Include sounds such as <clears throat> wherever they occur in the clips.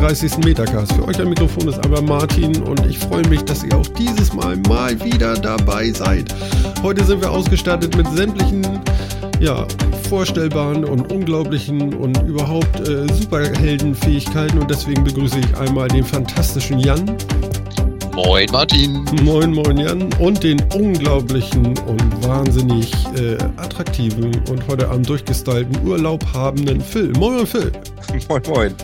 36. Metacast. Für euch am Mikrofon ist einmal Martin und ich freue mich, dass ihr auch dieses Mal mal wieder dabei seid. Heute sind wir ausgestattet mit sämtlichen ja, vorstellbaren und unglaublichen und überhaupt äh, Superheldenfähigkeiten und deswegen begrüße ich einmal den fantastischen Jan. Moin Martin. Moin, moin Jan. Und den unglaublichen und wahnsinnig äh, attraktiven und heute Abend durchgestylten Urlaub habenden Phil. Moin, Phil. Moin, moin.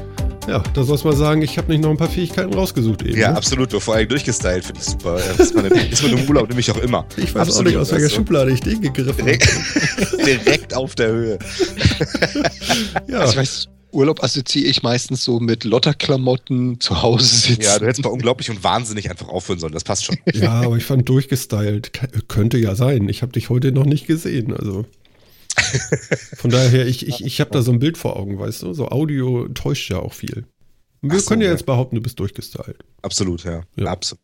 Ja, da sollst mal sagen, ich habe nicht noch ein paar Fähigkeiten rausgesucht eben. Ja, ne? absolut. Vor allem durchgestylt finde ich super. Das ist man, ist man im Urlaub nämlich auch immer. Ich weiß absolut, auch nicht, aus welcher Schublade ich den gegriffen habe. <laughs> Direkt, auf der Höhe. <laughs> Ja, Also ich weiß, Urlaub assoziiere ich meistens so mit Lotterklamotten, zu Hause sitzen. Ja, du hättest mal unglaublich und wahnsinnig einfach aufhören sollen. Das passt schon. ja, aber ich fand durchgestylt. Könnte ja sein. Ich habe dich heute noch nicht gesehen. Also <laughs> von daher, ich, ich, ich habe da so ein Bild vor Augen, weißt du? So Audio täuscht ja auch viel. Wir so, können ja ja. jetzt behaupten, du bist durchgestylt. Absolut, ja. Ja. Absolut.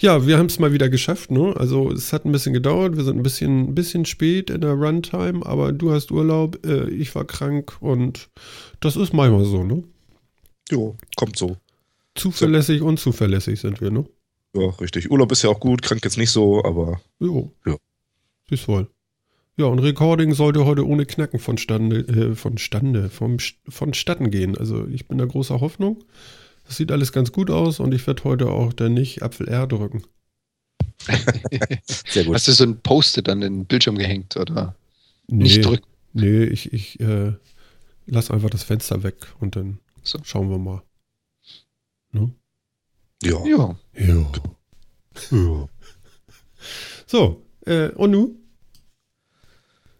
Ja, wir haben es mal wieder geschafft, ne? Also es hat ein bisschen gedauert, wir sind ein bisschen, ein bisschen spät in der Runtime, aber du hast Urlaub, äh, ich war krank und das ist manchmal so, ne? Jo, kommt so. Zuverlässig, unzuverlässig sind wir, ne? Ja, richtig. Urlaub ist ja auch gut, krank jetzt nicht so, aber Jo. Ja. Siehst wohl. Ja, und Recording sollte heute ohne Knacken vonstande, äh, vonstande, vom, vonstatten gehen. Also ich bin da großer Hoffnung. Das sieht alles ganz gut aus und ich werde heute auch dann nicht Apfel R drücken. <laughs> sehr gut. Hast du so ein Post-it an den Bildschirm gehängt oder Nee, nicht drücken? nee ich, ich äh, lass einfach das Fenster weg und dann So. schauen wir mal. Ne? Ja. Ja. Ja. ja. So, äh, und nu?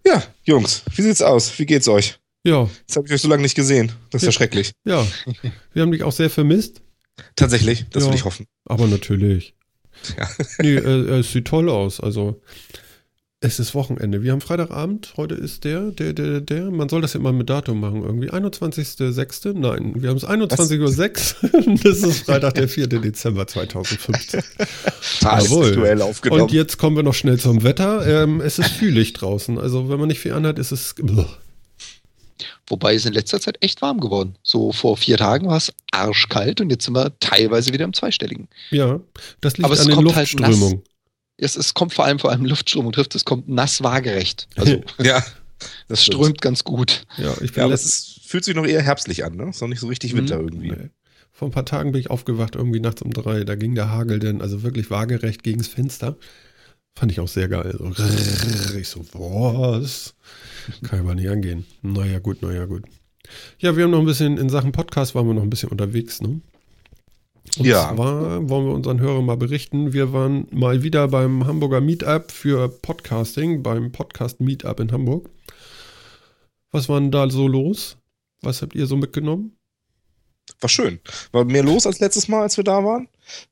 Ja, Jungs, wie sieht's aus? Wie geht's euch? Ja, Jetzt habe ich euch so lange nicht gesehen. Das ist ja Ja. schrecklich. ja. Wir haben dich auch sehr vermisst, Tatsächlich, das Ja. will ich hoffen. aber natürlich. Ja. Nee, äh, es sieht toll aus. Also, es ist Wochenende. Wir haben Freitagabend. Heute ist der, der, der, der. Man soll das ja immer mit Datum machen. Irgendwie 21.06. Nein, wir haben es 21.06 Uhr. <laughs> das ist Freitag, der 4. Dezember 2015. <laughs> Jawohl. Aufgenommen. Und jetzt kommen wir noch schnell zum Wetter. Ähm, es ist fühlig draußen. Also, wenn man nicht viel anhat, ist es. Wobei es in letzter Zeit echt warm geworden. So vor vier Tagen war es arschkalt und jetzt sind wir teilweise wieder im Zweistelligen. Ja, das liegt Aber an den halt Luftströmungen. Es, es kommt vor allem vor allem Luftströmung trifft, es kommt nass waagerecht. Also <laughs> ja, das stimmt. strömt ganz gut. ja, ich bin Ja, aber es fühlt sich noch eher herbstlich an, ne? Ist noch nicht so richtig Winter Mhm. irgendwie. Nee. Vor ein paar Tagen bin ich aufgewacht, irgendwie nachts um drei. Da ging der Hagel denn also wirklich waagerecht gegens Fenster. Fand ich auch sehr geil. So, ich so, was? Kann aber nicht angehen. Naja, gut, naja, gut. Ja, wir haben noch ein bisschen, in Sachen Podcast waren wir noch ein bisschen unterwegs, ne? Und Ja. zwar wollen wir unseren Hörern mal berichten, wir waren mal wieder beim Hamburger Meetup für Podcasting, beim Podcast Meetup in Hamburg. Was war denn da so los? Was habt ihr so mitgenommen? war schön. War mehr los als letztes Mal, als wir da waren.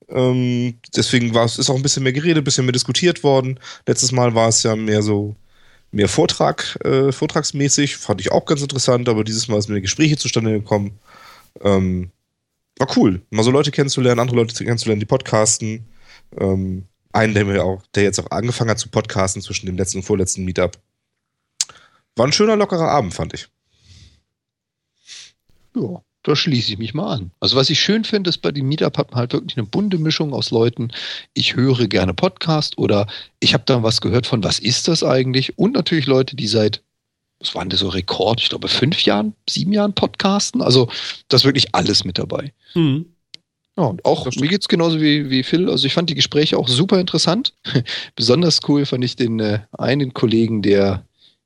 Ähm, deswegen war es ist auch ein bisschen mehr geredet, ein bisschen mehr diskutiert worden. Letztes Mal war es ja mehr so mehr Vortrag, äh, vortragsmäßig, fand ich auch ganz interessant, aber dieses Mal ist mehr Gespräche zustande gekommen. Ähm, war cool, mal so Leute kennenzulernen, andere Leute kennenzulernen, die podcasten. Ähm, einen, der mir auch, der jetzt auch angefangen hat zu podcasten zwischen dem letzten und vorletzten Meetup. War ein schöner, lockerer Abend, fand ich. Ja, da schließe ich mich mal an. Also was ich schön finde, ist bei dem Meetup hat man halt wirklich eine bunte Mischung aus Leuten. Ich höre gerne Podcast oder ich habe da was gehört von, was ist das eigentlich? Und natürlich Leute, die seit, was waren das so Rekord, ich glaube fünf Jahren, sieben Jahren podcasten. Also da ist wirklich alles mit dabei. Hm. Ja, und auch mir geht's genauso wie, wie Phil. Also ich fand die Gespräche auch super interessant. <laughs> Besonders cool fand ich den äh, einen Kollegen, der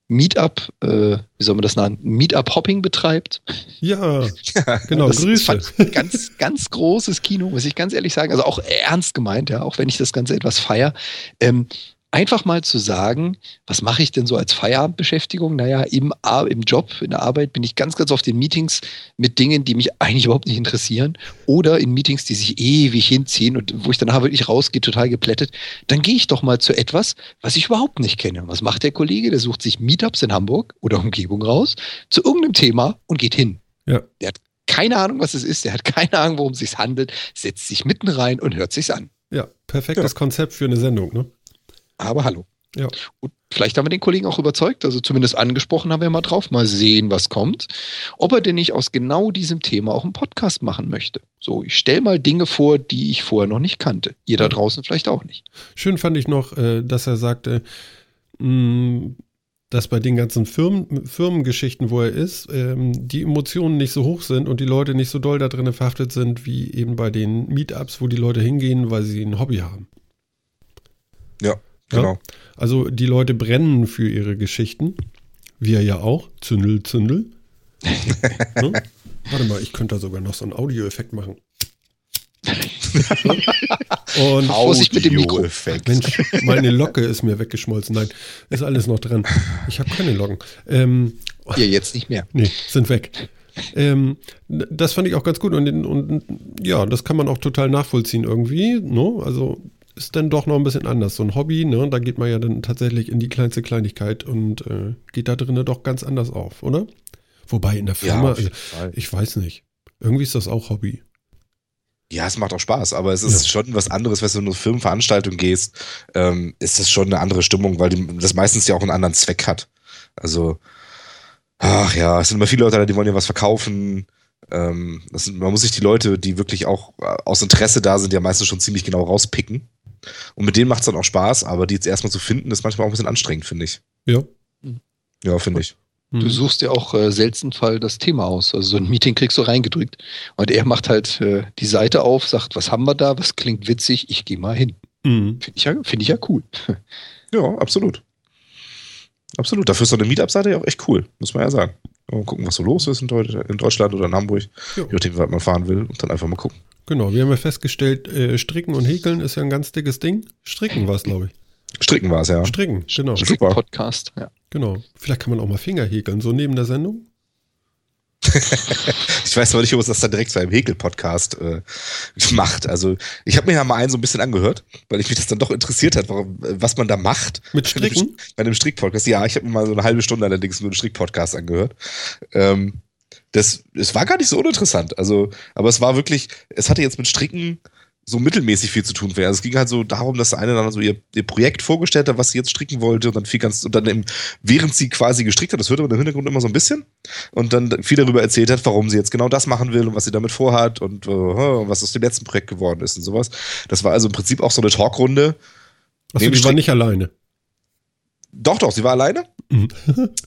Meetup, äh, wie soll man das nennen, Meetup-Hopping betreibt. Ja, <laughs> genau, das, Grüße. Fand ich ganz, ganz großes Kino, muss ich ganz ehrlich sagen. Also auch ernst gemeint, ja, auch wenn ich das Ganze etwas feier. Ähm, einfach mal zu sagen, was mache ich denn so als Feierabendbeschäftigung? Naja, im, im Job, in der Arbeit bin ich ganz, ganz oft in Meetings mit Dingen, die mich eigentlich überhaupt nicht interessieren. Oder in Meetings, die sich ewig hinziehen und wo ich danach wirklich rausgehe, total geplättet. Dann gehe ich doch mal zu etwas, was ich überhaupt nicht kenne. Was macht der Kollege? Der sucht sich Meetups in Hamburg oder Umgebung raus zu irgendeinem Thema und geht hin. Ja. Der hat keine Ahnung, was es ist. Der hat keine Ahnung, worum es sich handelt. Setzt sich mitten rein und hört sich's an. Ja, perfektes Konzept für eine Sendung, ne? Aber hallo. Ja. Und vielleicht haben wir den Kollegen auch überzeugt, also zumindest angesprochen haben wir mal drauf, mal sehen, was kommt. Ob er denn nicht aus genau diesem Thema auch einen Podcast machen möchte. So, ich stelle mal Dinge vor, die ich vorher noch nicht kannte. Ihr da draußen vielleicht auch nicht. Schön fand ich noch, äh, dass er sagte, mm, dass bei den ganzen Firmen, Firmengeschichten, wo er ist, ähm, die Emotionen nicht so hoch sind und die Leute nicht so doll da drin verhaftet sind, wie eben bei den Meetups, wo die Leute hingehen, weil sie ein Hobby haben. Ja. Genau. Ja? Also die Leute brennen für ihre Geschichten. Wir ja auch. Zündel, Zündel. <laughs> ne? Warte mal, ich könnte da sogar noch so einen Audioeffekt machen. <laughs> Und Vorsicht mit dem Mikro. Mensch, meine Locke ist mir weggeschmolzen. Nein, ist alles noch dran. Ich habe keine Locken. Ähm, ja, jetzt nicht mehr. Nee, sind weg. Ähm, das fand ich auch ganz gut und, und, ja, das kann man auch total nachvollziehen irgendwie. No? Ne? Also ist dann doch noch ein bisschen anders. So ein Hobby, ne, da geht man ja dann tatsächlich in die kleinste Kleinigkeit und äh, geht da drinnen doch ganz anders auf, oder? Wobei in der Firma, ja, also, ich weiß nicht. Irgendwie ist das auch Hobby. Ja, es macht auch Spaß, aber es ist ja. schon was anderes, wenn du in eine Firmenveranstaltung gehst, ähm, ist das schon eine andere Stimmung, weil die, das meistens ja auch einen anderen Zweck hat. Also, ach ja, es sind immer viele Leute da, die wollen ja was verkaufen. Ähm, sind, man muss sich die Leute, die wirklich auch äh, aus Interesse da sind, ja meistens schon ziemlich genau rauspicken. Und mit denen macht es dann auch Spaß, aber die jetzt erstmal zu finden, ist manchmal auch ein bisschen anstrengend, finde ich. Ja. Ja, finde ich. Du mhm. suchst ja auch äh, selten Fall das Thema aus. Also so ein Meeting kriegst du reingedrückt. Und er macht halt äh, die Seite auf, sagt, was haben wir da, was klingt witzig, ich gehe mal hin. Mhm. Finde ich, ja, find ich ja cool. <laughs> Ja, absolut. Absolut. Dafür ist so eine Meetup-Seite ja auch echt cool, muss man ja sagen. Mal gucken, was so los ist in, Deutschland oder in Hamburg, ja. je nachdem, wie man fahren will, und dann einfach mal gucken. Genau, wir haben ja festgestellt, äh, Stricken und Häkeln ist ja ein ganz dickes Ding. Stricken war es, glaube ich. Stricken war es, ja. Stricken, genau. Super. Podcast, ja. Genau. Vielleicht kann man auch mal Finger häkeln, so neben der Sendung. <laughs> ich weiß aber nicht, ob es das dann direkt zu einem Häkel-Podcast äh, macht. Also, ich habe mir ja mal einen so ein bisschen angehört, weil ich mich das dann doch interessiert hat, warum, was man da macht. Mit Stricken? Bei einem Strick-Podcast. Ja, ich habe mir mal so eine halbe Stunde allerdings nur einen Strick-Podcast angehört. Ähm, das, es war gar nicht so uninteressant. Also, aber es war wirklich, es hatte jetzt mit Stricken so mittelmäßig viel zu tun wäre. Also es ging halt so darum, dass der eine dann so ihr, ihr Projekt vorgestellt hat, was sie jetzt stricken wollte und dann viel ganz, und dann eben, während sie quasi gestrickt hat, das hört man im Hintergrund immer so ein bisschen, und dann viel darüber erzählt hat, warum sie jetzt genau das machen will und was sie damit vorhat und uh, was aus dem letzten Projekt geworden ist und sowas. Das war also im Prinzip auch so eine Talkrunde. Achso, die war nicht alleine. Doch, doch, sie war alleine. Mhm.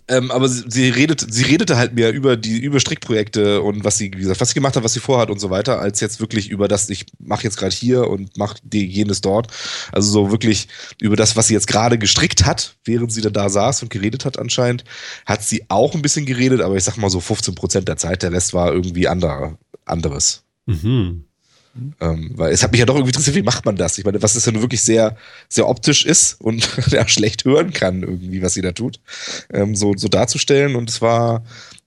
ähm, aber sie, sie, redet, sie redete halt mehr über die über Strickprojekte und was sie, wie gesagt, was sie gemacht hat, was sie vorhat und so weiter, als jetzt wirklich über das, ich mache jetzt gerade hier und mache jenes dort. Also so wirklich über das, was sie jetzt gerade gestrickt hat, während sie da, da saß und geredet hat anscheinend, hat sie auch ein bisschen geredet, aber ich sag mal so 15 Prozent der Zeit, der Rest war irgendwie andere, anderes. Mhm. Ähm, weil es hat mich ja doch irgendwie interessiert, wie macht man das? Ich meine, was es ja nur wirklich sehr, sehr optisch ist und <laughs> ja, schlecht hören kann, irgendwie, was sie da tut, ähm, so, so darzustellen. Und es war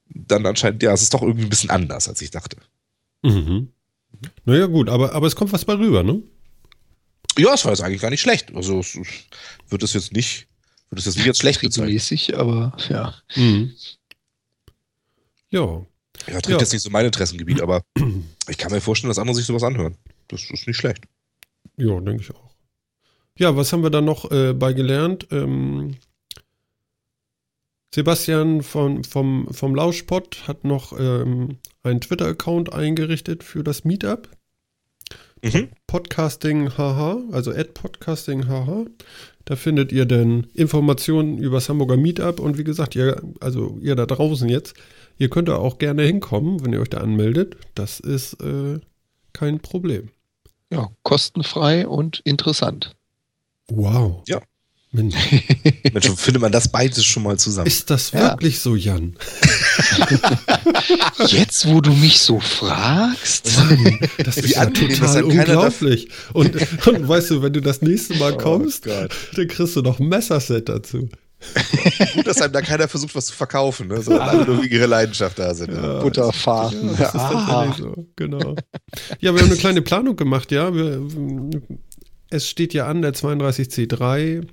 dann anscheinend, ja, es ist doch irgendwie ein bisschen anders, als ich dachte. Mhm. Naja, gut, aber, aber es kommt was bei rüber, ne? Ja, es war jetzt eigentlich gar nicht schlecht. Also es wird es jetzt nicht, wird es jetzt nicht jetzt schlecht mäßig, aber ja. Mhm. Ja, ja, trifft ja. jetzt nicht so mein Interessengebiet, aber ich kann mir vorstellen, dass andere sich sowas anhören. Das ist nicht schlecht. Ja, denke ich auch. Ja, was haben wir da noch äh, bei gelernt? Ähm, Sebastian von, vom, vom Lauschpot hat noch ähm, einen Twitter-Account eingerichtet für das Meetup. Mhm. Podcasting HH, also at Podcasting HH. Da findet ihr dann Informationen über das Hamburger Meetup und wie gesagt, ihr, also ihr da draußen jetzt, Ihr könnt da auch gerne hinkommen, wenn ihr euch da anmeldet. Das ist äh, kein Problem. Ja, kostenfrei und interessant. Wow. Ja. Mensch. <laughs> Mensch, findet man das beides schon mal zusammen. Ist das wirklich ja. so, Jan? <laughs> Jetzt, wo du mich so fragst. das ist ja <laughs> total unglaublich. Und, und, weißt du, wenn du das nächste Mal oh kommst, oh dann kriegst du noch ein Messerset dazu. <laughs> Gut, dass einem da keiner versucht, was zu verkaufen, ne? sondern alle nur wegen ihrer Leidenschaft da sind. Ja, Butterfahrten. Ja, das ist ah. so, genau. Ja, wir haben eine kleine Planung gemacht, ja. Wir, es steht ja an, der 32C3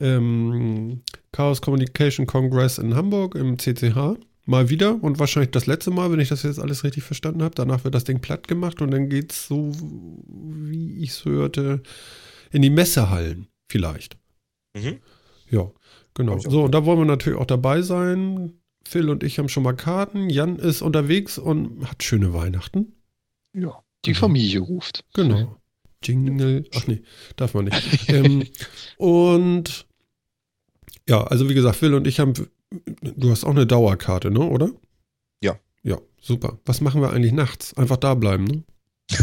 ähm, Chaos Communication Congress in Hamburg im CCH. Mal wieder und wahrscheinlich das letzte Mal, wenn ich das jetzt alles richtig verstanden habe. Danach wird das Ding platt gemacht und dann geht es so, wie ich es hörte, in die Messehallen vielleicht. Mhm. Ja, genau. So, und da wollen wir natürlich auch dabei sein. Phil und ich haben schon mal Karten. Jan ist unterwegs und hat schöne Weihnachten. Ja. Die Familie ruft. Genau. Jingle. Ach nee, darf man nicht. <laughs> ähm, und ja, also wie gesagt, Phil und ich haben. Du hast auch eine Dauerkarte, ne, oder? Ja. Ja, super. Was machen wir eigentlich nachts? Einfach da bleiben, ne? <laughs>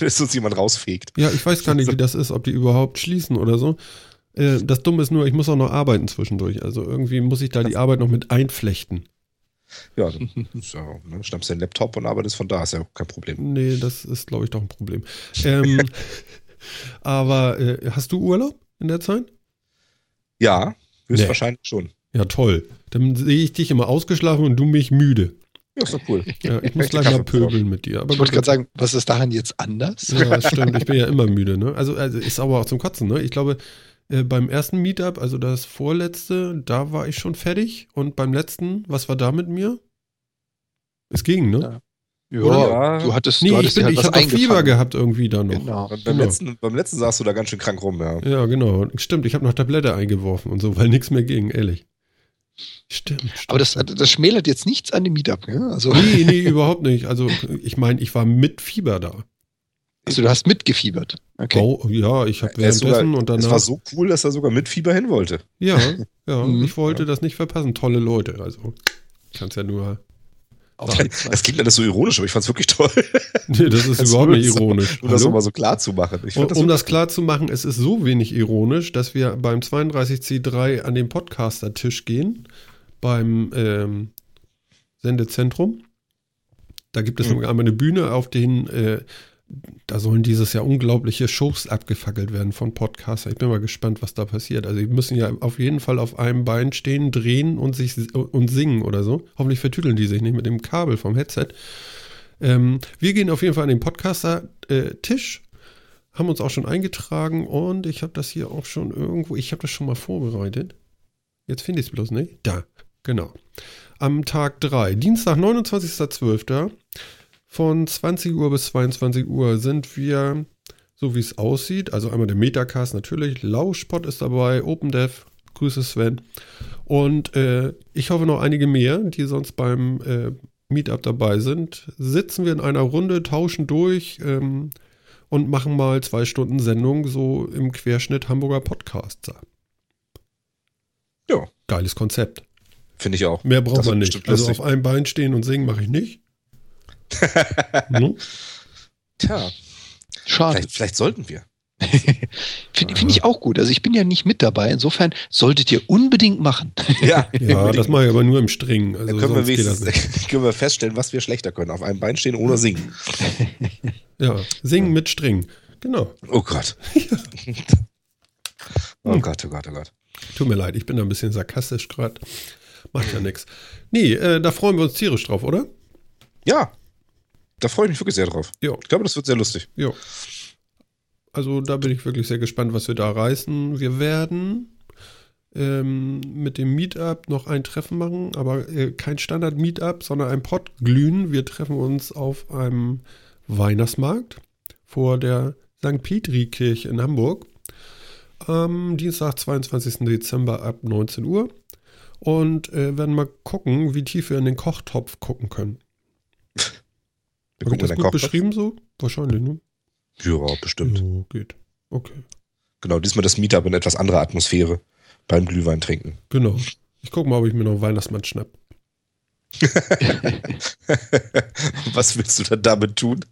Bis uns jemand rausfegt. Ja, ich weiß gar nicht, wie <laughs> das ist, ob die überhaupt schließen oder so. Äh, Das Dumme ist nur, ich muss auch noch arbeiten zwischendurch. Also irgendwie muss ich da die Arbeit noch mit einflechten. Ja, ja, ne, schnappst deinen Laptop und arbeitest von da, ist ja kein Problem. Nee, das ist, glaube ich, doch ein Problem. Ähm, <laughs> aber äh, hast du Urlaub in der Zeit? Ja, höchstwahrscheinlich schon. Ja, toll. Dann sehe ich dich immer ausgeschlafen und du mich müde. Ja, ist doch cool. Ja, ich muss Möchte gleich mal pöbeln mit dir. Aber Ich wollte gerade sagen, was ist daran jetzt anders? Ja, stimmt. Ich bin ja immer müde. Ne? Also, also ist aber auch zum Kotzen. Ne? Ich glaube, äh, beim ersten Meetup, also das vorletzte, da war ich schon fertig. Und beim letzten, was war da mit mir? Es ging, ne? Ja, Oder? du hattest, Nee, du ich, hattest bin, halt ich was habe Fieber gehabt irgendwie da noch. Genau. Beim, Genau. letzten, beim letzten saßt du da ganz schön krank rum, ja. Ja, genau. Stimmt, ich habe noch Tablette eingeworfen und so, weil nichts mehr ging, ehrlich. Stimmt. stimmt. Aber das, das schmälert jetzt nichts an dem Meetup. Ja? Also, Nee, nee, überhaupt nicht. Also, ich meine, ich war mit Fieber da. Also du hast mitgefiebert. Okay. Oh, ja, ich habe ist sogar, währenddessen und es danach. war so cool, dass er sogar mit Fieber hin wollte. Ja, <laughs> ja, Mhm. ich wollte das nicht verpassen. Tolle Leute, also. Kannst ja nur. Fall. Das klingt alles so ironisch, aber ich fand's wirklich toll. <laughs> Nee, das ist Das überhaupt nicht ironisch. Um das nochmal so klar zu machen. Ich fand Um, um das klar zu machen, es ist so wenig ironisch, dass wir beim 32C3 an den Podcaster-Tisch gehen, beim ähm, Sendezentrum. Da gibt es Mhm. noch einmal eine Bühne, auf denen äh, da sollen dieses Jahr unglaubliche Shows abgefackelt werden von Podcaster. Ich bin mal gespannt, was da passiert. Also die müssen ja auf jeden Fall auf einem Bein stehen, drehen und sich und singen oder so. Hoffentlich vertüdeln die sich nicht mit dem Kabel vom Headset. Ähm, wir gehen auf jeden Fall an den Podcaster-Tisch, haben uns auch schon eingetragen und ich habe das hier auch schon irgendwo, ich habe das schon mal vorbereitet. Jetzt finde ich es bloß nicht. Da, genau. Am Tag 3, Dienstag, 29.12. von 20 Uhr bis 22 Uhr sind wir, so wie es aussieht, also einmal der Metacast natürlich, Lauschpot ist dabei, OpenDev, Grüße Sven und äh, ich hoffe noch einige mehr, die sonst beim äh, Meetup dabei sind, sitzen wir in einer Runde, tauschen durch ähm, und machen mal zwei Stunden Sendung so im Querschnitt Hamburger Podcasts. Ja. Geiles Konzept. Finde ich auch. Mehr braucht Das man nicht. Also auf einem Bein stehen und singen mache ich nicht. No? Tja, Schade. vielleicht, vielleicht sollten wir. <laughs> Finde find ich auch gut. Also ich bin ja nicht mit dabei. Insofern solltet ihr unbedingt machen. Ja, <laughs> Ja, das mache ich aber nur im String. Also können wir, sonst geht das wenigstens, nicht. <laughs> können wir feststellen, was wir schlechter können. Auf einem Bein stehen oder singen. Ja, singen mit String. Genau. Oh Gott. oh Hm. Gott, oh Gott, oh Gott. Tut mir leid, ich bin da ein bisschen sarkastisch gerade. Macht ja nichts. Nee, äh, da freuen wir uns tierisch drauf, oder? Ja, da freue ich mich wirklich sehr drauf. Ja. Ich glaube, das wird sehr lustig. Ja. Also da bin ich wirklich sehr gespannt, was wir da reißen. Wir werden ähm, mit dem Meetup noch ein Treffen machen, aber äh, kein Standard-Meetup, sondern ein Pottglühen. Wir treffen uns auf einem Weihnachtsmarkt vor der St. Petri-Kirche in Hamburg am Dienstag, 22. Dezember ab 19 Uhr und äh, werden mal gucken, wie tief wir in den Kochtopf gucken können. <laughs> Wir Habe ich das gut beschrieben so? Wahrscheinlich, ne? Ja, bestimmt. Ja, geht. Okay. Genau, diesmal das Meetup in etwas anderer Atmosphäre beim Glühwein trinken. Genau. Ich gucke mal, ob ich mir noch einen Weihnachtsmann schnapp. <laughs> <laughs> Was willst du dann damit tun?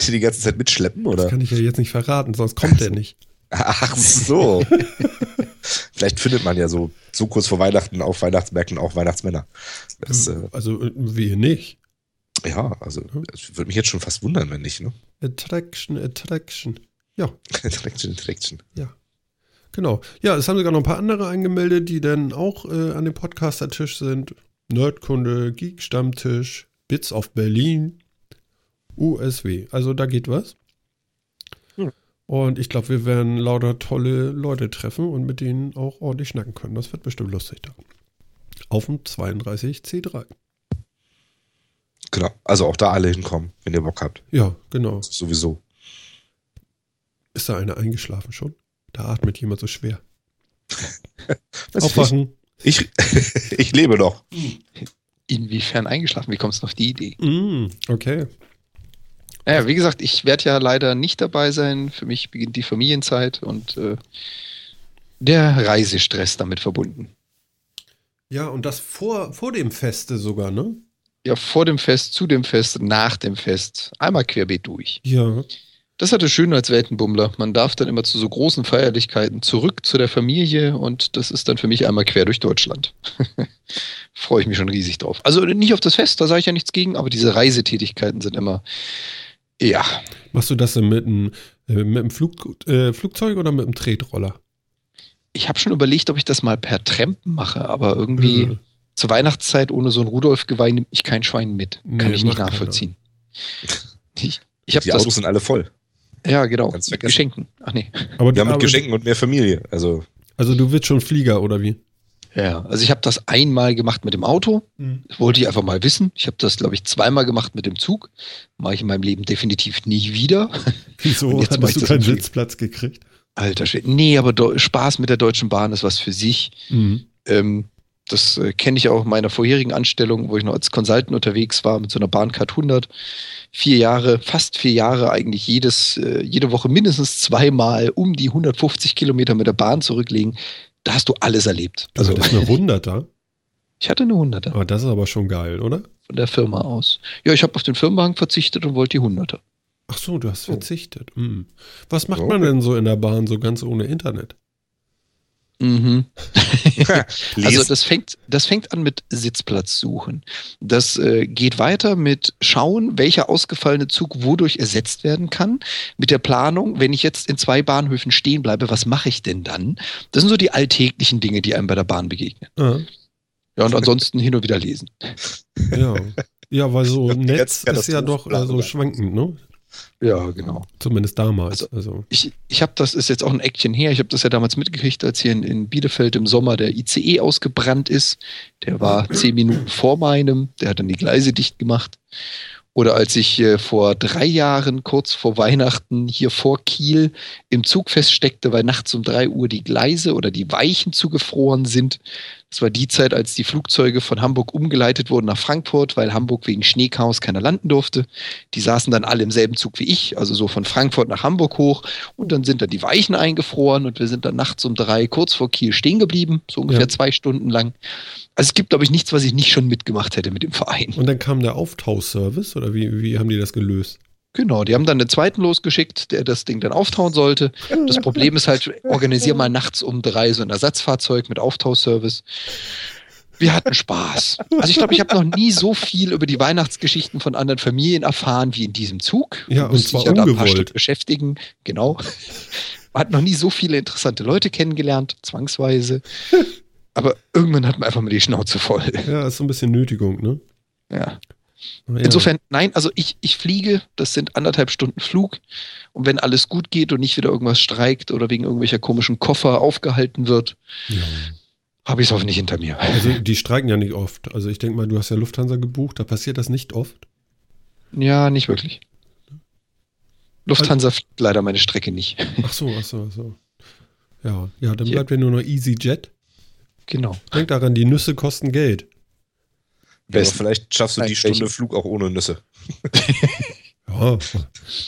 Die die ganze Zeit mitschleppen, Das oder? kann ich ja jetzt nicht verraten, sonst kommt der nicht. Ach so. <laughs> Vielleicht findet man ja so, so kurz vor Weihnachten auf Weihnachtsmärkten auch Weihnachtsmänner. Das, äh, Also, äh, wehe nicht. Ja, also, es würde mich jetzt schon fast wundern, wenn nicht, ne? Attraction, Attraction. Ja, <laughs> Attraction, Attraction. genau. Ja, es haben sogar noch ein paar andere angemeldet, die dann auch äh, an dem Podcaster-Tisch sind. Nerdkunde, Geek-Stammtisch, Bits of Berlin, USW. Also da geht was. Hm. Und ich glaube, wir werden lauter tolle Leute treffen und mit denen auch ordentlich schnacken können. Das wird bestimmt lustig da. Auf dem 32C3. Genau. Also auch da alle hinkommen, wenn ihr Bock habt. Ja, genau. Sowieso. Ist da einer eingeschlafen schon? Da atmet jemand so schwer. <laughs> Was Aufwachen. Ich, <laughs> ich lebe noch. Inwiefern eingeschlafen? Wie kommst du auf die Idee? Mm, okay. Naja, wie gesagt, ich werde ja leider nicht dabei sein. Für mich beginnt die Familienzeit und äh, der Reisestress damit verbunden. Ja, und das vor, vor dem Feste sogar, ne? Ja, vor dem Fest, zu dem Fest, nach dem Fest. Einmal querbeet durch. Ja. Das hatte schön als Weltenbummler. Man darf dann immer zu so großen Feierlichkeiten zurück zu der Familie und das ist dann für mich einmal quer durch Deutschland. <laughs> Freue ich mich schon riesig drauf. Also nicht auf das Fest, da sage ich ja nichts gegen, aber diese Reisetätigkeiten sind immer, ja, Machst du das denn mit einem, äh, mit einem Flug, äh, Flugzeug oder mit einem Tretroller? ich habe schon überlegt, ob ich das mal per Tramp mache, aber irgendwie Äh, zur Weihnachtszeit ohne so ein Rudolf-Geweih nehme ich kein Schwein mit. Kann Nee, ich nicht nachvollziehen. <laughs> Ich, ich Die das, Autos sind alle voll. ja genau, Kannst mit. Geschenken. Ach nee. aber, Ja, mit aber, Geschenken und mehr Familie. Also, Also du wirst schon Flieger, oder wie? Ja, also ich habe das einmal gemacht mit dem Auto. Das wollte ich einfach mal wissen. Ich habe das, glaube ich, zweimal gemacht mit dem Zug. Mache ich in meinem Leben definitiv nie wieder. <laughs> Wieso hattest du keinen. Sitzplatz gekriegt? Alter Schwede. Nee, aber Do Spaß mit der Deutschen Bahn ist was für sich. Mhm. Ähm, das äh, kenne ich auch in meiner vorherigen Anstellung, wo ich noch als Consultant unterwegs war mit so einer Bahncard 100. Vier Jahre, fast vier Jahre eigentlich jedes, äh, jede Woche mindestens zweimal um die 150 Kilometer mit der Bahn zurücklegen. Da hast du alles erlebt. Also Also das ist eine Hunderter. ich hatte eine 100er Aber das ist aber schon geil, oder? von der Firma aus. Ja, ich habe auf den Firmenwagen verzichtet und wollte die 100er. Ach so, du hast Oh. verzichtet. Mhm. Was macht Okay. man denn so in der Bahn so ganz ohne Internet? Mhm. <laughs> Also das fängt, das fängt an mit Sitzplatz suchen. Das äh, geht weiter mit schauen, welcher ausgefallene Zug wodurch ersetzt werden kann. Mit der Planung, wenn ich jetzt in zwei Bahnhöfen stehen bleibe, was mache ich denn dann? Das sind so die alltäglichen Dinge, die einem bei der Bahn begegnen. Ah, Ja, und ansonsten hin und wieder lesen. ja. ja, weil so Netz Jetzt ist ja doch äh, so Katastrophenplan. schwankend, ne? Ja, genau. Zumindest damals. Also, Ich, ich habe das, ist jetzt auch ein Eckchen her, ich habe das ja damals mitgekriegt, als hier in, in Bielefeld im Sommer der ICE ausgebrannt ist. Der war zehn Minuten vor meinem, der hat dann die Gleise dicht gemacht. Oder als ich äh, vor drei Jahren, kurz vor Weihnachten, hier vor Kiel im Zug feststeckte, weil nachts um drei Uhr die Gleise oder die Weichen zugefroren sind. Das war die Zeit, als die Flugzeuge von Hamburg umgeleitet wurden nach Frankfurt, weil Hamburg wegen Schneechaos keiner landen durfte. Die saßen dann alle im selben Zug wie ich, also so von Frankfurt nach Hamburg hoch. Und dann sind da die Weichen eingefroren und wir sind dann nachts um drei kurz vor Kiel stehen geblieben, so ungefähr Ja. zwei Stunden lang. Also es gibt, glaube ich, nichts, was ich nicht schon mitgemacht hätte mit dem Verein. und dann kam der Auftauservice oder wie, wie haben die das gelöst? Genau, die haben dann einen zweiten losgeschickt, der das Ding dann auftauen sollte. Das Problem ist halt, organisier mal nachts um drei so ein Ersatzfahrzeug mit Auftauservice. Wir hatten Spaß. Also ich glaube, ich habe noch nie so viel über die Weihnachtsgeschichten von anderen Familien erfahren wie in diesem Zug. Ja, und zwar ja da ein paar ungewollt. Stück beschäftigen. Genau. Man hat noch nie so viele interessante Leute kennengelernt, zwangsweise. Aber irgendwann hat man einfach mal die Schnauze voll. Ja, ist so ein bisschen Nötigung, ne? Ja. Ja. Insofern, nein, also ich, ich fliege, das sind anderthalb Stunden Flug. Und wenn alles gut geht und nicht wieder irgendwas streikt oder wegen irgendwelcher komischen Koffer aufgehalten wird, Ja. habe ich es hoffentlich hinter mir. Also die streiken ja nicht oft. Also ich denke mal, du hast ja Lufthansa gebucht, da passiert das nicht oft. Ja, nicht wirklich. Lufthansa fliegt leider meine Strecke nicht. <laughs> Ach so, ach so, ach so. Ja, ja, dann bleibt ja nur noch EasyJet. Genau. Denk daran, die Nüsse kosten Geld. Aber vielleicht schaffst du die Stunde welche? Flug auch ohne Nüsse. <laughs> Ja,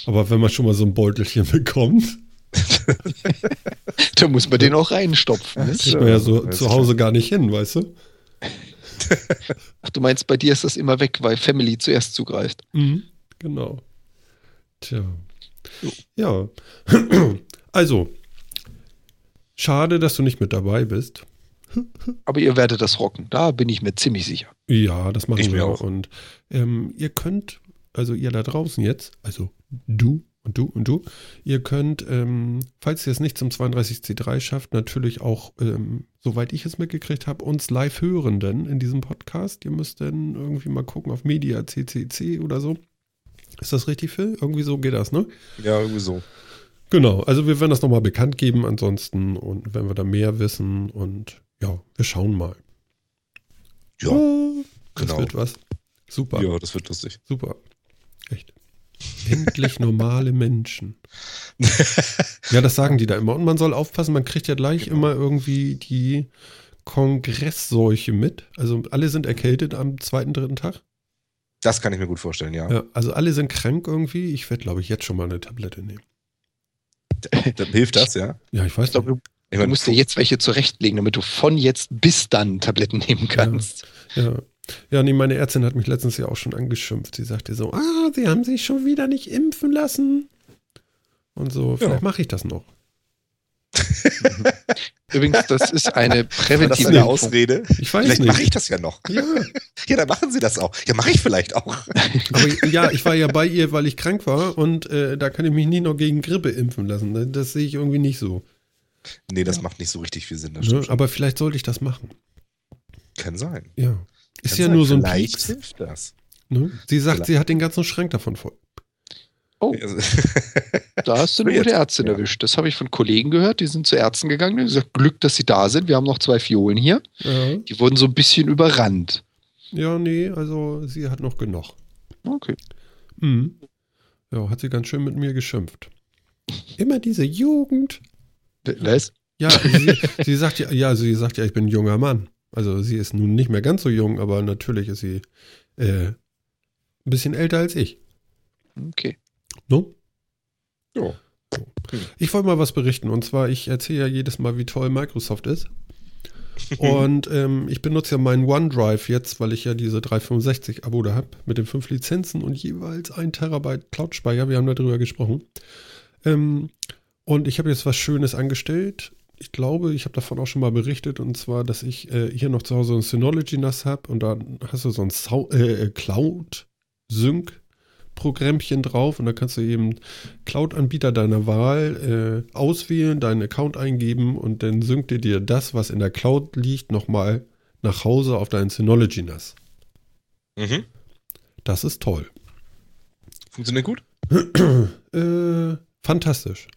aber wenn man schon mal so ein Beutelchen bekommt, Da muss man den auch reinstopfen. Ne? kriegt man ja so das zu Hause gar nicht hin, weißt du? Ach, du meinst, bei dir ist das immer weg, weil Family zuerst zugreift. Mhm, genau. Tja. Ja. <clears throat> Also, schade, dass du nicht mit dabei bist. Aber ihr werdet das rocken, da bin ich mir ziemlich sicher. Ja, das machen Ich wir auch. auch. Und ähm, ihr könnt, also ihr da draußen jetzt, also du und du und du, ihr könnt, ähm, falls ihr es nicht zum 32C3 schafft, natürlich auch, ähm, soweit ich es mitgekriegt habe, uns live hören denn in diesem Podcast. Ihr müsst dann irgendwie mal gucken auf Media CCC oder so. Ist das richtig, Phil? Irgendwie so geht das, ne? Ja, irgendwie so. Genau, also wir werden das nochmal bekannt geben ansonsten und wenn wir da mehr wissen und ja, wir schauen mal. Ja, Ah, das genau. wird was. Super. Ja, das wird lustig. Super. Echt. Endlich normale Menschen. <laughs> ja, das sagen die da immer. Und man soll aufpassen, man kriegt ja gleich Genau. immer irgendwie die Kongressseuche mit. Also alle sind erkältet am zweiten, dritten Tag. Das kann ich mir gut vorstellen, ja. Ja, also alle sind krank irgendwie. Ich werde, glaube ich, jetzt schon mal eine Tablette nehmen. <laughs> Dann hilft das, ja. Ja, ich weiß Ich glaube, nicht. Du, Ich du meine, musst dir jetzt welche zurechtlegen, damit du von jetzt bis dann Tabletten nehmen kannst. Ja. Ja, nee, meine Ärztin hat mich letztens ja auch schon angeschimpft. Sie sagte so, ah, sie haben sich schon wieder nicht impfen lassen. Und so, vielleicht mache ich das noch. <laughs> Übrigens, das ist eine präventive eine. Ausrede? Ich weiß Vielleicht mache ich das ja noch. Ja, <laughs> Ja, dann machen Sie das auch. Ja, mache ich vielleicht auch. <laughs> aber ja, ich war ja bei ihr, weil ich krank war und äh, da kann ich mich nie noch gegen Grippe impfen lassen. Das sehe ich irgendwie nicht so. Nee, das macht nicht so richtig viel Sinn. Das Ne? Aber vielleicht sollte ich das machen. Kann sein. Ja. Ist Kann ja sein. nur so ein Vielleicht Pieks. hilft das. Ne? Sie sagt, Vielleicht. sie hat den ganzen Schrank davon voll. Oh, Also, <laughs> <laughs> da hast du eine gute Ärztin Ja. erwischt. Das habe ich von Kollegen gehört, die sind zu Ärzten gegangen. Die haben gesagt, Glück, dass sie da sind. Wir haben noch zwei Fiolen hier. Ja, Die wurden so ein bisschen überrannt. ja nee, also sie hat noch genug. Okay. Mhm. Ja, hat sie ganz schön mit mir geschimpft. Immer diese Jugend. Was? Ja, <laughs> sie, sie sagt ja, ja, sie sagt ja, ich bin ein junger Mann. Also sie ist nun nicht mehr ganz so jung, aber natürlich ist sie äh, ein bisschen älter als ich. Okay. No? ja. Ich wollte mal was berichten und zwar, ich erzähle ja jedes Mal, wie toll Microsoft ist. <laughs> Und ähm, ich benutze ja meinen OneDrive jetzt, weil ich ja diese 365-Abo da habe, mit den fünf Lizenzen und jeweils ein Terabyte Cloud-Speicher. Wir haben darüber gesprochen. Ähm, und ich habe jetzt was Schönes angestellt. Ich glaube, ich habe davon auch schon mal berichtet, und zwar, dass ich äh, hier noch zu Hause ein Synology NAS habe und da hast du so ein Sau äh, Cloud-Sync-Programmchen drauf und da kannst du eben Cloud-Anbieter deiner Wahl äh, auswählen, deinen Account eingeben und dann synkt dir dir das, was in der Cloud liegt, nochmal nach Hause auf dein Synology NAS. Mhm. Das ist toll. Funktioniert gut? Äh, fantastisch.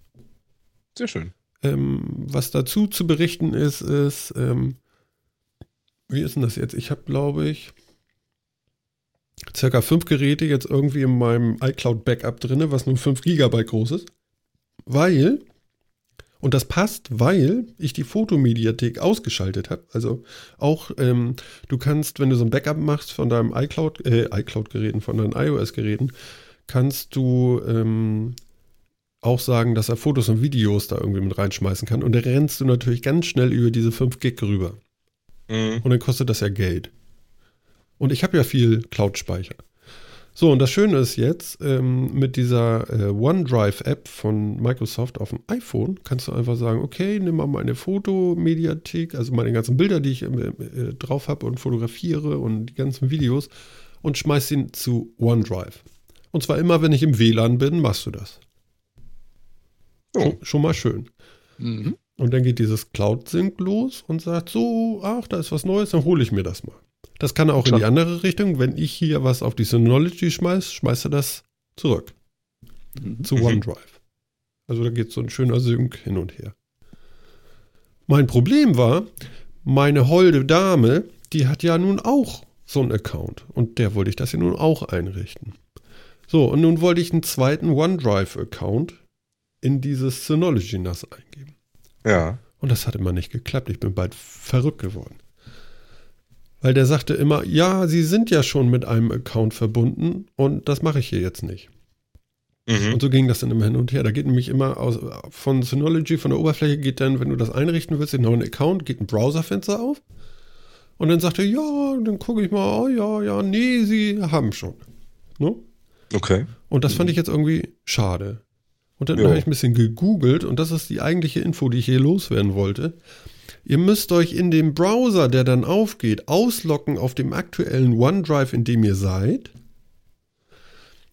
Sehr schön. Ähm, was dazu zu berichten ist, ist, ähm, wie ist denn das jetzt? Ich habe, glaube ich, circa fünf Geräte jetzt irgendwie in meinem iCloud-Backup drin, was nur 5 Gigabyte groß ist. Weil, und das passt, weil ich die Fotomediathek ausgeschaltet habe. Also auch, ähm, du kannst, wenn du so ein Backup machst von deinem iCloud, äh, iCloud-Geräten, von deinen iOS-Geräten, kannst du ähm, auch sagen, dass er Fotos und Videos da irgendwie mit reinschmeißen kann. Und da rennst du natürlich ganz schnell über diese 5 Gig rüber. Mhm. Und dann kostet das ja Geld. Und ich habe ja viel Cloud-Speicher. So, und das Schöne ist jetzt, ähm, mit dieser äh, OneDrive-App von Microsoft auf dem iPhone kannst du einfach sagen, okay, nimm mal meine Fotomediathek, also meine ganzen Bilder, die ich äh, äh, drauf habe und fotografiere und die ganzen Videos und schmeiß sie zu OneDrive. Und zwar immer, wenn ich im WLAN bin, machst du das. Oh. Schon, mal schön. Mhm. Und dann geht dieses Cloud-Sync los und sagt so, ach, da ist was Neues, dann hole ich mir das mal. Das kann auch in Klar. die andere Richtung. Wenn ich hier was auf die Synology schmeiß, schmeißt er das zurück Mhm. zu Mhm. OneDrive. Also da geht so ein schöner Sync hin und her. Mein Problem war, meine holde Dame, die hat ja nun auch so einen Account. Und der wollte ich das ja nun auch einrichten. So, und nun wollte ich einen zweiten OneDrive-Account in dieses Synology NAS eingeben. Ja. Und das hat immer nicht geklappt. Ich bin bald verrückt geworden. Weil der sagte immer, ja, Sie sind ja schon mit einem Account verbunden und das mache ich hier jetzt nicht. Mhm. Und so ging das dann immer hin und her. Da geht nämlich immer aus, von Synology, von der Oberfläche geht dann, wenn du das einrichten willst, den neuen Account, geht ein Browserfenster auf. Und dann sagt er, ja, dann gucke ich mal, oh, ja, ja, nee, Sie haben schon. Ne? Okay. Und das fand ich jetzt irgendwie schade. Und dann habe ich ein bisschen gegoogelt und das ist die eigentliche Info, die ich hier loswerden wollte. Ihr müsst euch in dem Browser, der dann aufgeht, ausloggen auf dem aktuellen OneDrive, in dem ihr seid.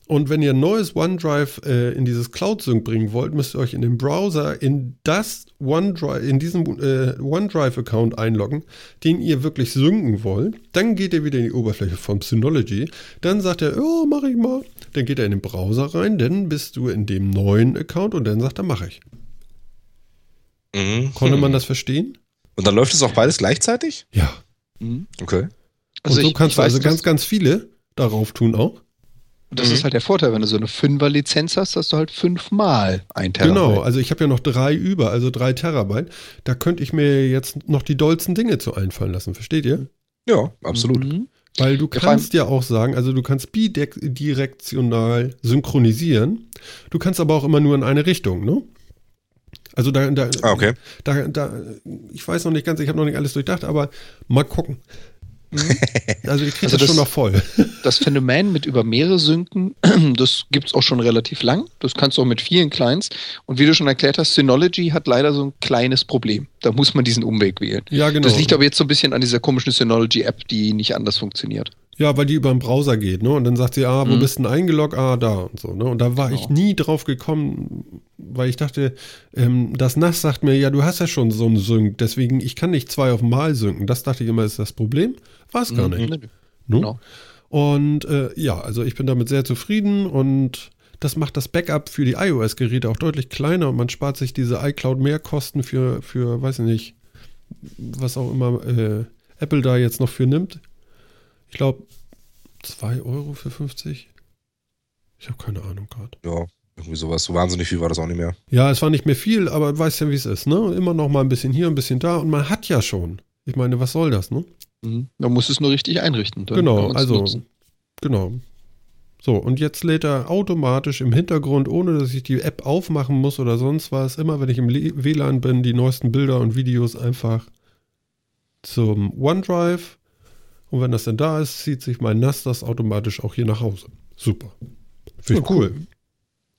Und wenn ihr ein neues OneDrive äh, in dieses Cloud Sync bringen wollt, müsst ihr euch in dem Browser in das OneDrive, in diesen äh, OneDrive-Account einloggen, den ihr wirklich synken wollt. Dann geht ihr wieder in die Oberfläche vom Synology. Dann sagt er, oh, mach ich mal. Dann geht er in den Browser rein, dann bist du in dem neuen Account und dann sagt er, mache ich. Mhm. Konnte man das verstehen? Und dann läuft es auch beides gleichzeitig? Ja. Mhm. Okay. Also und so ich- kannst ich du also ganz, ganz viele darauf tun auch. Und das mhm. ist halt der Vorteil, wenn du so eine Fünfer-Lizenz hast, hast du halt fünfmal ein Terabyte. Genau, also ich habe ja noch drei über, also drei Terabyte. Da könnte ich mir jetzt noch die dollsten Dinge zu einfallen lassen, versteht ihr? Ja, absolut. Mhm. Weil du kannst ja auch sagen, also du kannst bidirektional synchronisieren. Du kannst aber auch immer nur in eine Richtung, ne? Also da, da, ah, okay. da, da, ich weiß noch nicht ganz, ich habe noch nicht alles durchdacht, aber mal gucken. Mhm. Also ich kriege also das, das, schon noch voll. <laughs> Das Phänomen mit über mehrere Synken, <clears throat> das gibt es auch schon relativ lang. Das kannst du auch mit vielen Clients. Und wie du schon erklärt hast, Synology hat leider so ein kleines Problem. Da muss man diesen Umweg wählen. Ja, genau. Das liegt aber jetzt so ein bisschen an dieser komischen Synology-App, die nicht anders funktioniert. Ja, weil die über den Browser geht, ne? Und dann sagt sie, ah, wo mhm. bist du denn eingeloggt? Ah, da und so, ne? Und da war genau. ich nie drauf gekommen, weil ich dachte, ähm, das NAS sagt mir, ja, du hast ja schon so einen Sync, deswegen, ich kann nicht zwei auf Mal synken. Das dachte ich immer, ist das Problem. War es gar mhm. nicht. Mhm. Genau. Und äh, ja, also ich bin damit sehr zufrieden und das macht das Backup für die iOS-Geräte auch deutlich kleiner und man spart sich diese iCloud-Mehrkosten für, für, weiß ich nicht, was auch immer äh, Apple da jetzt noch für nimmt. Ich glaube, 2 Euro für 50. Ich habe keine Ahnung gerade. Ja, irgendwie sowas. So wahnsinnig viel war das auch nicht mehr. Ja, es war nicht mehr viel, aber weißt ja, wie es ist, ne? Immer noch mal ein bisschen hier, ein bisschen da und man hat ja schon. Ich meine, was soll das, ne? Mhm. Man muss es nur richtig einrichten. genau, also, nutzen. genau. So, und jetzt lädt er automatisch im Hintergrund, ohne dass ich die App aufmachen muss oder sonst was, immer wenn ich im WLAN bin, die neuesten Bilder und Videos einfach zum OneDrive und wenn das dann da ist, zieht sich mein NAS das automatisch auch hier nach Hause. Super. Finde ich ja, cool.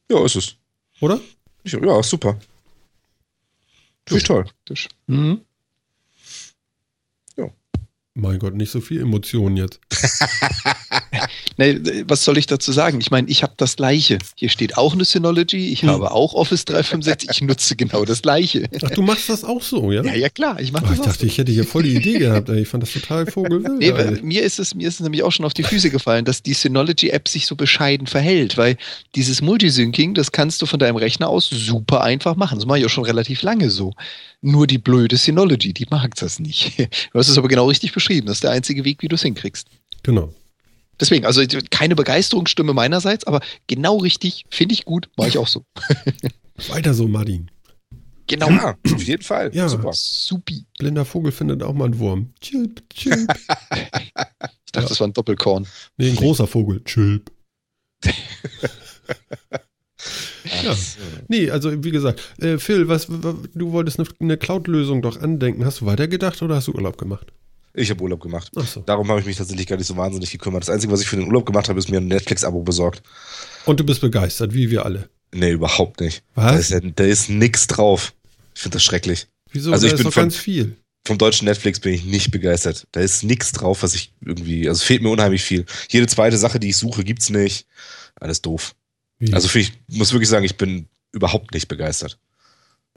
Ja, ist es. Oder? Ja, super. Finde ich toll. Mhm. Ja. Mein Gott, nicht so viel Emotionen jetzt. <laughs> <laughs> nee, was soll ich dazu sagen? Ich meine, ich habe das Gleiche. Hier steht auch eine Synology, ich hm. habe auch Office 365, ich nutze genau das Gleiche. Ach, du machst das auch so, ja? Ja, ja, klar. Ich, mach Ach, ich dachte, so. ich hätte hier voll die Idee gehabt. Ich fand das total vogelwild. Nee, mir, ist es, mir ist es nämlich auch schon auf die Füße gefallen, dass die Synology-App sich so bescheiden verhält, weil dieses Multisyncing, das kannst du von deinem Rechner aus super einfach machen. Das mache ich auch schon relativ lange so. Nur die blöde Synology, die mag das nicht. <laughs> Du hast es aber genau richtig beschrieben. Das ist der einzige Weg, wie du es hinkriegst. Genau. Deswegen, also keine Begeisterungsstimme meinerseits, aber genau richtig, finde ich gut, mache ich auch so. <laughs> Weiter so, Martin. Genau. Ja, auf jeden Fall. Ja, super. Supi. Blinder Vogel findet auch mal einen Wurm. Chilp, chilp. <laughs> ich dachte, ja. das war ein Doppelkorn. Nee, ein großer Vogel. Chilp. <laughs> ja. Nee, also wie gesagt, äh, Phil, was, du wolltest eine, eine Cloud-Lösung doch andenken. Hast du weitergedacht oder hast du Urlaub gemacht? Ich habe Urlaub gemacht. So. Darum habe ich mich tatsächlich gar nicht so wahnsinnig gekümmert. Das Einzige, was ich für den Urlaub gemacht habe, ist mir ein Netflix-Abo besorgt. Und du bist begeistert, wie wir alle. Nee, überhaupt nicht. Was? Da ist, ja, da ist nix drauf. Ich finde das schrecklich. Wieso? Also da ich bin von, ganz viel. Vom deutschen Netflix bin ich nicht begeistert. Da ist nichts drauf, was ich irgendwie, also fehlt mir unheimlich viel. Jede zweite Sache, die ich suche, gibt's nicht. Alles doof. Wie? Also ich muss wirklich sagen, ich bin überhaupt nicht begeistert.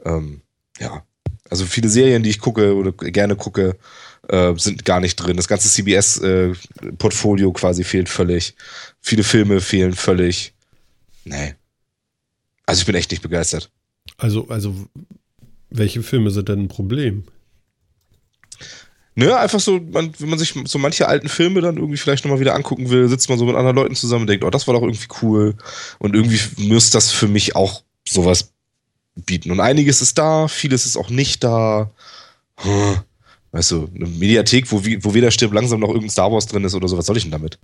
Ähm, ja. Also viele Serien, die ich gucke oder gerne gucke, äh, sind gar nicht drin. Das ganze CBS-Portfolio äh, quasi fehlt völlig. Viele Filme fehlen völlig. Nee. Also ich bin echt nicht begeistert. Also, also welche Filme sind denn ein Problem? Naja, einfach so, man, wenn man sich so manche alten Filme dann irgendwie vielleicht nochmal wieder angucken will, sitzt man so mit anderen Leuten zusammen und denkt, oh, das war doch irgendwie cool. Und irgendwie müsste das für mich auch sowas bieten. Und einiges ist da, vieles ist auch nicht da. Weißt du, eine Mediathek, wo, wo weder stirbt langsam noch irgendein Star Wars drin ist oder so, was soll ich denn damit?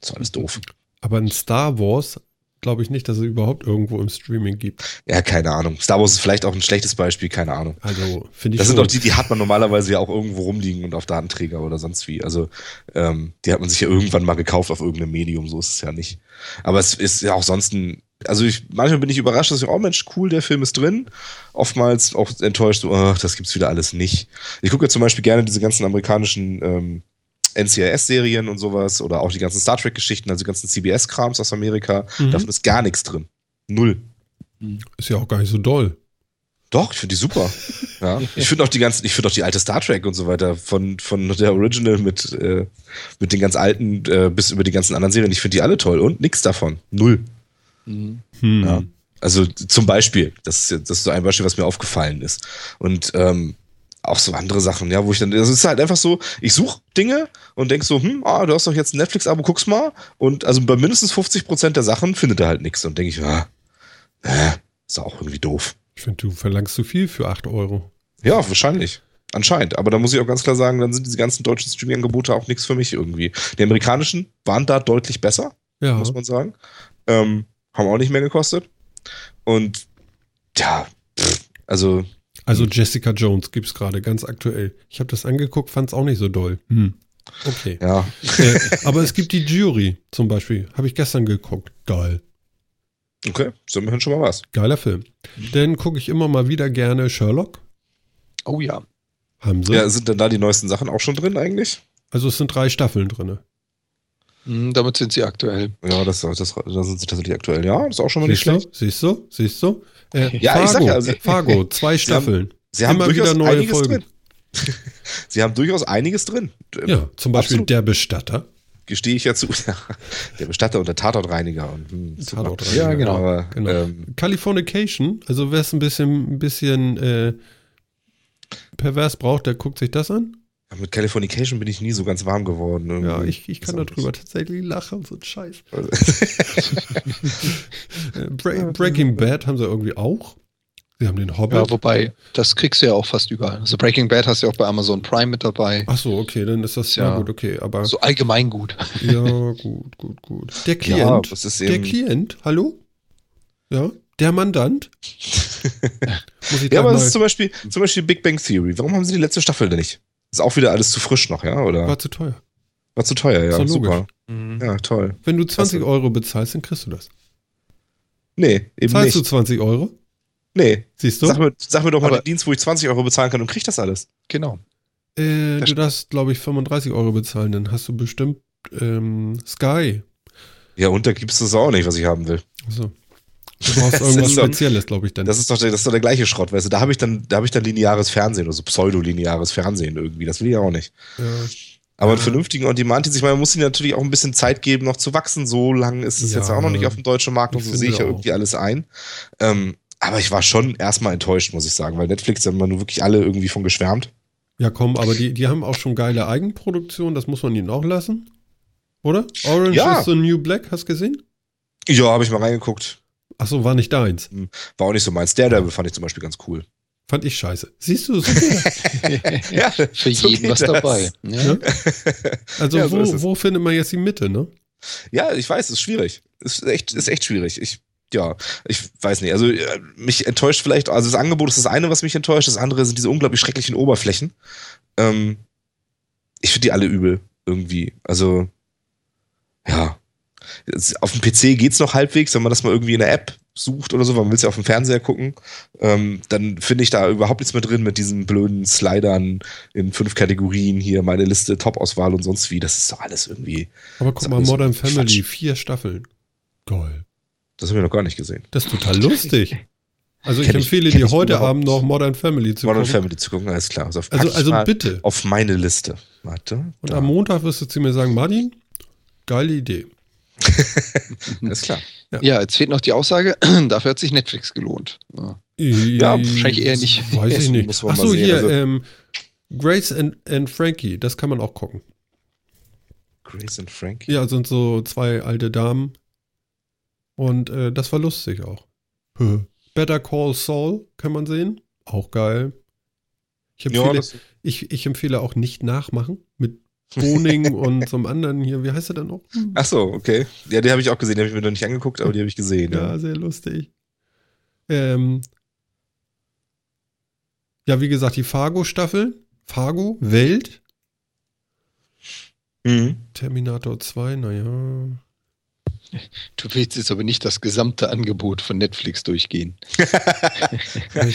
Das ist alles doof. Aber ein Star Wars glaube ich nicht, dass es überhaupt irgendwo im Streaming gibt. Ja, keine Ahnung. Star Wars ist vielleicht auch ein schlechtes Beispiel, keine Ahnung. Also, finde ich. Das sind doch die, die hat man normalerweise ja auch irgendwo rumliegen und auf Datenträger oder sonst wie. Also, ähm, die hat man sich ja irgendwann mal gekauft auf irgendeinem Medium, so ist es ja nicht. Aber es ist ja auch sonst ein also ich, manchmal bin ich überrascht, dass ich, oh Mensch, cool, der Film ist drin. Oftmals auch enttäuscht, so, oh, das gibt's wieder alles nicht. Ich gucke ja zum Beispiel gerne diese ganzen amerikanischen ähm, NCIS-Serien und sowas oder auch die ganzen Star Trek-Geschichten, also die ganzen CBS-Krams aus Amerika. Mhm. Davon ist gar nichts drin. Null. Ist ja auch gar nicht so doll. Doch, ich finde die super. ja. Ich finde auch die ganzen, ich finde auch die alte Star Trek und so weiter von, von der Original mit, äh, mit den ganz alten äh, bis über die ganzen anderen Serien. Ich finde die alle toll und nichts davon. Null. Mhm. Ja. Also zum Beispiel, das ist, das ist so ein Beispiel, was mir aufgefallen ist. Und ähm, auch so andere Sachen, ja, wo ich dann, das ist halt einfach so, ich suche Dinge und denk so, hm, ah, du hast doch jetzt ein Netflix-Abo, guck's mal. Und also bei mindestens 50 Prozent der Sachen findet er halt nichts. Und denke ich, ja, äh, ist auch irgendwie doof. Ich finde, du verlangst zu viel für 8 Euro. Ja, wahrscheinlich. Anscheinend. Aber da muss ich auch ganz klar sagen, dann sind diese ganzen deutschen Streaming-Angebote auch nichts für mich irgendwie. Die amerikanischen waren da deutlich besser, Ja. muss man sagen. Ähm, haben auch nicht mehr gekostet. Und ja, pff, also Also Jessica Jones gibt's gerade ganz aktuell. Ich habe das angeguckt, fand's auch nicht so doll. Hm. Okay. ja, <laughs> äh, aber es gibt die Jury zum Beispiel. Habe ich gestern geguckt. Geil. okay, ist immerhin schon mal was. Geiler Film. Dann gucke ich immer mal wieder gerne Sherlock. Oh ja. Haben sie. Ja, sind denn da die neuesten Sachen auch schon drin eigentlich? Also es sind drei Staffeln drin. Hm, damit sind sie aktuell. Ja, das, das, das sind sie tatsächlich aktuell. Ja, das ist auch schon mal nicht Siehst du? schlecht. Siehst du? Siehst du? Äh, <laughs> Ja, Fargo, ich sag ja, also- Fargo, <laughs> zwei haben- Staffeln. Sie haben Immer durchaus wieder neue einiges Folgen. drin. <laughs> Sie haben durchaus einiges drin. Ja, zum Beispiel Absolut. Der Bestatter. Gestehe ich ja zu. der Bestatter und der Tatortreiniger. Und, hm. Tatortreiniger. Ja, genau. Aber, Genau. Ähm, Californication, also wer es ein bisschen, ein bisschen äh, pervers braucht, der guckt sich das an. Mit Californication bin ich nie so ganz warm geworden. irgendwie. Ja, ich, ich kann darüber tatsächlich lachen, so ein Scheiß. Äh, <laughs> <laughs> Bra Breaking Bad haben sie irgendwie auch. Sie haben den Hobbit. Ja, wobei, das kriegst du ja auch fast überall. Also Breaking Bad hast du ja auch bei Amazon Prime mit dabei. Ach so, okay, dann ist das ja, Ja. gut, okay, aber So allgemein gut. <laughs> ja, gut, gut, gut. Der Ja, Klient, das ist der. Klient, hallo? Ja, der Mandant. Muss ich Ja, aber das ist zum Beispiel, zum Beispiel Big Bang Theory. Warum haben sie die letzte Staffel denn nicht? Ist auch wieder alles zu frisch noch, ja? Oder? war zu teuer. War zu teuer, ja. Ist doch Super. Mhm. Ja, toll. Wenn du 20 Klasse. Euro bezahlst, dann kriegst du das. Nee, eben Zahlst du nicht. 20 Euro? Nee. Siehst du? Sag mir, sag mir doch mal Aber- den Dienst, wo ich 20 Euro bezahlen kann und krieg das alles. Genau. Äh, Das du darfst, glaube ich, 35 Euro bezahlen, dann hast du bestimmt ähm, Sky. Ja, und da gibst du es auch nicht, was ich haben will. Also, du brauchst Das irgendwas ist doch- Spezielles, glaube ich, dann. Das ist doch der, das ist doch der gleiche Schrott, weißt du? Da habe ich dann, da habe ich dann lineares Fernsehen, also pseudolineares Fernsehen irgendwie. Das will ich auch nicht. ja. Aber einen vernünftigen On-Demand-Dienst, ich meine, man muss ihnen natürlich auch ein bisschen Zeit geben, noch zu wachsen. So lange ist es Ja, jetzt auch noch nicht auf dem deutschen Markt und so sehe ich ja irgendwie alles ein. Ähm, aber ich war schon erstmal enttäuscht, muss ich sagen, weil Netflix haben wir nur wirklich alle irgendwie von geschwärmt. ja, komm, aber die, die haben auch schon geile Eigenproduktion, das muss man ihnen auch lassen. Oder? Orange Ja. is the New Black, hast du gesehen? Ja, habe ich mal reingeguckt. Achso, war nicht deins. War auch nicht so meins. Daredevil fand ich zum Beispiel ganz cool. Fand ich scheiße. Siehst du, <laughs> super. Ja, Für so jeden geht was das. dabei. Ja. Ja. Also Ja, so wo, es. wo findet man jetzt die Mitte, ne? Ja, ich weiß, ist schwierig. Ist echt, ist echt schwierig. Ich, ja, ich weiß nicht. Also, äh, mich enttäuscht vielleicht, also das Angebot ist das eine, was mich enttäuscht. Das andere sind diese unglaublich schrecklichen Oberflächen. Ähm, ich finde die alle übel, irgendwie. Also, ja. Es- Auf dem PC geht's noch halbwegs, wenn man das mal irgendwie in der App sucht oder so, weil man will ja auf dem Fernseher gucken, ähm, dann finde ich da überhaupt nichts mehr drin mit diesen blöden Slidern in fünf Kategorien hier, meine Liste, Top-Auswahl und sonst wie. Das ist doch alles irgendwie, Aber guck mal, Modern Quatsch. Family, vier Staffeln. Geil. das haben wir noch gar nicht gesehen. Das ist total lustig. Also ich ich- empfehle dir heute überhaupt Abend noch Modern Family zu Modern gucken. Family zu gucken, alles klar. Also, Also, also bitte. auf meine Liste. Warte. Und da. am Montag wirst du zu mir sagen, Martin, geile Idee. <laughs> Alles klar. ja, jetzt fehlt noch die Aussage, <clears throat> dafür hat sich Netflix gelohnt. Ja. Ja, wahrscheinlich eher nicht. Weiß ich nicht. Muss man Ach mal so, sehen. hier, Also- ähm, Grace and, and Frankie, das kann man auch gucken. Grace und Frank. Ja, sind so zwei alte Damen. Und äh, das war lustig auch. Better Call Saul kann man sehen. Auch geil. Ich Ja, empfehle, das, ich, ich empfehle auch nicht nachmachen mit Boning und so einem anderen hier. Wie heißt er denn noch? Ach so, okay. Ja, die habe ich auch gesehen. Die habe ich mir noch nicht angeguckt, aber die habe ich gesehen. Ja, Ja. sehr lustig. Ähm, ja, wie gesagt, die Fargo-Staffel. Fargo, Welt, Mhm. Terminator 2, naja. Du willst jetzt aber nicht das gesamte Angebot von Netflix durchgehen. Ich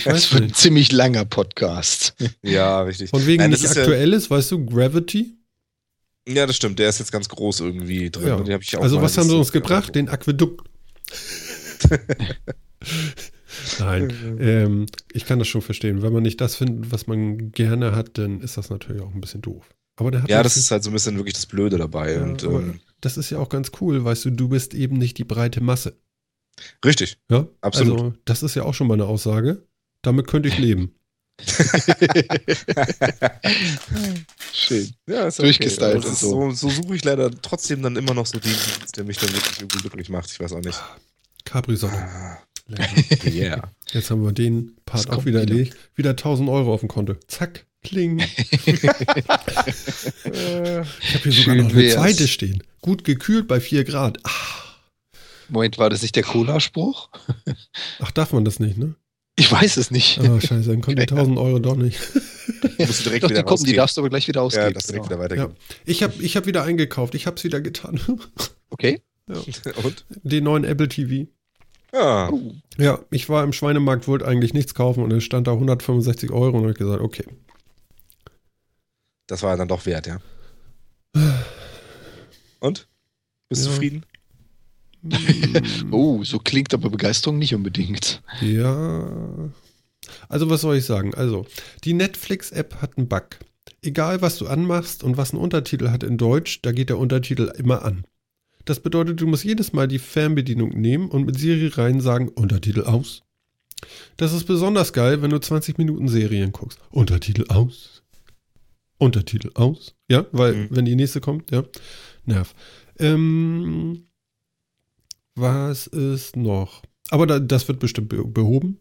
Das weiß wird ein ziemlich langer Podcast. ja, richtig. Von wegen Nein, das nicht ist ja- weißt du, Gravity. Ja, das stimmt. Der ist jetzt ganz groß irgendwie drin. Ja. Den hab ich auch Also was haben sie uns gebracht? Den Aquädukt. <laughs> Nein, ähm, ich kann das schon verstehen. Wenn man nicht das findet, was man gerne hat, dann ist das natürlich auch ein bisschen doof. Aber der hat Ja, das ist halt so ein bisschen wirklich das Blöde dabei. Ja, und, ähm, das ist ja auch ganz cool, weißt du, du bist eben nicht die breite Masse. richtig. Ja, Absolut. Also, das ist ja auch schon mal eine Aussage. Damit könnte ich leben. <laughs> Schön. Ja, ist Durchgestylt Okay. Ist so. so. Suche ich leider trotzdem dann immer noch so den Dienst, der mich dann wirklich irgendwie glücklich macht. Ich weiß auch nicht. Capri-Sonne. Ah, yeah. Jetzt haben wir den Part auch wieder erledigt. Wieder 1000 Euro auf dem Konto. Zack, kling. <laughs> Ich Äh, habe hier sogar Schön noch eine wär's. zweite stehen. Gut gekühlt bei 4 Grad. Ah, Moment, war das nicht der Cola-Spruch? Ach, darf man das nicht, ne? Ich weiß es nicht. Ah, scheiße, dann kommen die <laughs> 1000 Euro doch nicht. <laughs> musst du direkt Doch, wieder die kommen, die darfst du aber gleich wieder Ja, ausgeben. das direkt genau. wieder Ja. weitergeben. Ich habe ich hab wieder eingekauft. Ich habe es wieder getan. <laughs> Okay. Und? Den neuen Apple TV. Ja. Oh. Ja, ich war im Schweinemarkt, wollte eigentlich nichts kaufen und es stand da 165 Euro und habe gesagt, okay. Das war dann doch wert, ja. <sighs> Und? Bist du Ja. zufrieden? Oh, so klingt aber Begeisterung nicht unbedingt. Ja. Also, was soll ich sagen? Also, die Netflix-App hat einen Bug. Egal, was du anmachst und was einen Untertitel hat in Deutsch, da geht der Untertitel immer an. Das bedeutet, du musst jedes Mal die Fernbedienung nehmen und mit Siri rein sagen, Untertitel aus. Das ist besonders geil, wenn du 20 Minuten Serien guckst. Untertitel aus. Untertitel aus. Ja, weil, Mhm. wenn die nächste kommt, ja. Nerv. Ähm, was ist noch? Aber da, das wird bestimmt be behoben.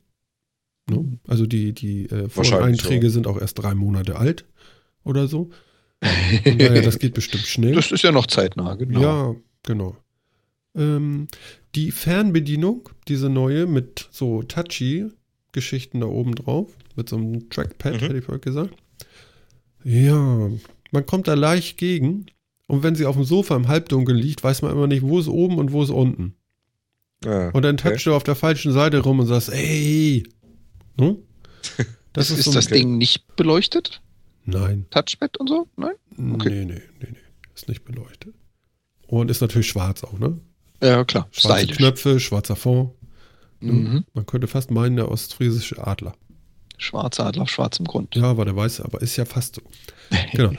Ne? Also die, die äh, Einträge ja. sind auch erst drei Monate alt oder so. Daher, das geht bestimmt schnell. <laughs> Das ist ja noch zeitnah, genau. Ja, genau. Ähm, die Fernbedienung, diese neue mit so touchy-Geschichten da oben drauf, mit so einem Trackpad, Mhm. hätte ich vorhin gesagt. Ja, man kommt da leicht gegen. Und wenn sie auf dem Sofa im Halbdunkel liegt, weiß man immer nicht, wo ist oben und wo ist unten. Ja. Und dann Okay. touchst du auf der falschen Seite rum und sagst, ey. Ne? <laughs> Das ist, ist, ist so das Ding nicht beleuchtet? Nein. Touchpad und so? Nein? Okay. Nee, nee, nee, nee. Ist nicht beleuchtet. Und ist natürlich schwarz auch, ne? Ja, klar. Schwarze Stylisch. Knöpfe, schwarzer Fond. Mhm. Man könnte fast meinen, der ostfriesische Adler. Schwarzer Adler auf schwarzem Grund. Ja, war der weiße, aber ist ja fast so. <laughs> Genau.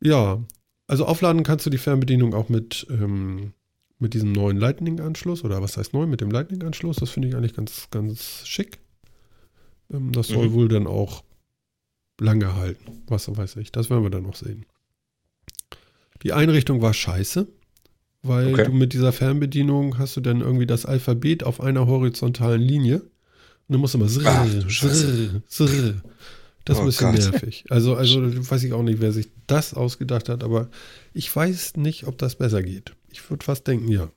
ja, also aufladen kannst du die Fernbedienung auch mit, ähm, mit diesem neuen Lightning-Anschluss oder was heißt neu, mit dem Lightning-Anschluss. Das finde ich eigentlich ganz, ganz schick. Ähm, das soll Mhm. wohl dann auch lange halten. Was weiß ich. Das werden wir dann noch sehen. Die Einrichtung war scheiße, weil Okay. du mit dieser Fernbedienung hast du dann irgendwie das Alphabet auf einer horizontalen Linie. Und dann musst du immer zrr, Ach, zrr, zrr. Das ist Oh ein bisschen Gott. nervig. Also, also weiß ich auch nicht, wer sich das ausgedacht hat, aber ich weiß nicht, ob das besser geht. Ich würde fast denken, ja.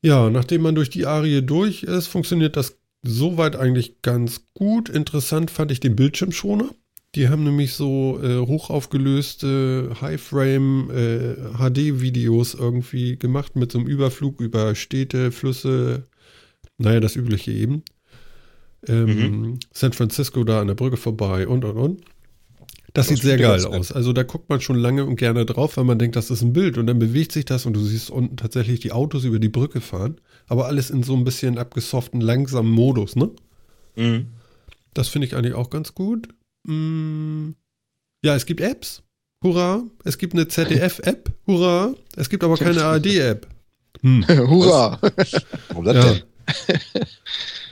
Ja, nachdem man durch die Arie durch ist, funktioniert das soweit eigentlich ganz gut. Interessant fand ich den Bildschirmschoner. Die haben nämlich so äh, hochaufgelöste High-Frame äh, HD-Videos irgendwie gemacht mit so einem Überflug über Städte, Flüsse, naja, das übliche eben. Ähm, San Francisco da an der Brücke vorbei und und und. Das, Das sieht sehr geil aus. Also da guckt man schon lange und gerne drauf, weil man denkt, das ist ein Bild und dann bewegt sich das und du siehst unten tatsächlich die Autos über die Brücke fahren, aber alles in so ein bisschen abgesofften, langsamen Modus, ne? Mhm. Das finde ich eigentlich auch ganz gut. Mm, Ja, es gibt Apps. Hurra. Es gibt eine ZDF-App. Hurra. Es gibt aber keine ARD-App. <laughs> Hm. Hurra! Warum das Ja. denn?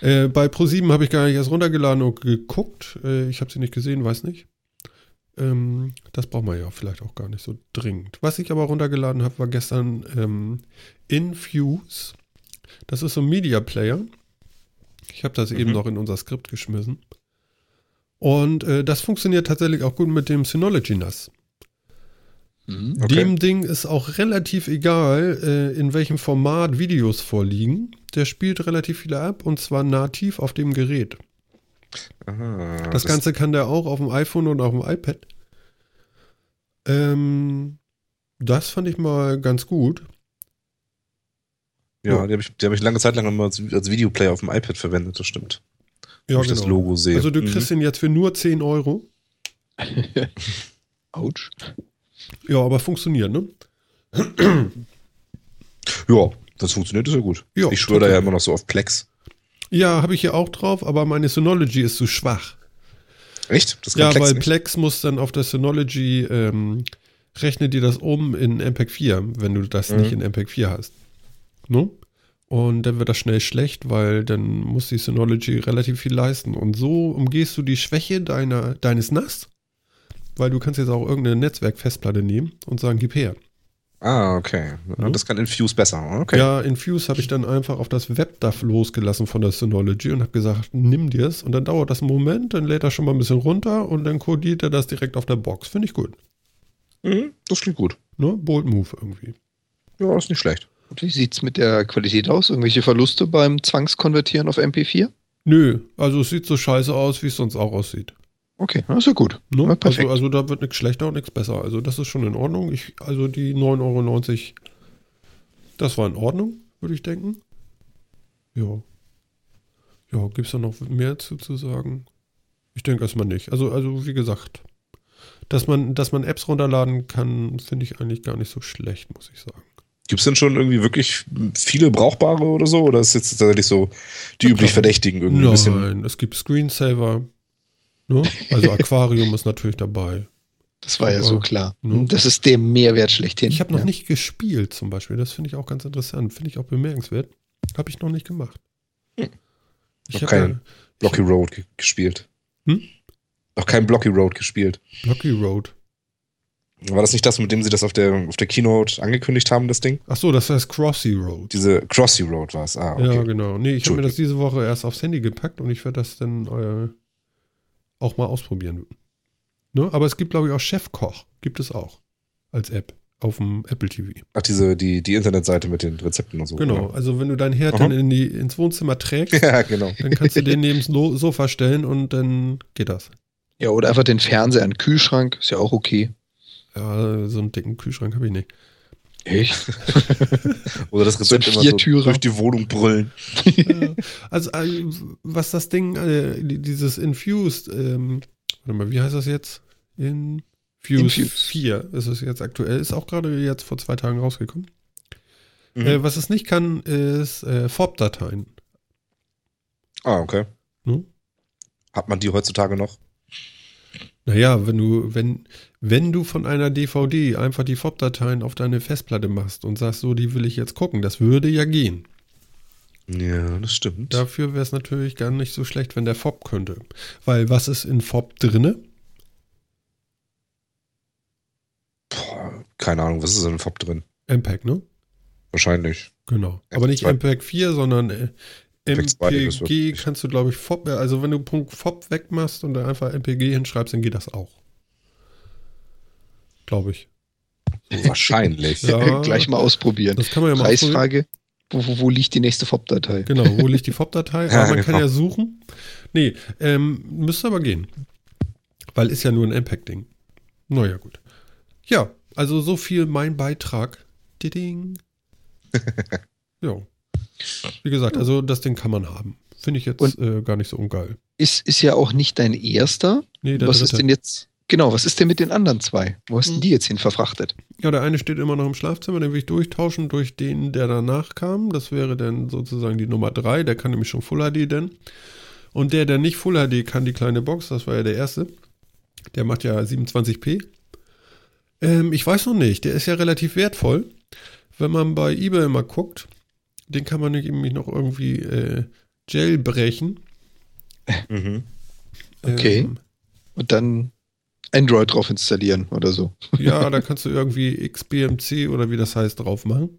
Äh, bei Pro7 habe ich gar nicht erst runtergeladen und geguckt. Äh, ich habe sie nicht gesehen, weiß nicht. Ähm, das braucht man ja vielleicht auch gar nicht so dringend. Was ich aber runtergeladen habe, war gestern ähm, Infuse. Das ist so ein Media Player. Ich habe das eben Mhm. noch in unser Skript geschmissen. Und äh, das funktioniert tatsächlich auch gut mit dem Synology NAS. Mhm. Okay. Dem Ding ist auch relativ egal, äh, in welchem Format Videos vorliegen. Der spielt relativ viele ab und zwar nativ auf dem Gerät. Aha, Das, Ganze kann der auch auf dem iPhone und auf dem iPad. Ähm, das fand ich mal ganz gut. Ja, Ja. die habe ich, die hab ich lange Zeit lang immer als, als Videoplayer auf dem iPad verwendet, das stimmt. Ja, Wo ich das Logo sehe. Also du Mhm. kriegst ihn jetzt für nur 10 Euro. <laughs> Autsch. Ja, aber funktioniert, ne? Ja, das funktioniert ist ja gut. Ja, ich schwöre da ja immer noch so auf Plex. Ja, habe ich hier auch drauf, aber meine Synology ist zu schwach. Echt? Das Ja, Plex weil nicht? Plex muss dann auf der Synology ähm, rechnet dir das um in MPEG 4, wenn du das Mhm. nicht in MPEG 4 hast. Ne? Und dann wird das schnell schlecht, weil dann muss die Synology relativ viel leisten. Und so umgehst du die Schwäche deiner, deines NAS, weil du kannst jetzt auch irgendeine Netzwerkfestplatte nehmen und sagen, gib her. Ah, okay. Mhm. Das kann Infuse besser. Okay. Ja, Infuse habe ich dann einfach auf das WebDAV losgelassen von der Synology und habe gesagt, nimm dir es. Und dann dauert das einen Moment, dann lädt er schon mal ein bisschen runter und dann kodiert er das direkt auf der Box. Finde ich gut. Mhm, das klingt gut. Ne? Bold Move irgendwie. Ja, ist nicht schlecht. Und wie sieht es mit der Qualität aus? Irgendwelche Verluste beim Zwangskonvertieren auf MP4? Nö, also es sieht so scheiße aus, wie es sonst auch aussieht. Okay, das ist ja gut. Ne? Ja, perfekt. Also, also da wird nichts schlechter und nichts besser. Also das ist schon in Ordnung. Ich, also die 9,90 Euro, das war in Ordnung, würde ich denken. Ja. Ja, gibt es da noch mehr zu, zu sagen? Ich denke erstmal nicht. Also, also wie gesagt, dass man, dass man Apps runterladen kann, finde ich eigentlich gar nicht so schlecht, muss ich sagen. Gibt es denn schon irgendwie wirklich viele brauchbare oder so? Oder ist jetzt tatsächlich so die Ja, üblich. Verdächtigen irgendwie ein bisschen? Nein, es gibt Screensaver. Ne? Also Aquarium ist natürlich dabei. Das war ja so klar. ne? Das ist der Mehrwert schlechthin. Ich habe noch ja. nicht gespielt zum Beispiel. Das finde ich auch ganz interessant. Finde ich auch bemerkenswert. Habe ich noch nicht gemacht. Hm. Ich Noch habe kein- ja Blocky Road ge gespielt. Hm? Noch kein Blocky Road gespielt. Blocky Road. War das nicht das, mit dem sie das auf der, auf der Keynote angekündigt haben, das Ding? Ach so, das heißt Crossy Road. Diese Crossy Road war es. Ah, okay. Ja, genau. Nee, ich habe mir das diese Woche erst aufs Handy gepackt und ich werde das dann äh, auch mal ausprobieren. Ne? Aber es gibt, glaube ich, auch Chefkoch. Gibt es auch. Als App. Auf dem Apple TV. Ach, diese, die, die Internetseite mit den Rezepten und so. Genau. Also, wenn du deinen Herd Aha. dann in die, ins Wohnzimmer trägst, <laughs> Ja, genau. dann kannst du den neben das Sofa stellen und dann geht das. Ja, oder einfach den Fernseher an den Kühlschrank, ist ja auch okay. Ja, so einen dicken Kühlschrank habe ich nicht. Echt? <laughs> Oder das Rezept So ein immer so Viertürer. durch die Wohnung brüllen. <laughs> Also, äh, was das Ding, äh, die- dieses Infused, ähm, warte mal, wie heißt das jetzt? Infused, Infused. 4 ist es jetzt aktuell, ist auch gerade jetzt vor zwei Tagen rausgekommen. Mhm. Äh, was es nicht kann, ist äh, FOB-Dateien. Ah, okay. Ne? Hat man die heutzutage noch? Naja, wenn du, wenn, wenn du von einer DVD einfach die FOB-Dateien auf deine Festplatte machst und sagst, so, die will ich jetzt gucken, das würde ja gehen. Ja, das stimmt. Dafür wäre es natürlich gar nicht so schlecht, wenn der FOB könnte. Weil was ist in FOB drinne? Boah, keine Ahnung, was ist in FOB drin? MPEG, ne? Wahrscheinlich. Genau. Aber nicht zwei. MPEG 4, sondern äh, MPEG MPG kannst du, glaube ich, FOB, also wenn du Punkt FOB wegmachst und dann einfach MPG hinschreibst, dann geht das auch. Glaube ich. Wahrscheinlich. Ja. <laughs> Gleich mal ausprobieren. Das kann man ja mal. Preisfrage, wo, wo, wo liegt die nächste FOB-Datei? Genau, wo liegt die FOB-Datei? Ja, <laughs> Aber man kann genau. ja suchen. Nee, ähm, müsste aber gehen. Weil ist ja nur ein MPEG-Ding. Naja, gut. Ja, also so viel mein Beitrag. Diding. <laughs> ja. Wie gesagt, also das Ding kann man haben. Finde ich jetzt äh, gar nicht so ungeil. Ist, ist ja auch nicht dein erster. Nee, der Was dritte. ist denn jetzt? Genau, was ist denn mit den anderen zwei? Wo hast denn Hm. die jetzt hin verfrachtet? Ja, der eine steht immer noch im Schlafzimmer, den will ich durchtauschen durch den, der danach kam. Das wäre dann sozusagen die Nummer 3, der kann nämlich schon Full HD denn. Und der, der nicht Full HD kann, die kleine Box, das war ja der erste. Der macht ja 27p. Ähm, ich weiß noch nicht, der ist ja relativ wertvoll. Wenn man bei eBay mal guckt, den kann man nämlich noch irgendwie äh, jailbrechen. Mhm. <laughs> Okay. Ähm, Und dann Android drauf installieren oder so. Ja, <laughs> da kannst du irgendwie XBMC oder wie das heißt drauf machen.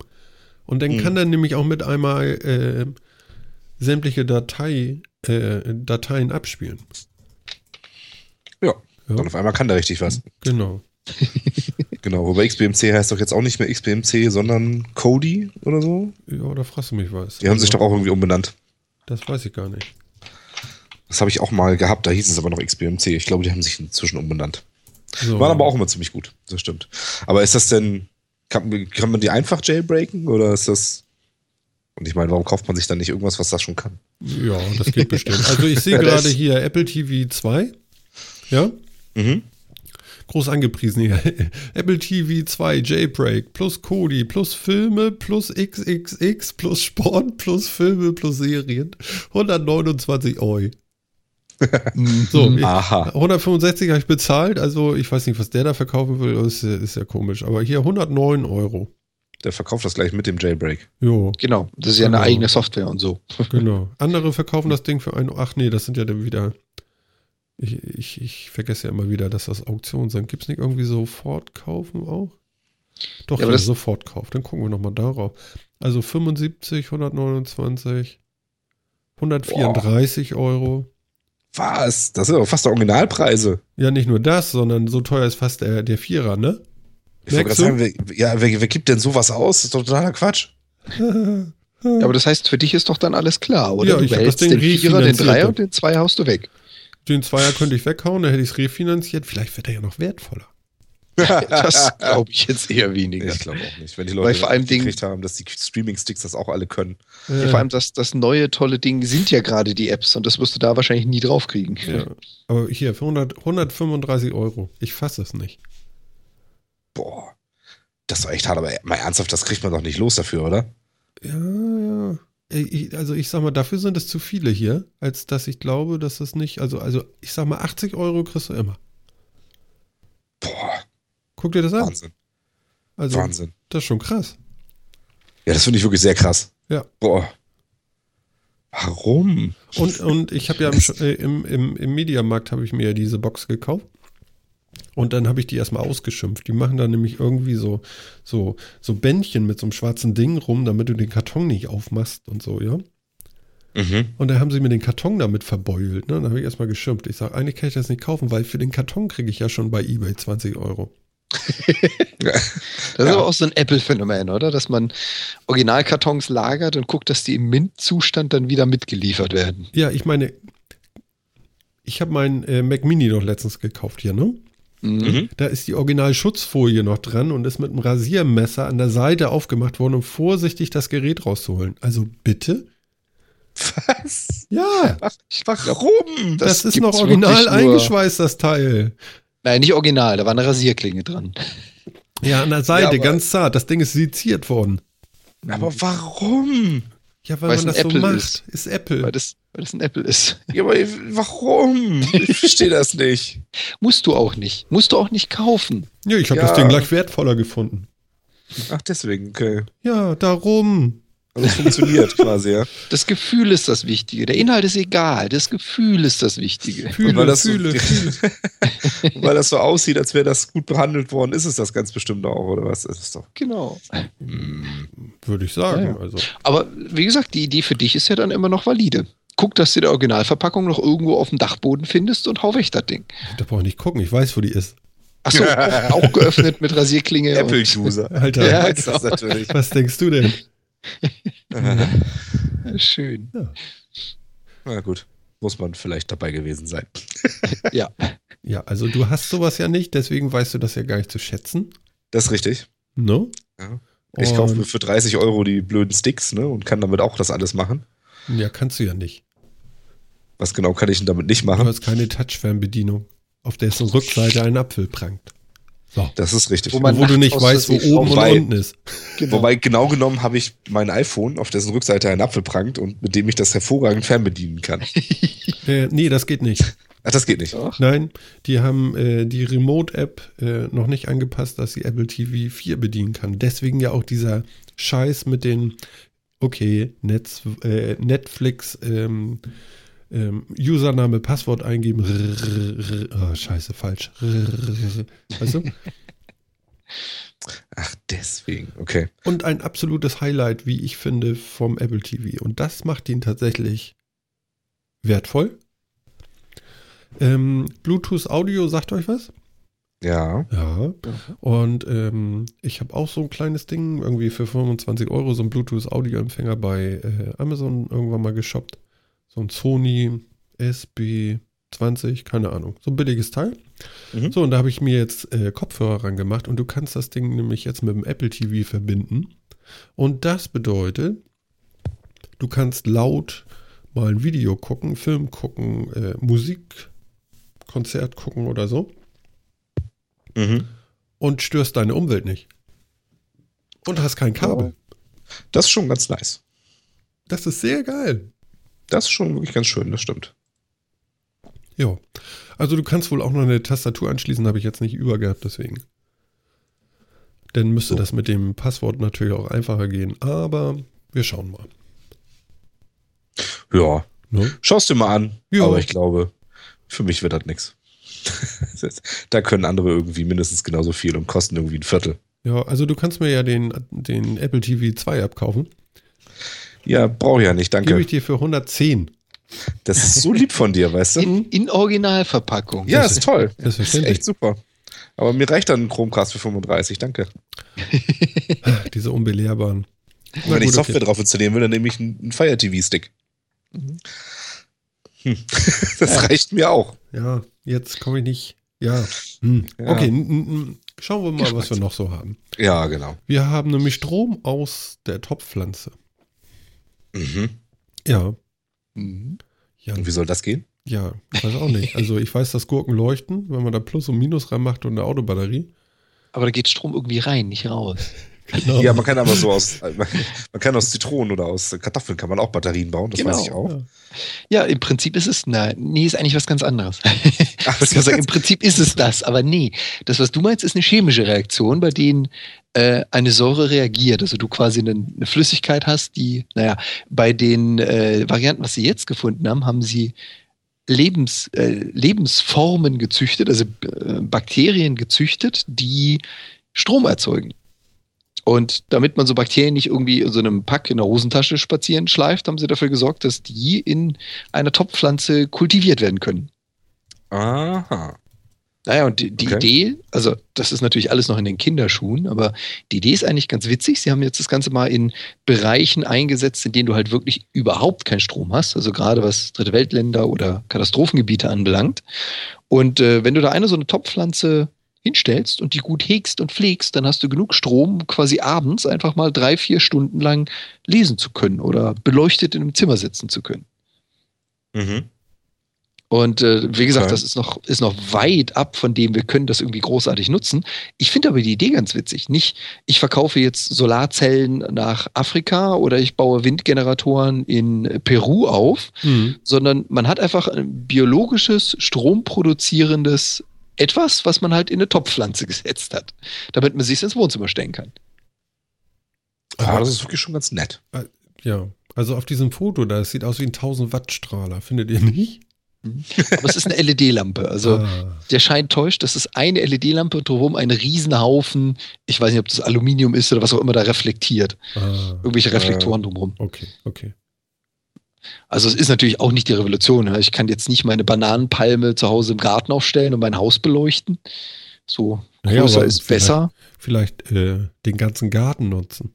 Und dann Mhm. kann dann nämlich auch mit einmal äh, sämtliche Datei, äh, Dateien abspielen. Ja. Ja. Dann auf einmal kann der richtig was. Genau. <laughs> Genau. Wobei XBMC heißt doch jetzt auch nicht mehr XBMC, sondern Kodi oder so. Ja, da fragst du mich was. Die haben sich doch auch irgendwie umbenannt. Das weiß ich gar nicht. Das habe ich auch mal gehabt, da hieß es aber noch XBMC. Ich glaube, die haben sich inzwischen umbenannt. So. Waren aber auch immer ziemlich gut, das stimmt. Aber ist das denn, kann, kann man die einfach jailbreaken oder ist das. Und ich meine, warum kauft man sich dann nicht irgendwas, was das schon kann? Ja, das geht bestimmt. Also ich sehe <laughs> gerade hier Apple TV 2. Ja, Mhm. groß angepriesen hier. <laughs> Apple TV 2 Jailbreak plus Kodi plus Filme plus XXX plus Sport plus Filme plus Serien. 129 Euro. <laughs> So, Mhm. ich- Aha. 165 habe ich bezahlt, also ich weiß nicht, was der da verkaufen will, ist, ist ja komisch. Aber hier 109 Euro. Der verkauft das gleich mit dem Jailbreak. Jo, Genau, das ist ja eine Genau. eigene Software und so. <laughs> genau. Andere verkaufen das Ding für ein. Ach nee, das sind ja dann wieder. Ich, ich, ich vergesse ja immer wieder, dass das Auktionen sind. Gibt es nicht irgendwie sofort kaufen auch? Doch, Ja, ja, sofort Kauf. Dann gucken wir nochmal darauf. Also 75, 129, 134 Euro. Was? Das sind doch fast Originalpreise. Ja, nicht nur das, sondern so teuer ist fast der, der Vierer, ne? Ich wollte sagen, wer, ja, wer, wer gibt denn sowas aus? Das ist doch totaler Quatsch. Ja, aber das heißt, für dich ist doch dann alles klar, oder? Ja, du ich hab das Ding den Vierer, den. Dreier und den Zweier haust du weg. Den Zweier könnte ich weghauen, dann hätte ich es refinanziert. Vielleicht wird er ja noch wertvoller. <laughs> Das <laughs> glaube ich jetzt eher weniger. Ich glaube auch nicht. Wenn die Weil Leute vor allem gekriegt haben, dass die Streaming-Sticks das auch alle können. Ja, vor allem das, das neue tolle Ding sind ja gerade die Apps und das wirst du da wahrscheinlich nie draufkriegen. Ja. Aber hier, für 100, 135 Euro. Ich fasse es nicht. Boah. Das war echt hart, aber mal ernsthaft, das kriegt man doch nicht los dafür, oder? Ja, ja. Ich- Also ich sag mal, dafür sind es zu viele hier, als dass ich glaube, dass es nicht, also, also ich sag mal, 80 Euro kriegst du immer. Boah, Guck dir das an. Wahnsinn. Also, Wahnsinn. das ist schon krass. Ja, das finde ich wirklich sehr krass. Ja. Boah. Warum? Und, und ich habe ja im, äh, im, im, im Mediamarkt habe ich mir ja diese Box gekauft. Und dann habe ich die erstmal ausgeschimpft. Die machen da nämlich irgendwie so, so, so Bändchen mit so einem schwarzen Ding rum, damit du den Karton nicht aufmachst und so, ja. Mhm. Und dann haben sie mir den Karton damit verbeult. Ne? Dann habe ich erstmal geschimpft. Ich sage, eigentlich kann ich das nicht kaufen, weil für den Karton kriege ich ja schon bei eBay 20 Euro. Das ist aber auch so ein Apple-Phänomen, oder? Dass man Originalkartons lagert und guckt, dass die im Mint-Zustand dann wieder mitgeliefert werden. Ja, ich meine, ich habe meinen äh, Mac Mini doch letztens gekauft hier, ne? Mhm. Da ist die Original-Schutzfolie noch dran und ist mit einem Rasiermesser an der Seite aufgemacht worden, um vorsichtig das Gerät rauszuholen. Also bitte? Was? Ja, Warum? das, ist gibt's noch original eingeschweißt, das Teil. Nein, nicht original, da war eine Rasierklinge dran. Ja, an der Seite, aber- ganz zart. Das Ding ist seziert worden. Aber warum? Ja, weil Weil's man ein das so Apple macht. ist. Ist, Apple. Weil das, weil das ein Apple ist. <laughs> Ja, aber warum? Ich verstehe das nicht. Musst du auch nicht. Musst du auch nicht kaufen. ja, ich habe Ja. das Ding gleich wertvoller gefunden. Ach, deswegen, okay. Ja, darum. Also es funktioniert <laughs> quasi, ja. Das Gefühl ist das Wichtige. Der Inhalt ist egal. Das Gefühl ist das Wichtige. Fühle, weil das so- fühle, fühle. <laughs> Weil das so aussieht, als wäre das gut behandelt worden, ist es das ganz bestimmt auch, oder was? Das ist doch. Genau. Würde ich sagen. Ja, ja. Also. Aber wie gesagt, die Idee für dich ist ja dann immer noch valide. Guck, dass du die Originalverpackung noch irgendwo auf dem Dachboden findest und hau weg das Ding. Da brauche ich nicht gucken, ich weiß, wo die ist. Achso, auch, <laughs> auch geöffnet mit Rasierklinge. und- Apple-User. Alter, Ja, natürlich. was denkst du denn? <laughs> Schön. Na gut, muss man vielleicht dabei gewesen sein. <laughs> Ja. Ja, also du hast sowas ja nicht, deswegen weißt du das ja gar nicht zu schätzen. Das ist richtig. Ne? Ja. Ich kaufe mir für 30 Euro die blöden Sticks ne, und kann damit auch das alles machen. Ja, kannst du ja nicht. Was genau kann ich denn damit nicht Du machen? hast keine Touchfernbedienung, auf dessen Rückseite ein Apfel prangt. So. Das ist richtig. Wo man Wo du nicht weißt, wo oben und Wobei- unten ist. <laughs> Genau. Wobei genau genommen habe ich mein iPhone, auf dessen Rückseite ein Apfel prangt und mit dem ich das hervorragend fernbedienen kann. <laughs> Äh, nee, das geht nicht. Ach, das geht nicht. Doch. Nein, die haben äh, die Remote-App äh, noch nicht angepasst, dass sie Apple TV 4 bedienen kann. Deswegen ja auch dieser Scheiß mit den, okay, Netz, äh, Netflix, ähm, ähm, Username, Passwort eingeben. Oh, scheiße, falsch. Weißt du? Ach, deswegen. Okay. Und ein absolutes Highlight, wie ich finde, vom Apple TV. Und das macht ihn tatsächlich wertvoll. Ähm, Bluetooth Audio, sagt euch was? Ja. Ja. Und ähm, ich habe auch so ein kleines Ding, irgendwie für 25 Euro, so ein Bluetooth-Audio-Empfänger bei äh, Amazon irgendwann mal geshoppt. So ein Sony SB20, keine Ahnung. So ein billiges Teil. Mhm. So, und da habe ich mir jetzt äh, Kopfhörer ran gemacht und du kannst das Ding nämlich jetzt mit dem Apple TV verbinden. Und das bedeutet, du kannst laut mal ein Video gucken, Film gucken, äh, Musik, Konzert gucken oder so Mhm. und störst deine Umwelt nicht. Und hast kein Kabel. Das ist schon ganz nice. Das ist sehr geil. Das ist schon wirklich ganz schön, das stimmt. Ja. Also du kannst wohl auch noch eine Tastatur anschließen, habe ich jetzt nicht übergehabt, deswegen. Dann müsste So. das mit dem Passwort natürlich auch einfacher gehen. Aber wir schauen mal. Ja, Ne? schaust dir mal an. Ja. Aber ich glaube, für mich wird das nix. <laughs> da können andere irgendwie mindestens genauso viel und kosten irgendwie ein Viertel. Ja, also du kannst mir ja den, den Apple TV 2 abkaufen. Ja, brauche ich ja nicht, Gebe danke. ich dir für 110. Das ist so lieb von dir, weißt du? In, in Originalverpackung. Ja, ist toll. <laughs> Das ist echt super. Aber mir reicht dann ein Chromecast für 35, danke. Diese unbelehrbaren. Und wenn ich gut, Software okay. drauf installieren will, dann nehme ich einen Fire TV-Stick. Mhm. Hm. <laughs> Das reicht mir auch. Ja, jetzt komme ich nicht. Ja. Hm. Ja. Okay, n- n- schauen wir mal, was wir noch so haben. Ja, genau. Wir haben nämlich Strom aus der Topfpflanze. Mhm. Ja. Mhm. Ja, Und wie soll das gehen? ja, ich weiß auch nicht. Also ich weiß, dass Gurken leuchten, wenn man da Plus und Minus reinmacht und eine Autobatterie. Aber da geht Strom irgendwie rein, nicht raus. <laughs> Genau. Ja, man kann aber so aus, man, man kann aus Zitronen oder aus Kartoffeln kann man auch Batterien bauen, das Genau. weiß ich auch. Ja. Ja, im Prinzip ist es, na, nee, ist eigentlich was ganz anderes. <laughs> Ach, Ich würde sagen, im Prinzip ist es das, aber nee. Das, was du meinst, ist eine chemische Reaktion, bei denen äh, eine Säure reagiert. Also du quasi eine, eine Flüssigkeit hast, die, naja, bei den äh, Varianten, was sie jetzt gefunden haben, haben sie Lebens, äh, Lebensformen gezüchtet, also äh, Bakterien gezüchtet, die Strom erzeugen. Und damit man so Bakterien nicht irgendwie in so einem Pack in der Hosentasche spazieren schleift, haben sie dafür gesorgt, dass die in einer Topfpflanze kultiviert werden können. Aha. Naja, und die, die Okay. Idee, also das ist natürlich alles noch in den Kinderschuhen, aber die Idee ist eigentlich ganz witzig. Sie haben jetzt das Ganze mal in Bereichen eingesetzt, in denen du halt wirklich überhaupt keinen Strom hast, also gerade was Dritte Weltländer oder Katastrophengebiete anbelangt. Und äh, wenn du da eine so eine Topfpflanze hinstellst und die gut hegst und pflegst, dann hast du genug Strom, quasi abends einfach mal drei, vier Stunden lang lesen zu können oder beleuchtet in einem Zimmer sitzen zu können. Mhm. Und äh, wie gesagt, Okay. das ist noch, ist noch weit ab von dem, wir können das irgendwie großartig nutzen. Ich finde aber die Idee ganz witzig. Nicht, ich verkaufe jetzt Solarzellen nach Afrika oder ich baue Windgeneratoren in Peru auf, Hm. sondern man hat einfach ein biologisches, stromproduzierendes etwas, was man halt in eine Topfpflanze <laughs> gesetzt hat, damit man sich ins Wohnzimmer stellen kann. Ja, das ist wirklich schon ganz nett. Ja, also auf diesem Foto, da es sieht aus wie ein 1000 Watt Strahler, findet ihr nicht? Aber es ist eine LED-Lampe. Also ah, der Schein täuscht, das ist eine LED-Lampe und drumherum ein Riesenhaufen, ich weiß nicht, ob das Aluminium ist oder was auch immer da reflektiert. ah, Irgendwelche Reflektoren drumherum. okay, okay. Also es ist natürlich auch nicht die Revolution. ja. Ich kann jetzt nicht meine Bananenpalme zu Hause im Garten aufstellen und mein Haus beleuchten. So Naja, größer ist vielleicht- besser. Vielleicht äh, den ganzen Garten nutzen.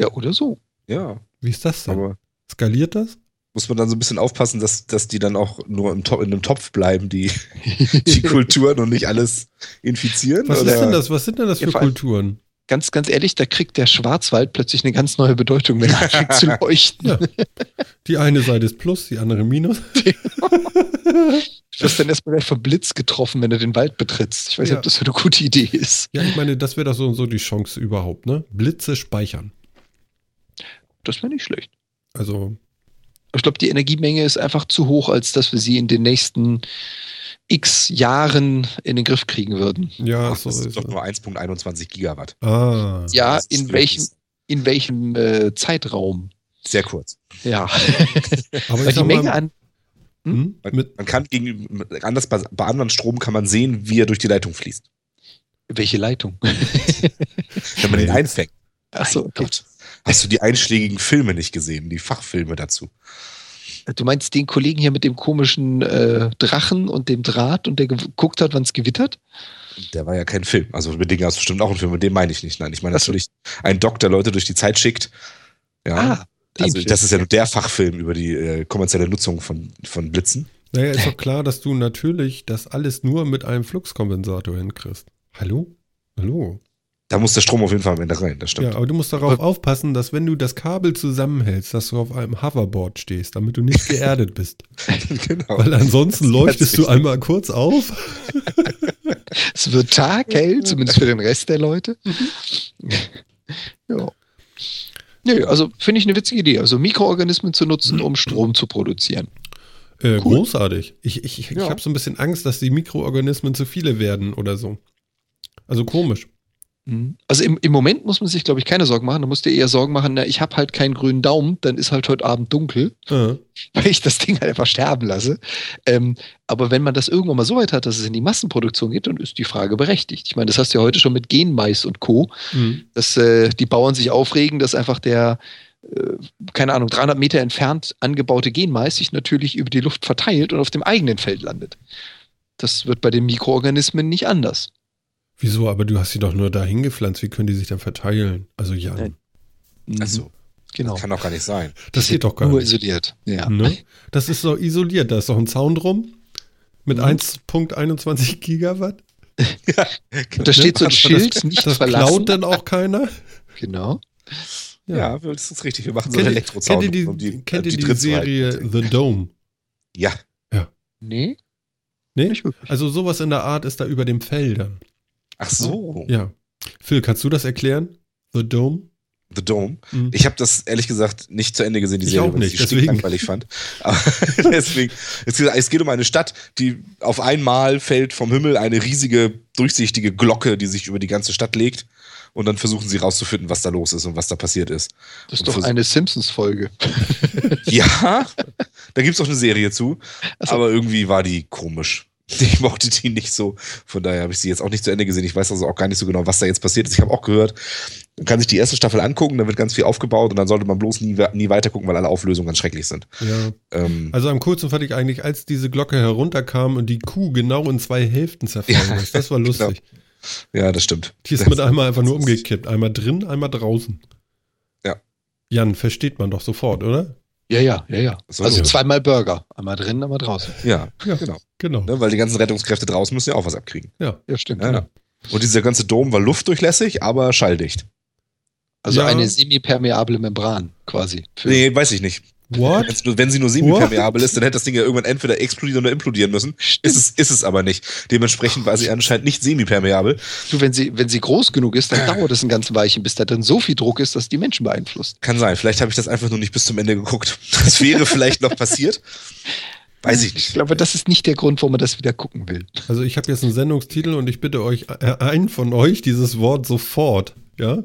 Ja, oder so. Ja, Wie ist das denn? aber Skaliert das? Muss man dann so ein bisschen aufpassen, dass, dass die dann auch nur im Top, in einem Topf bleiben, die, <laughs> die Kulturen und nicht alles infizieren? Was oder? ist denn das? Was sind denn das Ja, für Kulturen? Ganz, ganz ehrlich, da kriegt der Schwarzwald plötzlich eine ganz neue Bedeutung, wenn er anfängt zu <laughs> leuchten. Ja. Die eine Seite ist Plus, die andere Minus. <laughs> Du wirst dann erstmal gleich vom Blitz getroffen, wenn du den Wald betrittst. Ich weiß nicht, Ja. ob das so eine gute Idee ist. Ja, ich meine, das wäre doch so und so die Chance überhaupt, ne? Blitze speichern. Das wäre nicht schlecht. Also, Ich glaube, die Energiemenge ist einfach zu hoch, als dass wir sie in den nächsten x Jahren in den Griff kriegen würden. ja, Ach, so das ist ist doch nur 1.21 Gigawatt. Ah. Ja, in welchem, in welchem äh, Zeitraum? Sehr kurz. Ja. <laughs> Aber die Menge an. hm? Man, mit, man kann gegenüber, anders bei, bei anderen Strom kann man sehen, wie er durch die Leitung fließt. Welche Leitung? Wenn man ihn Nee. einfängt. Achso, okay. Gott. Hast du die einschlägigen Filme nicht gesehen, die Fachfilme dazu? Du meinst den Kollegen hier mit dem komischen äh, Drachen und dem Draht und der geguckt hat, wann es gewittert? Der war ja kein Film. Also mit Dingen hast du bestimmt auch einen Film, mit dem meine ich nicht. Nein, ich meine natürlich einen Doc, der Leute durch die Zeit schickt. Ja. Ah, also das ist ja nur der Fachfilm über die äh, kommerzielle Nutzung von, von Blitzen. naja, ist doch klar, dass du natürlich das alles nur mit einem Fluxkompensator hinkriegst. Hallo? Hallo? Da muss der Strom auf jeden Fall am Ende rein, das stimmt. Ja, aber du musst darauf aufpassen, dass wenn du das Kabel zusammenhältst, dass du auf einem Hoverboard stehst, damit du nicht <laughs> geerdet bist. genau. Weil ansonsten leuchtest du einmal kurz auf. Es wird taghell, zumindest für den Rest der Leute. ja. Nö, also finde ich eine witzige Idee. Also Mikroorganismen zu nutzen, um Strom zu produzieren. Äh, Großartig. Ich, ich, ich Ja. habe so ein bisschen Angst, dass die Mikroorganismen zu viele werden oder so. Also komisch. Mhm. Also im, im Moment muss man sich, glaube ich, keine Sorgen machen. Da musst du eher Sorgen machen, na, ich habe halt keinen grünen Daumen, dann ist halt heute Abend dunkel, Ja. <laughs> weil ich das Ding halt einfach sterben lasse. Ähm, aber wenn man das irgendwann mal so weit hat, dass es in die Massenproduktion geht, dann ist die Frage berechtigt. Ich meine, das hast du ja heute schon mit Genmais und Co., Mhm. dass äh, die Bauern sich aufregen, dass einfach der, äh, keine Ahnung, 300 Meter entfernt angebaute Genmais sich natürlich über die Luft verteilt und auf dem eigenen Feld landet. Das wird bei den Mikroorganismen nicht anders. Wieso? Aber du hast sie doch nur dahin gepflanzt. Wie können die sich dann verteilen? Also Jan, Nein. Mhm. Achso, Genau. das kann doch gar nicht sein. das geht doch gar Nur nicht. isoliert. Ja. Ne? Das ist doch isoliert. Da ist doch ein Zaun drum mit Mhm. 1.21 Gigawatt. Und <laughs> da steht so ein <laughs> Das- Schild, nicht Das verlassen. klaut dann auch keiner. Genau. Ja, das ist richtig. Wir machen so einen Elektrozaun. kennt ihr die, um die, kennt äh, ihr die Dritt zu Serie. The Dome? Ja, Nee, Nee? nicht wirklich. Also sowas in der Art ist da über den Feldern. Ach so. Ja. Phil, kannst du das erklären? The Dome? The Dome. Mhm. Ich habe das ehrlich gesagt nicht zu Ende gesehen, die Ich Serie, auch weil nicht, ich die deswegen. langweilig fand. Aber <laughs> deswegen, es, es geht um eine Stadt, die auf einmal fällt vom Himmel eine riesige, durchsichtige Glocke, die sich über die ganze Stadt legt. Und dann versuchen sie rauszufinden, was da los ist und was da passiert ist. Das ist Und doch eine Simpsons-Folge. <laughs> Ja, da gibt's auch eine Serie zu, Ach so. aber irgendwie war die komisch. <laughs> Ich mochte die nicht so. Von daher habe ich sie jetzt auch nicht zu Ende gesehen. Ich weiß also auch gar nicht so genau, was da jetzt passiert ist. Ich habe auch gehört, man kann sich die erste Staffel angucken, da wird ganz viel aufgebaut und dann sollte man bloß nie, nie weiter gucken, weil alle Auflösungen ganz schrecklich sind. Ja. Ähm, Also am coolsten fand ich eigentlich, als diese Glocke herunterkam und die Kuh genau in zwei Hälften zerfallen Ja, ist. Das war <laughs> lustig. ja, das stimmt. Die ist mit <laughs> einmal einfach nur umgekippt. Einmal drin, einmal draußen. Ja. Jan, versteht man doch sofort, oder? Ja, ja, ja, ja. So. Also zweimal Burger. Einmal drin, einmal draußen. Ja, Ja. genau. Genau. Ne, weil die ganzen Rettungskräfte draußen müssen ja auch was abkriegen. Ja. Ja, stimmt. Ja. genau. Und dieser ganze Dom war luftdurchlässig, aber schalldicht. Also Ja. eine semipermeable Membran quasi. Nee, weiß ich nicht. What? Wenn sie nur semipermeabel ist, dann hätte das Ding ja irgendwann entweder explodieren oder implodieren müssen. Ist es, ist es aber nicht. Dementsprechend war sie anscheinend nicht semipermeabel. Du, wenn sie, wenn sie groß genug ist, dann <clears throat> dauert es ein ganz Weilchen, bis da drin so viel Druck ist, dass die Menschen beeinflusst. Kann sein. Vielleicht habe ich das einfach nur nicht bis zum Ende geguckt. Das wäre vielleicht noch passiert. Weiß ich Ich nicht. glaube, das ist nicht der Grund, warum man das wieder gucken will. Also ich habe jetzt einen Sendungstitel und ich bitte euch, äh, einen von euch, dieses Wort sofort, ja,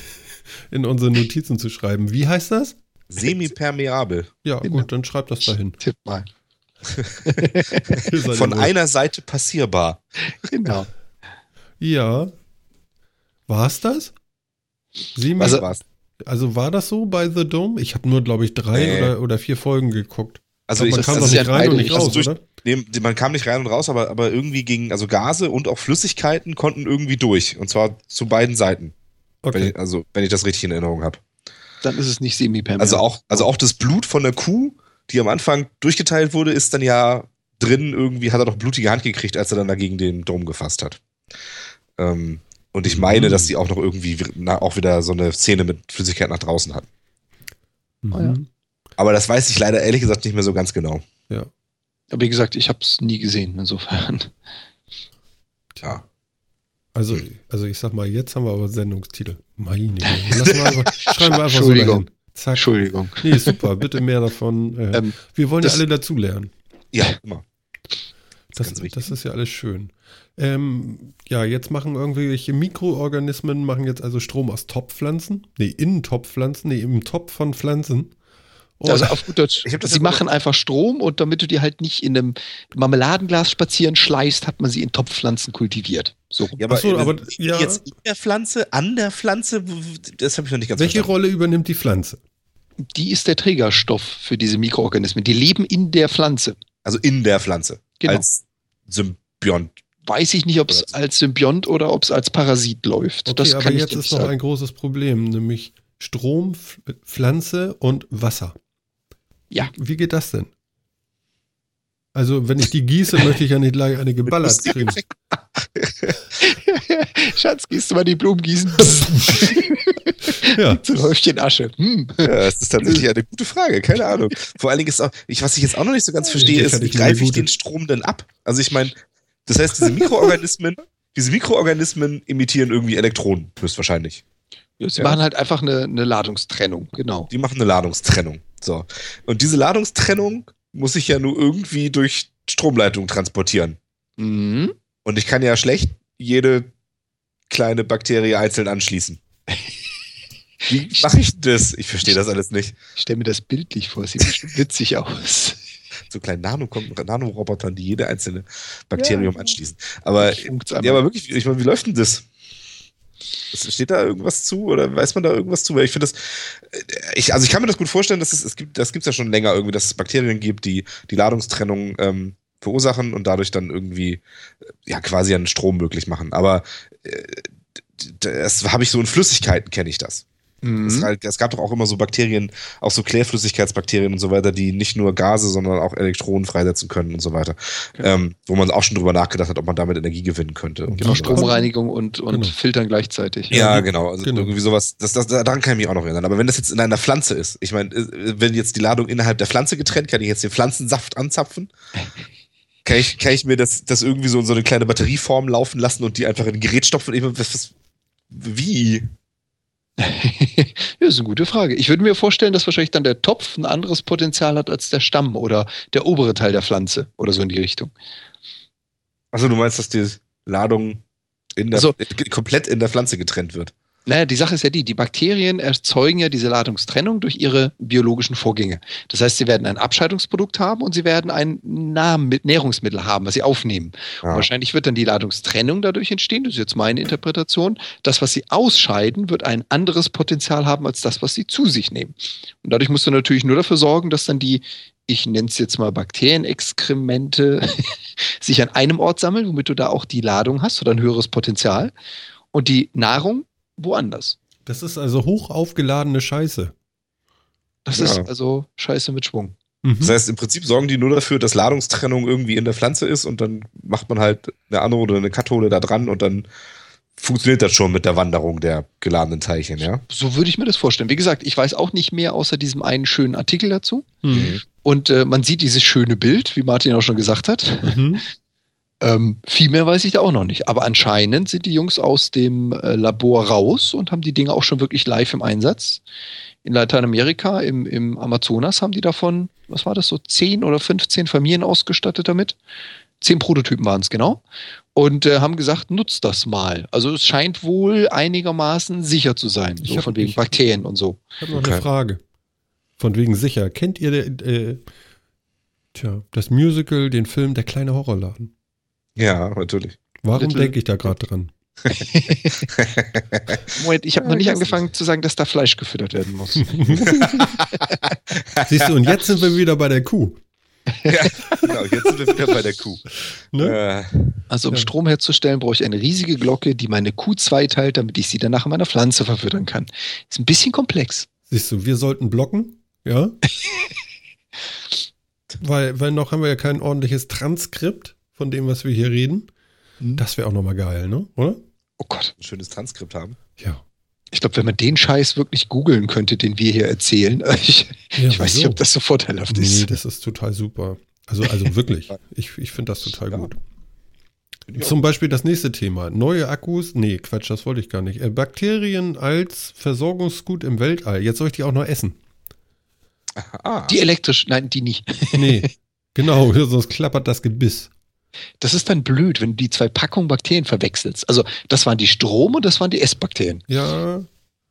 <laughs> in unsere Notizen zu schreiben. Wie heißt das? Semipermeabel. Ja, Genau. gut, dann schreibt das dahin. Tipp mal. <laughs> Von einer Seite passierbar. Genau. Ja. War's das? Sieben, Also- Das also war das so bei The Dome? Ich habe nur, glaube ich, drei Nee. oder, oder vier Folgen geguckt. Also ich, man kam doch ist nicht rein und nicht raus, Also durch- oder? dem- man kam nicht rein und raus, aber, aber irgendwie gingen, also Gase und auch Flüssigkeiten konnten irgendwie durch. Und zwar zu beiden Seiten. Wenn Okay. ich, also, wenn ich das richtig in Erinnerung habe. Dann ist es nicht semipermeable. Also auch, also auch das Blut von der Kuh, die am Anfang durchgeteilt wurde, ist dann ja drin irgendwie, hat er doch blutige Hand gekriegt, als er dann dagegen den Dom gefasst hat. Ähm, und ich meine, Mhm. dass die auch noch irgendwie na, auch wieder so eine Szene mit Flüssigkeit nach draußen hatten. Mhm. Oh ja. Aber das weiß ich leider ehrlich gesagt nicht mehr so ganz genau. ja. Aber wie gesagt, ich habe es nie gesehen, insofern. Ja. Also, also ich sag mal, jetzt haben wir aber Sendungstitel. Meine. Lass mal einfach, <laughs> schreiben wir einfach so Entschuldigung. dahin. Zack. Entschuldigung. Nee, super, bitte mehr davon. Äh, Ähm, wir wollen ja das- alle dazulernen. Ja, immer. Das, wichtig. das ist ja alles schön. Ähm, ja, jetzt machen irgendwelche Mikroorganismen, machen jetzt also Strom aus Topfpflanzen. Nee, in Topfpflanzen, nee, im Topf von Pflanzen. Und, Also auf gut Deutsch, Ich hab das sie machen einfach Strom und damit du die halt nicht in einem Marmeladenglas spazieren schleißt, hat man sie in Topfpflanzen kultiviert. So. Ja, Ach so, aber- ja. jetzt in der Pflanze, an der Pflanze, das habe ich noch nicht ganz welche verstanden. Rolle übernimmt die Pflanze? Die ist der Trägerstoff für diese Mikroorganismen. Die leben in der Pflanze. Also in der Pflanze. Genau. Als Symbiont. Weiß ich nicht, ob es als Symbiont oder ob es als Parasit läuft. Okay, das aber jetzt ist noch sagen. ein großes Problem, nämlich Strom, Pf- Pflanze und Wasser. Ja. Wie geht das denn? Also, wenn ich die gieße, <laughs> möchte ich ja nicht gleich eine geballert kriegen. <laughs> Schatz, gehst du mal die Blumen gießen? <laughs> Ja. so ein Häufchen Asche. Hm. Ja, das ist tatsächlich eine gute Frage, keine Ahnung. Vor allen Dingen ist auch, ich, was ich jetzt auch noch nicht so ganz verstehe, ist, wie greife ich den Strom denn ab? Also ich meine, das heißt, diese Mikroorganismen, diese Mikroorganismen emittieren irgendwie Elektronen, höchstwahrscheinlich. Sie Ja. machen halt einfach eine, eine Ladungstrennung, genau. Die machen eine Ladungstrennung. So. Und diese Ladungstrennung muss ich ja nur irgendwie durch Stromleitung transportieren. Mhm. Und ich kann ja schlecht jede kleine Bakterie einzeln anschließen. Wie <laughs> mache ich das? Ich verstehe das alles nicht. Ich stelle mir das bildlich vor, sieht bestimmt witzig <laughs> aus. So kleinen Nano Nanorobotern, die jede einzelne Bakterium Ja. anschließen. Aber, ja, aber wirklich, ich meine, wie läuft denn das? Steht da irgendwas zu oder weiß man da irgendwas zu? Weil ich finde das, äh, ich, also ich kann mir das gut vorstellen, dass es, es gibt, das gibt es ja schon länger irgendwie, dass es Bakterien gibt, die die Ladungstrennung ähm, verursachen und dadurch dann irgendwie äh, ja quasi einen Strom möglich machen. Aber äh, das habe ich so in Flüssigkeiten kenne ich das. Es, Mhm. halt, es gab doch auch immer so Bakterien, auch so Klärflüssigkeitsbakterien und so weiter, die nicht nur Gase, sondern auch Elektronen freisetzen können und so weiter. Ähm, wo man auch schon drüber nachgedacht hat, ob man damit Energie gewinnen könnte. Und Genau, so. Stromreinigung und, und Genau. Filtern gleichzeitig. Ja, genau. Also Genau. irgendwie sowas, das, das, daran kann ich mich auch noch erinnern. Aber wenn das jetzt in einer Pflanze ist, ich meine, äh, wenn jetzt die Ladung innerhalb der Pflanze getrennt, kann ich jetzt den Pflanzensaft anzapfen? <laughs> Kann ich, kann ich mir das, das irgendwie so in so eine kleine Batterieform laufen lassen und die einfach in ein Gerät stopfen? Ich meine, was, was, wie? Das ist eine gute Frage. Ich würde mir vorstellen, dass wahrscheinlich dann der Topf ein anderes Potenzial hat als der Stamm oder der obere Teil der Pflanze oder so in die Richtung. Achso, du meinst, dass die Ladung in der, Also- komplett in der Pflanze getrennt wird? Naja, die Sache ist ja die, die Bakterien erzeugen ja diese Ladungstrennung durch ihre biologischen Vorgänge. Das heißt, sie werden ein Abscheidungsprodukt haben und sie werden ein Nahrung- Nährungsmittel haben, was sie aufnehmen. Ja. wahrscheinlich wird dann die Ladungstrennung dadurch entstehen, das ist jetzt meine Interpretation. Das, was sie ausscheiden, wird ein anderes Potenzial haben als das, was sie zu sich nehmen. Und dadurch musst du natürlich nur dafür sorgen, dass dann die, ich nenne es jetzt mal Bakterienexkremente, <laughs> sich an einem Ort sammeln, womit du da auch die Ladung hast oder ein höheres Potenzial. Und die Nahrung woanders. Das ist also hoch aufgeladene Scheiße. Das Ja. ist also Scheiße mit Schwung. Mhm. Das heißt, im Prinzip sorgen die nur dafür, dass Ladungstrennung irgendwie in der Pflanze ist und dann macht man halt eine Anode oder eine Kathode da dran und dann funktioniert das schon mit der Wanderung der geladenen Teilchen, ja? So würde ich mir das vorstellen. Wie gesagt, ich weiß auch nicht mehr außer diesem einen schönen Artikel dazu. Mhm. Und äh, man sieht dieses schöne Bild, wie Martin auch schon gesagt hat. Mhm. <laughs> Ähm, viel mehr weiß ich da auch noch nicht. Aber anscheinend sind die Jungs aus dem äh, Labor raus und haben die Dinge auch schon wirklich live im Einsatz. In Lateinamerika, im, im Amazonas, haben die davon, was war das, so 10 oder 15 Familien ausgestattet damit. Zehn Prototypen waren es genau. Und äh, haben gesagt, nutzt das mal. Also es scheint wohl einigermaßen sicher zu sein. Ich So hab- von wegen ich- Bakterien und so. Ich habe noch Okay. eine Frage. Von wegen sicher. Kennt ihr äh, tja, das Musical, den Film Der kleine Horrorladen? Ja, natürlich. Warum denke ich da gerade dran? <laughs> Moment, ich habe Ja, noch nicht angefangen zu sagen, dass da Fleisch gefüttert werden muss. <laughs> <laughs> Siehst du, und jetzt sind wir wieder bei der Kuh. genau, jetzt sind wir wieder bei der Kuh. Ne? Äh, Also um Ja. Strom herzustellen, brauche ich eine riesige Glocke, die meine Kuh zweiteilt, damit ich sie danach in meiner Pflanze verfüttern kann. Ist ein bisschen komplex. Siehst du, wir sollten blocken, ja? weil, weil noch haben wir ja kein ordentliches Transkript von dem, was wir hier reden. Hm. Das wäre auch nochmal geil, ne? Oder? Oh Gott. ein schönes Transkript haben. Ja. Ich glaube, wenn man den Scheiß wirklich googeln könnte, den wir hier erzählen, <laughs> ich, ja ich weiß nicht, ob das so vorteilhaft Nee, ist. das ist total super. Also, also wirklich. <laughs> Ich, ich finde das total Ja. gut. Zum Beispiel das nächste Thema. Neue Akkus. Nee, Quatsch, das wollte ich gar nicht. Äh, Bakterien als Versorgungsgut im Weltall. Jetzt soll ich die auch noch essen. Ah, Die elektrisch, nein, die nicht. <laughs> Nee. genau, sonst klappert das Gebiss. Das ist dann blöd, wenn du die zwei Packungen Bakterien verwechselst. Also das waren die Strom und das waren die Essbakterien. Ja,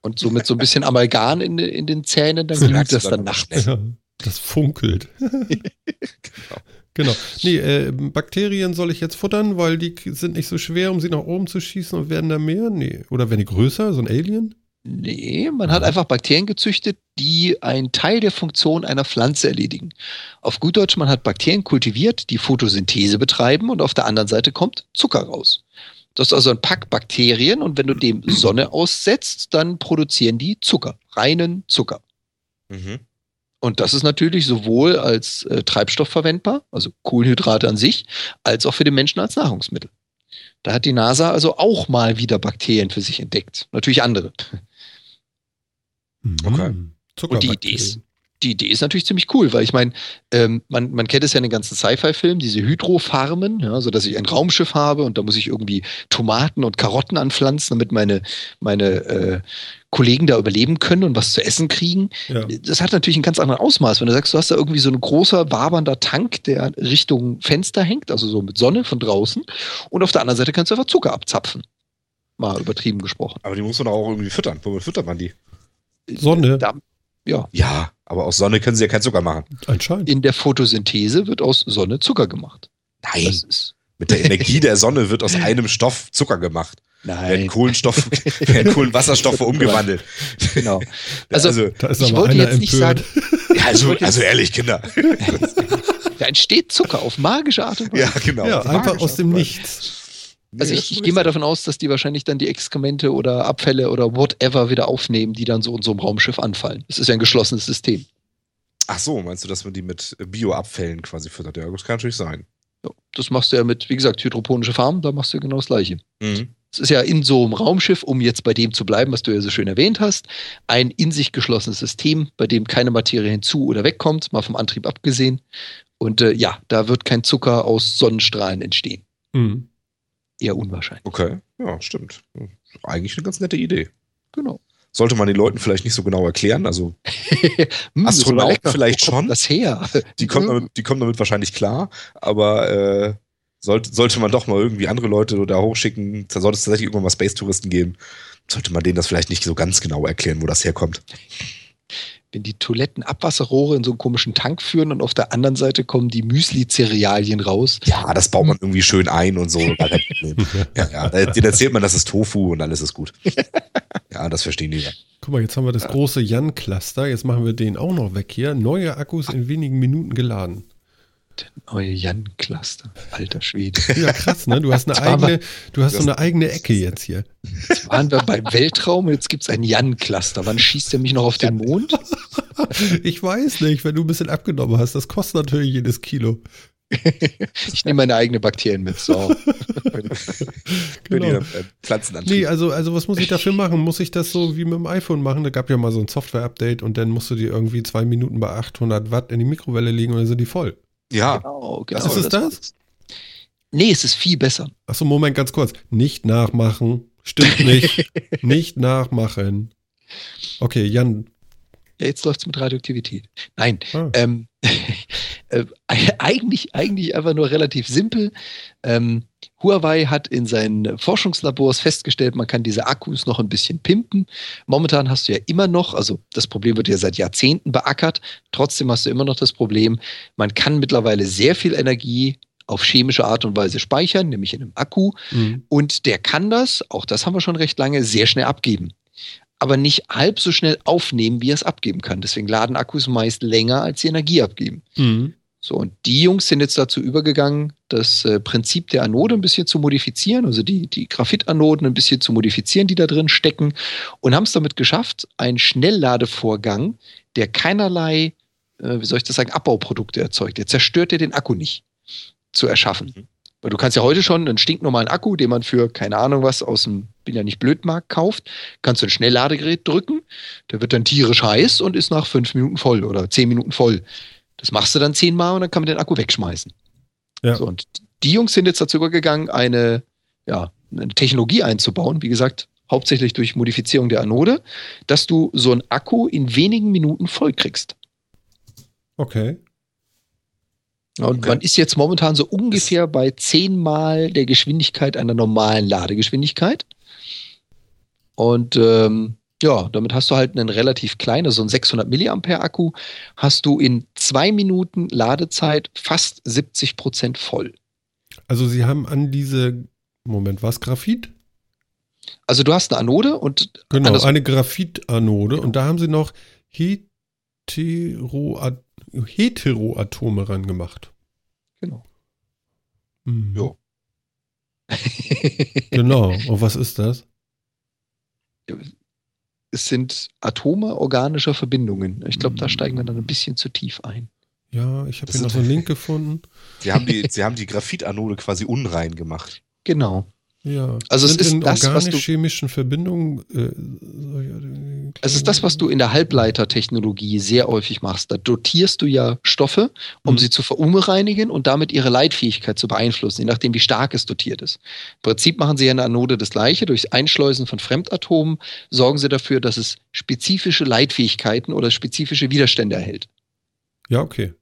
Und so mit so ein bisschen Amalgam in, in den Zähnen, dann <laughs> glüht das dann nachts. ja das funkelt. <laughs> Genau. Nee, äh, Bakterien soll ich jetzt futtern, weil die sind nicht so schwer, um sie nach oben zu schießen und werden da mehr? Nee. Oder werden die größer, so ein Alien? Nee, man hat einfach Bakterien gezüchtet, die einen Teil der Funktion einer Pflanze erledigen. Auf gut Deutsch, man hat Bakterien kultiviert, die Photosynthese betreiben und auf der anderen Seite kommt Zucker raus. Das ist also ein Pack Bakterien und wenn du dem Sonne aussetzt, dann produzieren die Zucker, reinen Zucker. Mhm. Und das ist natürlich sowohl als äh, Treibstoff verwendbar, also Kohlenhydrate an sich, als auch für den Menschen als Nahrungsmittel. Da hat die NASA also auch mal wieder Bakterien für sich entdeckt. Natürlich andere. Okay. Mhm. Und die Idee ist, die Idee ist natürlich ziemlich cool, weil ich meine, ähm, man, man kennt es ja in den ganzen Sci-Fi-Filmen, diese Hydrofarmen, ja, so dass ich ein Raumschiff habe und da muss ich irgendwie Tomaten und Karotten anpflanzen, damit meine, meine äh, Kollegen da überleben können und was zu essen kriegen. Ja. Das hat natürlich ein ganz anderes Ausmaß. Wenn du sagst, du hast da irgendwie so ein großer, wabernder Tank, der Richtung Fenster hängt, also so mit Sonne von draußen, und auf der anderen Seite kannst du einfach Zucker abzapfen. mal übertrieben gesprochen. Aber die muss man auch irgendwie füttern. Womit füttert man die? Sonne. Da, ja, Ja, aber aus Sonne können sie ja keinen Zucker machen. Anscheinend. in der Photosynthese wird aus Sonne Zucker gemacht. Nein. Das ist, Mit der Energie <laughs> der Sonne wird aus einem Stoff Zucker gemacht. Werden nein, Kohlenstoff, werden Kohlenwasserstoffe <laughs> umgewandelt. genau. <laughs> Also, Also, Da ist ich wollte jetzt nicht empört. sagen, ja, also, also ehrlich, Kinder. da entsteht Zucker auf magische Art und Weise. Ja, genau. Ja, einfach aus dem Nichts. Also Nee, ich, ich gehe mal davon aus, dass die wahrscheinlich dann die Exkremente oder Abfälle oder whatever wieder aufnehmen, die dann so in so einem Raumschiff anfallen. Es ist ja ein geschlossenes System. Ach so, meinst du, dass man die mit Bioabfällen quasi füttert? Ja, das kann natürlich sein. Ja, das machst du ja mit, wie gesagt, hydroponische Farmen, da machst du genau das Gleiche. Mhm. Es ist ja in so einem Raumschiff, um jetzt bei dem zu bleiben, was du ja so schön erwähnt hast, ein in sich geschlossenes System, bei dem keine Materie hinzu oder wegkommt, mal vom Antrieb abgesehen. Und äh, ja, da wird kein Zucker aus Sonnenstrahlen entstehen. Mhm. Eher unwahrscheinlich. Okay, ja, stimmt. Eigentlich eine ganz nette Idee. Genau. Sollte man den Leuten vielleicht nicht so genau erklären. Also, <laughs> Hm, Astronauten vielleicht schon. Das her. die kommen damit, die kommen damit wahrscheinlich klar, aber äh, sollte, sollte man doch mal irgendwie andere Leute da hochschicken, da sollte es tatsächlich irgendwann mal Space-Touristen geben, sollte man denen das vielleicht nicht so ganz genau erklären, wo das herkommt. Wenn die Toiletten Abwasserrohre in so einen komischen Tank führen und auf der anderen Seite kommen die Müsli-Cerealien raus. Ja, das baut man irgendwie schön ein und so. <laughs> ja, ja, den erzählt man, das ist Tofu und alles ist gut. <laughs> Ja, das verstehen die ja. Guck mal, jetzt haben wir das große Jan-Cluster. Jetzt machen wir den auch noch weg hier. Neue Akkus in wenigen Minuten geladen. Neue Jan-Cluster. Alter Schwede. Ja, krass, ne? Du hast eine <laughs> eigene, du hast so eine eigene Ecke jetzt hier. Jetzt waren wir beim Weltraum, jetzt gibt es ein Jan-Cluster. Wann schießt der mich noch auf den Mond? <laughs> Ich weiß nicht, wenn du ein bisschen abgenommen hast. Das kostet natürlich jedes Kilo. <laughs> Ich nehme meine eigenen Bakterien mit. So. Genau. Pflanzenantrieb. Nee, also, also was muss ich dafür machen? Muss ich das so wie mit dem iPhone machen? Da gab ja mal so ein Software-Update und dann musst du die irgendwie zwei Minuten bei 800 Watt in die Mikrowelle legen und dann sind die voll. Ja, Genau, genau. Ist es das? war's. Nee, es ist viel besser. Achso, Moment, ganz kurz. Nicht nachmachen. Stimmt nicht. <laughs> nicht nachmachen. Okay, Jan. Ja, jetzt läuft es mit Radioaktivität. Nein, Ah. ähm, äh, eigentlich, eigentlich einfach nur relativ simpel. Ähm, Huawei hat in seinen Forschungslabors festgestellt, man kann diese Akkus noch ein bisschen pimpen. Momentan hast du ja immer noch, also das Problem wird ja seit Jahrzehnten beackert, trotzdem hast du immer noch das Problem, man kann mittlerweile sehr viel Energie auf chemische Art und Weise speichern, nämlich in einem Akku. Mhm. Und der kann das, auch das haben wir schon recht lange, sehr schnell abgeben. Aber nicht halb so schnell aufnehmen, wie er es abgeben kann. Deswegen laden Akkus meist länger, als sie Energie abgeben. Mhm. So, und die Jungs sind jetzt dazu übergegangen, das äh, Prinzip der Anode ein bisschen zu modifizieren, also die, die Graphitanoden ein bisschen zu modifizieren, die da drin stecken, und haben es damit geschafft, einen Schnellladevorgang, der keinerlei, äh, wie soll ich das sagen, Abbauprodukte erzeugt. Der zerstört ja den Akku nicht, zu erschaffen. Mhm. Weil du kannst ja heute schon einen stinknormalen Akku, den man für, keine Ahnung was, aus dem, bin ja nicht Blödmarkt kauft, kannst du ein Schnellladegerät drücken, der wird dann tierisch heiß und ist nach fünf Minuten voll oder zehn Minuten voll. Das machst du dann zehnmal und dann kann man den Akku wegschmeißen. Ja. So, und die Jungs sind jetzt dazu übergegangen, eine, ja, eine Technologie einzubauen, wie gesagt, hauptsächlich durch Modifizierung der Anode, dass du so einen Akku in wenigen Minuten voll kriegst. Okay. Und Okay. man ist jetzt momentan so ungefähr bei zehnmal der Geschwindigkeit einer normalen Ladegeschwindigkeit. Und ähm, ja, damit hast du halt einen relativ kleinen, so einen 600 Milliampere Akku, hast du in zwei Minuten Ladezeit fast 70 Prozent voll. Also sie haben an diese, Moment, was, Graphit? Also du hast eine Anode und Genau, eine Graphitanode und da haben sie noch Heteroat Heteroatome ran gemacht. Genau. Mhm. Jo. <laughs> <laughs> Genau. Und was ist das? Es sind Atome organischer Verbindungen. Ich glaube, da steigen wir dann ein bisschen zu tief ein. Ja, ich habe hier noch so einen <laughs> Link gefunden. sie haben die, sie haben die Graphitanode quasi unrein gemacht. Genau. Ja. Also es ist das, was du- organisch-chemischen Verbindungen. Äh, Es ist das, was du in der Halbleitertechnologie sehr häufig machst. Da dotierst du ja Stoffe, um Mhm. sie zu verunreinigen und damit ihre Leitfähigkeit zu beeinflussen, je nachdem, wie stark es dotiert ist. Im Prinzip machen sie ja in der Anode das Gleiche. Durch Einschleusen von Fremdatomen sorgen sie dafür, dass es spezifische Leitfähigkeiten oder spezifische Widerstände erhält. Ja, okay.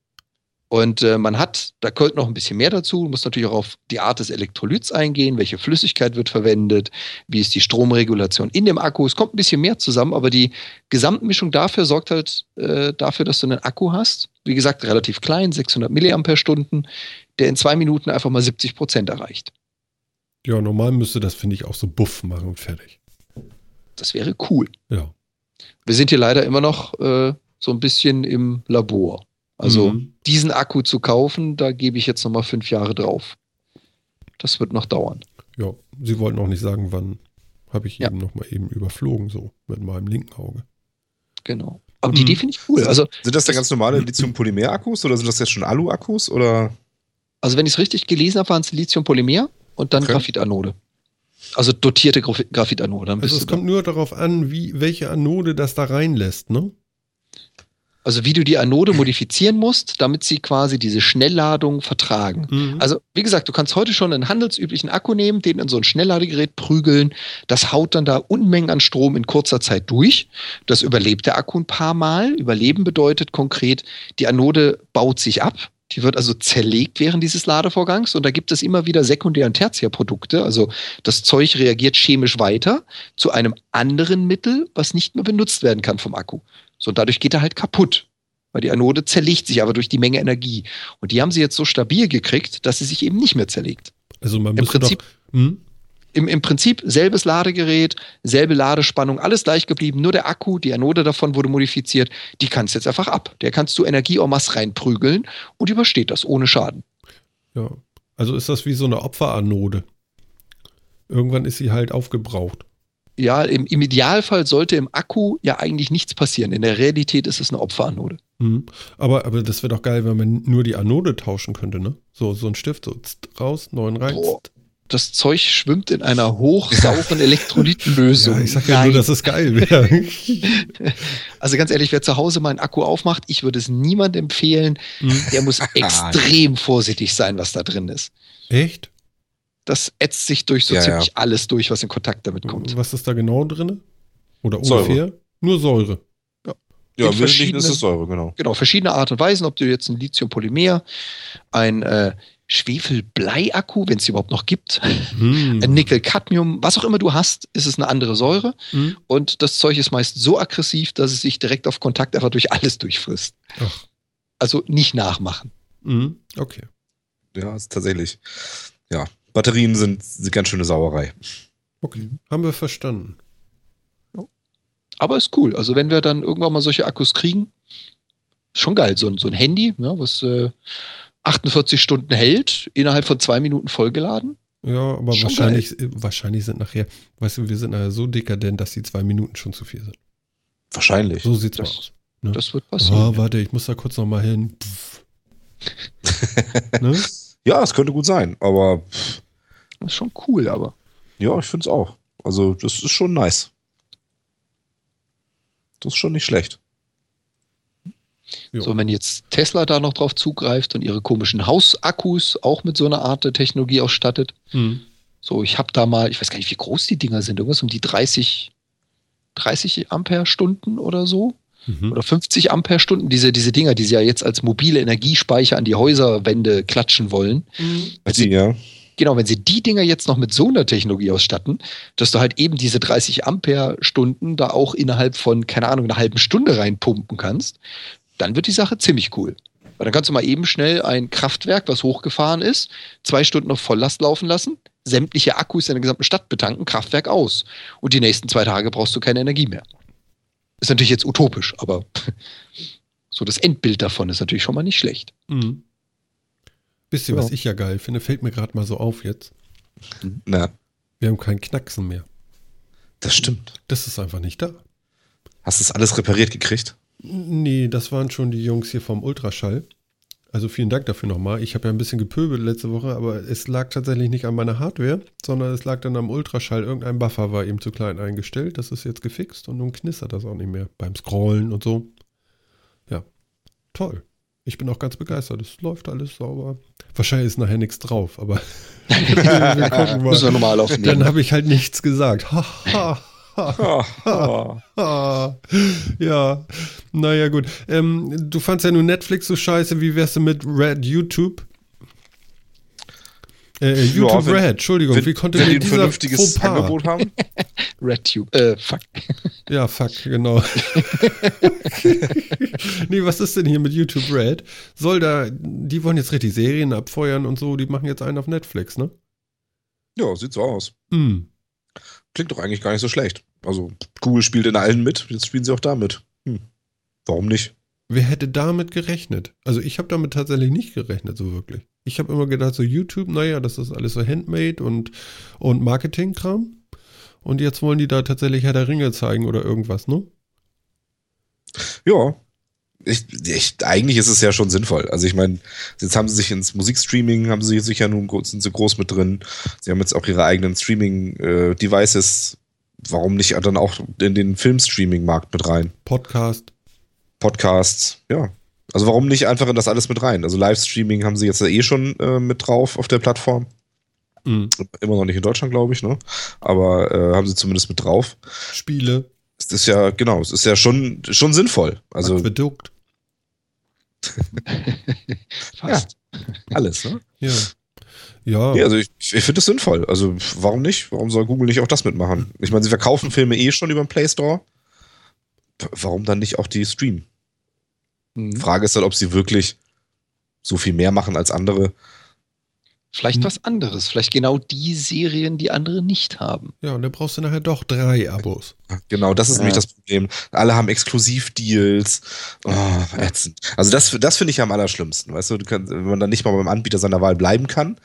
Und äh, man hat, da gehört noch ein bisschen mehr dazu, muss natürlich auch auf die Art des Elektrolyts eingehen, welche Flüssigkeit wird verwendet, wie ist die Stromregulation in dem Akku. Es kommt ein bisschen mehr zusammen, aber die Gesamtmischung dafür sorgt halt äh, dafür, dass du einen Akku hast, wie gesagt, relativ klein, 600 Milliampere-Stunden, der in zwei Minuten einfach mal 70 Prozent erreicht. Ja, normal müsste das, finde ich, auch so buff machen und fertig. Das wäre cool. Ja. Wir sind hier leider immer noch äh, so ein bisschen im Labor. Also Mhm. diesen Akku zu kaufen, da gebe ich jetzt nochmal fünf Jahre drauf. Das wird noch dauern. Ja, Sie wollten auch nicht sagen, wann. Habe ich Ja. eben noch mal eben überflogen, so mit meinem linken Auge. Genau. Aber die Mhm. Idee finde ich cool. Also, Sind das denn ganz normale Lithium-Polymer-Akkus oder sind das jetzt schon Alu-Akkus oder? also wenn ich es richtig gelesen habe, waren es Lithium-Polymer und dann Okay. Graphitanode. Also dotierte Graph- Graphitanode. Also es kommt nur darauf an, wie, welche Anode das da reinlässt, ne? Also wie du die Anode modifizieren musst, damit sie quasi diese Schnellladung vertragen. Mhm. Also, wie gesagt, du kannst heute schon einen handelsüblichen Akku nehmen, den in so ein Schnellladegerät prügeln. Das haut dann da Unmengen an Strom in kurzer Zeit durch. Das überlebt der Akku ein paar Mal. Überleben bedeutet konkret, die Anode baut sich ab. Die wird also zerlegt während dieses Ladevorgangs und da gibt es immer wieder Sekundär- und Tertiärprodukte. Also das Zeug reagiert chemisch weiter zu einem anderen Mittel, was nicht mehr benutzt werden kann vom Akku. So, dadurch geht er halt kaputt. Weil die Anode zerlegt sich aber durch die Menge Energie. Und die haben sie jetzt so stabil gekriegt, dass sie sich eben nicht mehr zerlegt. also man Im Prinzip, doch. Hm? im, Im Prinzip selbes Ladegerät, selbe Ladespannung, alles gleich geblieben. Nur der Akku, die Anode davon wurde modifiziert. Die kannst jetzt einfach ab. Der kannst du Energie en masse reinprügeln und übersteht das ohne Schaden. Ja. Also ist das wie so eine Opferanode. Irgendwann ist sie halt aufgebraucht. Ja, im, im Idealfall sollte im Akku ja eigentlich nichts passieren. In der Realität ist es eine Opferanode. Mhm. Aber, aber das wäre doch geil, wenn man nur die Anode tauschen könnte, ne? So, so ein Stift, so raus, neuen rein. Boah. Das Zeug schwimmt in einer hochsauren <laughs> Elektrolytenlösung. Ja, ich sag ja Nein. nur, dass es geil wäre. <laughs> Also ganz ehrlich, wer zu Hause meinen Akku aufmacht, ich würde es niemandem empfehlen. Mhm. Der muss <laughs> extrem vorsichtig sein, was da drin ist. Echt? Das ätzt sich durch so Ja, ziemlich ja. alles durch, was in Kontakt damit kommt. Was ist da genau drin? Oder Säure. ungefähr? Nur Säure. Ja, In im Wesentlichen verschiedenen- ist es Säure, genau. Genau, verschiedene Art und Weisen, ob du jetzt ein Lithium-Polymer, ein äh, Schwefel-Blei-Akku, wenn es überhaupt noch gibt, Hm. ein Nickel-Cadmium, was auch immer du hast, ist es eine andere Säure. Hm. Und das Zeug ist meist so aggressiv, dass es sich direkt auf Kontakt einfach durch alles durchfrisst. Ach. Also nicht nachmachen. Hm. Okay. Ja, ist tatsächlich. Ja, Batterien sind, sind ganz schöne Sauerei. Okay. Haben wir verstanden. Aber ist cool. Also wenn wir dann irgendwann mal solche Akkus kriegen, ist schon geil. So ein, so ein Handy, ja, was äh, 48 Stunden hält, innerhalb von zwei Minuten vollgeladen. Ja, aber Schon wahrscheinlich, wahrscheinlich sind nachher, weißt du, wir sind nachher so dekadent, dass die zwei Minuten schon zu viel sind. Wahrscheinlich. So sieht's Das- mal aus. Ne? Das wird passieren. Oh, warte, ich muss da kurz noch mal hin. <laughs> Ne? Ja, es könnte gut sein, aber pff, Das ist schon cool, aber. ja, ich finde es auch. Also, das ist schon nice. Das ist schon nicht schlecht. Jo. So, wenn jetzt Tesla da noch drauf zugreift und ihre komischen Hausakkus auch mit so einer Art der Technologie ausstattet. Hm. So, ich habe da mal, ich weiß gar nicht, wie groß die Dinger sind, irgendwas um die 30, 30 Ampere-Stunden oder so. Mhm. Oder 50 Ampere-Stunden, diese, diese Dinger, die sie ja jetzt als mobile Energiespeicher an die Häuserwände klatschen wollen. Wenn sie, ja. genau, wenn sie die Dinger jetzt noch mit so einer Technologie ausstatten, dass du halt eben diese 30 Ampere-Stunden da auch innerhalb von, keine Ahnung, einer halben Stunde reinpumpen kannst, dann wird die Sache ziemlich cool. Weil dann kannst du mal eben schnell ein Kraftwerk, was hochgefahren ist, zwei Stunden auf Volllast laufen lassen, sämtliche Akkus in der gesamten Stadt betanken, Kraftwerk aus. Und die nächsten zwei Tage brauchst du keine Energie mehr. Ist natürlich jetzt utopisch, aber <laughs> so das Endbild davon ist natürlich schon mal nicht schlecht. Mhm. Wisst ihr, Ja. was ich ja geil finde? Fällt mir gerade mal so auf jetzt. Na, Wir haben keinen Knacksen mehr. das stimmt. Das ist einfach nicht da. Hast du das alles repariert gekriegt? Nee, das waren schon die Jungs hier vom Ultraschall. Also vielen Dank dafür nochmal. Ich habe ja ein bisschen gepöbelt letzte Woche, aber es lag tatsächlich nicht an meiner Hardware, sondern es lag dann am Ultraschall. Irgendein Buffer war eben zu klein eingestellt. Das ist jetzt gefixt und nun knistert das auch nicht mehr beim Scrollen und so. Ja, toll. Ich bin auch ganz begeistert. Es läuft alles sauber. Wahrscheinlich ist nachher nichts drauf, aber <laughs> wir gucken <laughs> Müssen wir mal. normal aufnehmen. Dann habe ich halt nichts gesagt. Ha, ha, <laughs> ja, naja, gut. Ähm, du fandst ja nur Netflix so scheiße. Wie wärst du mit Red YouTube? Äh, YouTube wenn- Red, Entschuldigung. Wenn, wie konnte wenn die ein dieser vernünftiges Fauxpas- Angebot haben. <laughs> RedTube. Äh, fuck. <laughs> Ja, fuck, genau. nee, was ist denn hier mit YouTube Red? Soll da, die wollen jetzt richtig Serien abfeuern und so, die machen jetzt einen auf Netflix, ne? Ja, sieht so aus. Hm. Klingt doch eigentlich gar nicht so schlecht. Also, Google spielt in allen mit, jetzt spielen sie auch damit. Hm. Warum nicht? Wer hätte damit gerechnet? Also ich habe damit tatsächlich nicht gerechnet, so wirklich. Ich habe immer gedacht, so YouTube, naja, das ist alles so Handmade und, und Marketingkram. Und jetzt wollen die da tatsächlich Herr der Ringe zeigen oder irgendwas, ne? Ja. Ich, ich, eigentlich ist es ja schon sinnvoll. Also ich meine, jetzt haben sie sich ins Musikstreaming, haben sie sich ja nun gro- sind sie groß mit drin. Sie haben jetzt auch ihre eigenen Streaming-Devices. Warum nicht dann auch in den Filmstreaming-Markt mit rein? Podcast. Podcasts, ja. Also warum nicht einfach in das alles mit rein? Also Livestreaming haben sie jetzt ja eh schon äh, mit drauf auf der Plattform. Hm. Immer noch nicht in Deutschland, glaube ich, ne? Aber äh, haben sie zumindest mit drauf. Spiele. Es ist ja, genau, es ist ja schon, schon sinnvoll. Also Aquädukt. Fast. <laughs> alles, ne? Ja. Ja. Ja, also ich, ich finde es sinnvoll. Also warum nicht? Warum soll Google nicht auch das mitmachen? Ich meine, sie verkaufen Filme eh schon über den Play Store. Warum dann nicht auch die streamen? Mhm. Frage ist dann, ob sie wirklich so viel mehr machen als andere. Vielleicht Hm. was anderes. Vielleicht genau die Serien, die andere nicht haben. ja, und dann brauchst du nachher doch drei Abos. Genau, das ist Ja. nämlich das Problem. Alle haben Exklusivdeals. Oh, ätzend. Also das, das finde ich am allerschlimmsten. Weißt du, du kannst, wenn man dann nicht mal beim Anbieter seiner Wahl bleiben kann,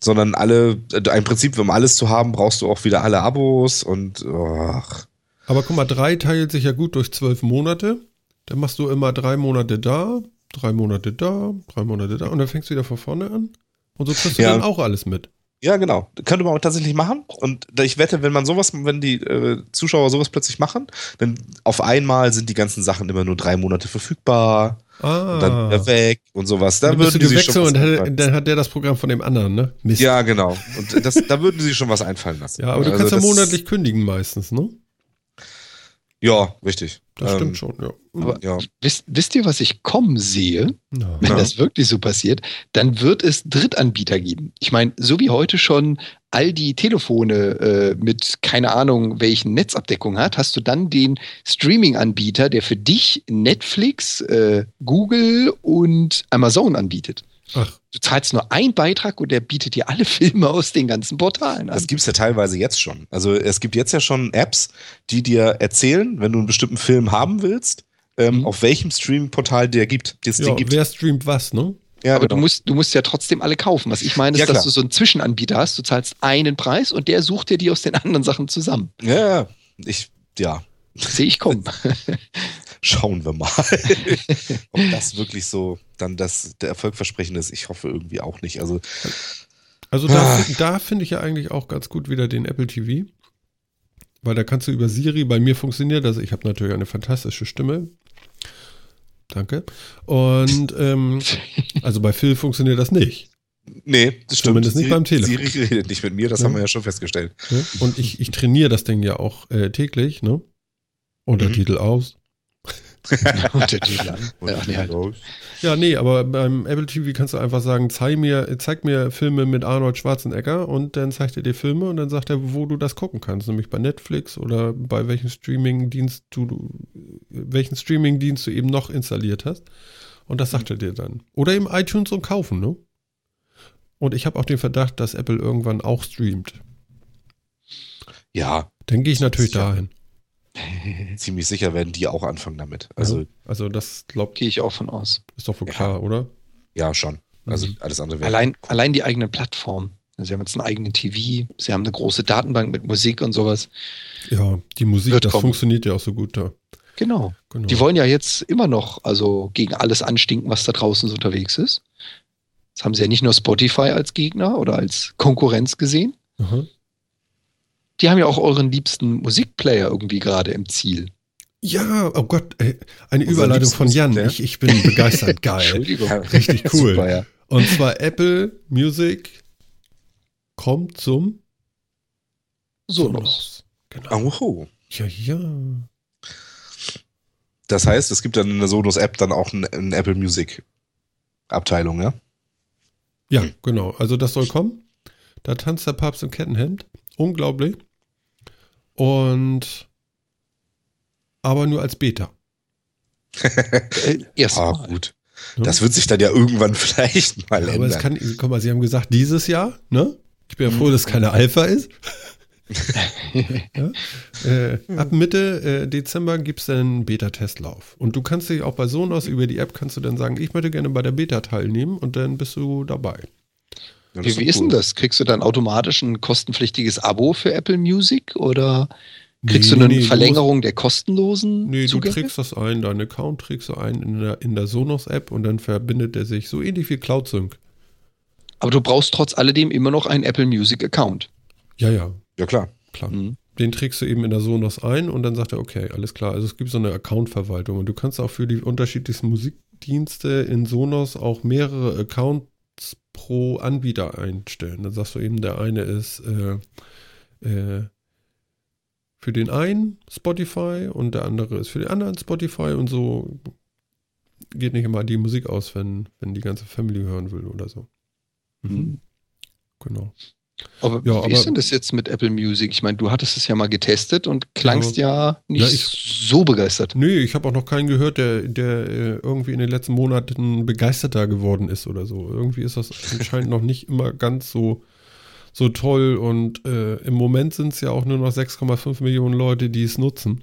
sondern alle, äh, im Prinzip, um alles zu haben, brauchst du auch wieder alle Abos und ach. Aber guck mal, drei teilt sich ja gut durch zwölf Monate. Dann machst du immer drei Monate da, drei Monate da, drei Monate da und dann fängst du wieder von vorne an. Und so kriegst du Ja. dann auch alles mit. Ja, genau. Könnte man tatsächlich machen. Und ich wette, wenn man sowas, wenn die äh, Zuschauer sowas plötzlich machen, dann auf einmal sind die ganzen Sachen immer nur drei Monate verfügbar Ah. und dann wieder weg und sowas. Da dann würden die sich schon und hat, dann hat der das Programm von dem anderen, ne? Mist. Ja, genau. Und das, da würden sie schon was einfallen lassen. Ja, aber du Also kannst ja monatlich kündigen meistens, ne? Ja, richtig. Das Ähm, stimmt schon, ja. Aber Ja. wisst, wisst ihr, was ich kommen sehe? Na. Wenn Ja. das wirklich so passiert, dann wird es Drittanbieter geben. Ich meine, so wie heute schon all die Telefone äh, mit keine Ahnung welchen Netzabdeckung hat, hast du dann den Streaming-Anbieter, der für dich Netflix, äh, Google und Amazon anbietet. Ach, Du zahlst nur einen Beitrag und der bietet dir alle <laughs> Filme aus den ganzen Portalen an. Das gibt's ja teilweise jetzt schon. Also es gibt jetzt ja schon Apps, die dir erzählen, wenn du einen bestimmten Film haben willst, ähm, Mhm. auf welchem Streaming-Portal der gibt, das ja, gibt. wer streamt was, ne? Ja, Aber genau. du musst, du musst ja trotzdem alle kaufen. Was ich meine, ist, Ja, dass du so einen Zwischenanbieter hast. Du zahlst einen Preis und der sucht dir die aus den <laughs> anderen Sachen zusammen. ja, ja. ich, ja, Sehe ich kommen. <laughs> schauen wir mal, <laughs> ob das wirklich so dann das der Erfolgversprechen ist. Ich hoffe irgendwie auch nicht. Also Also da, Ah. da finde ich ja eigentlich auch ganz gut wieder den Apple TV. Weil da kannst du über Siri, bei mir funktioniert das, ich habe natürlich eine fantastische Stimme. Danke. Und ähm, also bei Phil funktioniert das nicht. nee, das stimmt. Zumindest nicht Siri- beim Telefon. Siri redet nicht mit mir, das Ja. haben wir ja schon festgestellt. Ne? Und ich, ich trainiere das Ding ja auch äh, täglich, ne? Untertitel aus. <laughs> <laughs> Ja, nee, halt. Ja, nee, aber beim Apple TV kannst du einfach sagen, zeig mir, zeig mir Filme mit Arnold Schwarzenegger und dann zeigt er dir Filme und dann sagt er, wo du das gucken kannst, nämlich bei Netflix oder bei welchem Streamingdienst du, du welchen Streamingdienst du eben noch installiert hast. Und das sagt er dir dann. Oder eben iTunes und kaufen, ne? Und ich habe auch den Verdacht, dass Apple irgendwann auch streamt. Ja, Dann gehe ich natürlich Sicher. dahin. <laughs> ziemlich sicher werden die auch anfangen damit. Also Also, also das glaubt, Gehe ich auch von aus. ist doch wohl Ja. klar, oder? ja, schon. Also Mhm. alles andere wäre. Allein, allein die eigenen Plattformen. Sie haben jetzt einen eigenen TV, sie haben eine große Datenbank mit Musik und sowas. Ja, die Musik, Wird das kommen. funktioniert ja auch so gut da. Genau. Genau. Die wollen ja jetzt immer noch also gegen alles anstinken, was da draußen so unterwegs ist. Das haben sie ja nicht nur Spotify als Gegner oder als Konkurrenz gesehen. Aha. Die haben ja auch euren liebsten Musikplayer irgendwie gerade im Ziel. Ja, oh Gott, ey, eine Unser Überleitung von Jan. Lieblingsmusikplayer. Ich, ich bin begeistert. <laughs> Geil. Entschuldigung. Richtig <laughs> cool. Super, ja. Und zwar Apple Music kommt zum Sonos. Genau. Oh, Ja, ja. Das heißt, es gibt dann in der Sonos-App dann auch eine, eine Apple Music-Abteilung, ja? Ja, genau. Also das soll kommen. Da tanzt der Papst im Kettenhemd. Unglaublich. Und aber nur als Beta. <laughs> Erstmal. Ah, gut. Das wird sich dann ja irgendwann <laughs> vielleicht mal Ja, ändern. aber es kann, guck mal, Sie haben gesagt, dieses Jahr, ne? Ich bin ja Mhm. froh, dass es keine Alpha ist. <laughs> ja? äh, ab Mitte äh, Dezember gibt es dann einen Beta-Testlauf. Und du kannst dich auch bei Sonos über die App kannst du dann sagen, ich möchte gerne bei der Beta teilnehmen und dann bist du dabei. Ja, das Wie, wie ist denn das? Kriegst du dann automatisch ein kostenpflichtiges Abo für Apple Music oder kriegst Nee, du eine nee, Verlängerung der kostenlosen Nee, du Zugänge? trägst das ein, deinen Account trägst du ein in der, in der Sonos-App und dann verbindet er sich so ähnlich wie CloudSync. Aber du brauchst trotz alledem immer noch einen Apple Music Account. Ja, ja, Ja, klar. klar. Mhm. Den trägst du eben in der Sonos ein und dann sagt er, okay, alles klar. Also es gibt so eine Account-Verwaltung und du kannst auch für die unterschiedlichsten Musikdienste in Sonos auch mehrere Accounts pro Anbieter einstellen. Dann sagst du eben, der eine ist äh, äh, für den einen Spotify und der andere ist für den anderen Spotify und so geht nicht immer die Musik aus, wenn, wenn die ganze Family hören will oder so. Mhm. Genau. Aber Ja, wie aber- ist denn das jetzt mit Apple Music? Ich meine, du hattest es ja mal getestet und klangst ja, nicht Ja, ich- so begeistert. Nee, ich habe auch noch keinen gehört, der, der äh, irgendwie in den letzten Monaten begeisterter geworden ist oder so. Irgendwie ist das anscheinend noch nicht immer ganz so, so toll und äh, im Moment sind es ja auch nur noch 6,5 Millionen Leute, die es nutzen.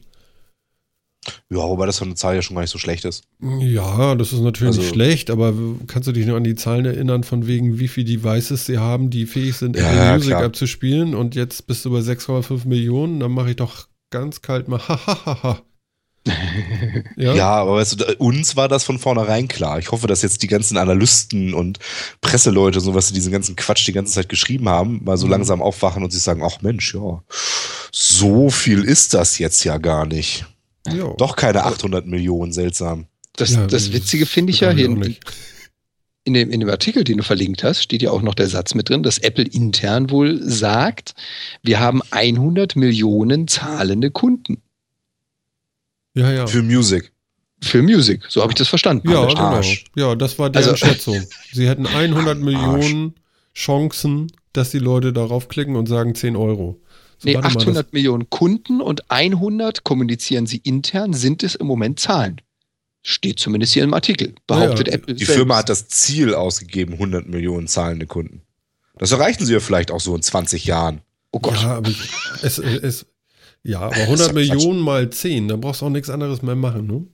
Ja, wobei das von der Zahl ja schon gar nicht so schlecht ist. Ja, das ist natürlich nicht Also- schlecht, aber kannst du dich noch an die Zahlen erinnern, von wegen, wie viele Devices sie haben, die fähig sind, Ja, Apple ja, Music klar. abzuspielen und jetzt bist du bei 6,5 Millionen, dann mache ich doch ganz kalt mal <laughs> hahaha. <laughs> ja, Ja, aber weißt du, uns war das von vornherein klar. Ich hoffe, dass jetzt die ganzen Analysten und Presseleute, so was sie diesen ganzen Quatsch die ganze Zeit geschrieben haben, mal so Mhm. langsam aufwachen und sich sagen, ach Mensch, ja, so viel ist das jetzt ja gar nicht. Ja. Doch keine 800 Millionen, seltsam. Das, Ja, das Witzige finde ich ja, hier in, in, dem, in dem Artikel, den du verlinkt hast, steht ja auch noch der Satz mit drin, dass Apple intern wohl sagt, wir haben 100 Millionen zahlende Kunden Ja, ja. Für Music. für Music. So habe ich das verstanden. Ja, genau. Arsch. Ja, das war deren Also- Schätzung. Sie hätten 100 Millionen Chancen, dass die Leute darauf klicken und sagen 10 Euro. So, Nee, warte mal, 800 Millionen Kunden und 100 kommunizieren sie intern, sind es im Moment Zahlen. Steht zumindest hier im Artikel. Behauptet Ja, Apple. Die selbst. Firma hat das Ziel ausgegeben, 100 Millionen zahlende Kunden. Das erreichen sie ja vielleicht auch so in 20 Jahren. Oh Das, Gott. ja, aber es, es, ja, aber <laughs> Das ist 100 doch Millionen mal 10, da brauchst du auch nichts anderes mehr machen, ne?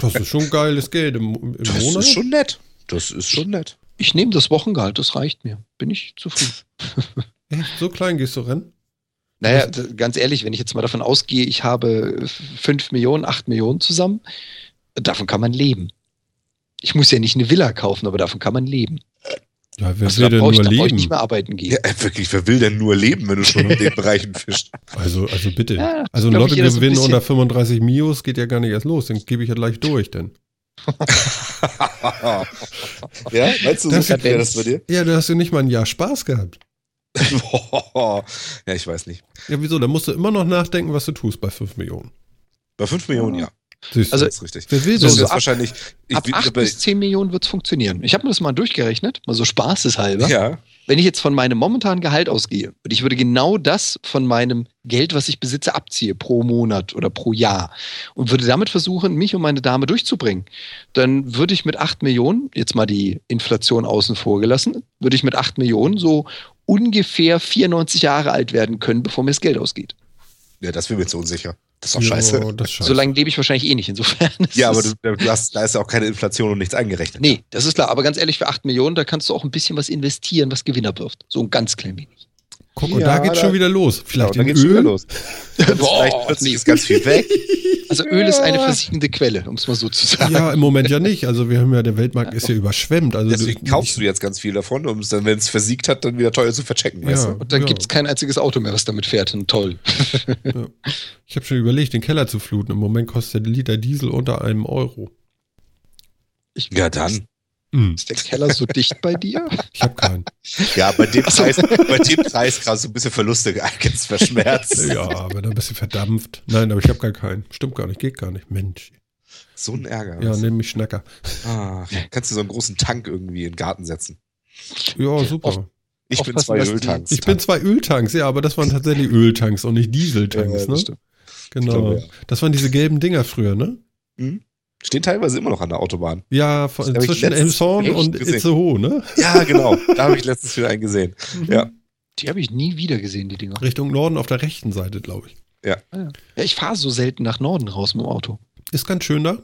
Das ist schon geiles Geld im, im Das Monat. ist schon nett. Das ist schon nett. Ich nehme das Wochengehalt, das reicht mir. Bin ich zufrieden. <laughs> Echt, so klein gehst du rennen? Naja, ganz ehrlich, wenn ich jetzt mal davon ausgehe, ich habe 5 Millionen, 8 Millionen zusammen, davon kann man leben. Ich muss ja nicht eine Villa kaufen, aber davon kann man leben. Ja, wer Also will da denn brauche ich, nur da ich leben? nicht mehr arbeiten gehen. Ja, wirklich, wer will denn nur leben, wenn du schon in den <laughs> Bereichen fischst? Also, also bitte. Ja, also ein ich, Lottogewinn bisschen. unter 35 Mios geht ja gar nicht erst los. Den gebe ich ja gleich durch, denn. <laughs> ja, meinst du, so Das- das bei dir? Ja, du hast ja nicht mal ein Jahr Spaß gehabt. <laughs> Boah. ja, ich weiß nicht. Ja, wieso? Da musst du immer noch nachdenken, was du tust bei 5 Millionen. Bei 5 Millionen, ja. Siehst du? Also, Das ist richtig. wer will so- so ab- wahrscheinlich. Ich, Ab will- 8 aber- bis 10 Millionen wird es funktionieren. Ich habe mir das mal durchgerechnet, mal so spaßeshalber. ja, Wenn ich jetzt von meinem momentanen Gehalt ausgehe und ich würde genau das von meinem Geld, was ich besitze, abziehe pro Monat oder pro Jahr und würde damit versuchen, mich und meine Dame durchzubringen, dann würde ich mit 8 Millionen, jetzt mal die Inflation außen vor gelassen, würde ich mit 8 Millionen so ungefähr 94 Jahre alt werden können, bevor mir das Geld ausgeht. ja, das wäre mir zu unsicher. Das ist doch Ja, scheiße. das scheiße. So lange lebe ich wahrscheinlich eh nicht. Insofern. ist Ja, aber du, du hast, da ist ja auch keine Inflation und nichts eingerechnet. Nee, das ist klar. Aber ganz ehrlich, für 8 Millionen, da kannst du auch ein bisschen was investieren, was Gewinner wirft. So ein ganz klein wenig. Guck, und Ja, da geht's da- schon wieder los. Genau, Vielleicht dann in geht's schon Öl. wieder los. <laughs> Boah, Vielleicht plötzlich nee. ist ganz viel weg. <laughs> Also Öl ist eine versiegende Quelle, um es mal so zu sagen. Ja, im Moment ja nicht. Also wir haben ja, der Weltmarkt ist ja überschwemmt. Also Deswegen kaufst du jetzt ganz viel davon, um es dann, wenn es versiegt hat, dann wieder teuer zu verchecken. Ja. Weißt du? Und dann Ja. gibt es kein einziges Auto mehr, was damit fährt. Und toll. <laughs> Ich habe schon überlegt, den Keller zu fluten. Im Moment kostet der Liter Diesel unter einem Euro. Ich, Ja, dann. Hm, Ist der Keller so dicht bei dir? <laughs> ich habe keinen. Ja, bei dem Preis, bei dem Preis gerade so ein bisschen Verluste <laughs> ganz verschmerzt. Ja, aber da ein bisschen verdampft. Nein, aber ich habe gar keinen. Stimmt gar nicht, geht gar nicht. Mensch. So ein Ärger. Ja, nenn mich Schnacker. Ah, kannst du so einen großen Tank irgendwie in den Garten setzen. Ja, super. Ich bin zwei Öltanks. Ich bin zwei Öltanks, ja, aber das waren tatsächlich Öltanks und nicht Dieseltanks, Ja, das ne? stimmt. Genau. Glaube, ja. Das waren diese gelben Dinger früher, ne? Hm? Stehen teilweise immer noch an der Autobahn. Ja, von, zwischen Elmshorn und. Itzehoe, ne? Ja, genau. da habe ich letztens wieder einen gesehen. Ja. Die habe ich nie wieder gesehen, die Dinger. Richtung Norden auf der rechten Seite, glaube ich. Ja, ich fahre so selten nach Norden raus mit dem Auto. Ist ganz schön da.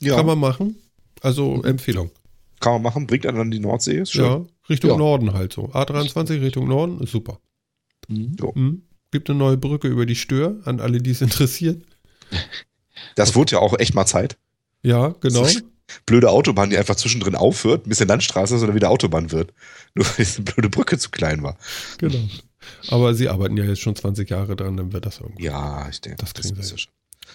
Ja, Kann man machen. Also Empfehlung. kann man machen. Bringt einen an die Nordsee. Ist schön. Ja, Richtung Ja. Norden halt so. A23 Richtung Norden ist super. Mhm. Hm? Gibt eine neue Brücke über die Stör an alle, die es <laughs> interessiert. Das wurde ja auch echt mal Zeit. Ja, genau. Blöde Autobahn, die einfach zwischendrin aufhört, ein bisschen Landstraße ist und dann wieder Autobahn wird. <laughs> Nur weil diese blöde Brücke zu klein war. genau. Aber sie arbeiten ja jetzt schon 20 Jahre dran, dann wird das irgendwie. Ja, ich denke, Das kriegen ist sie.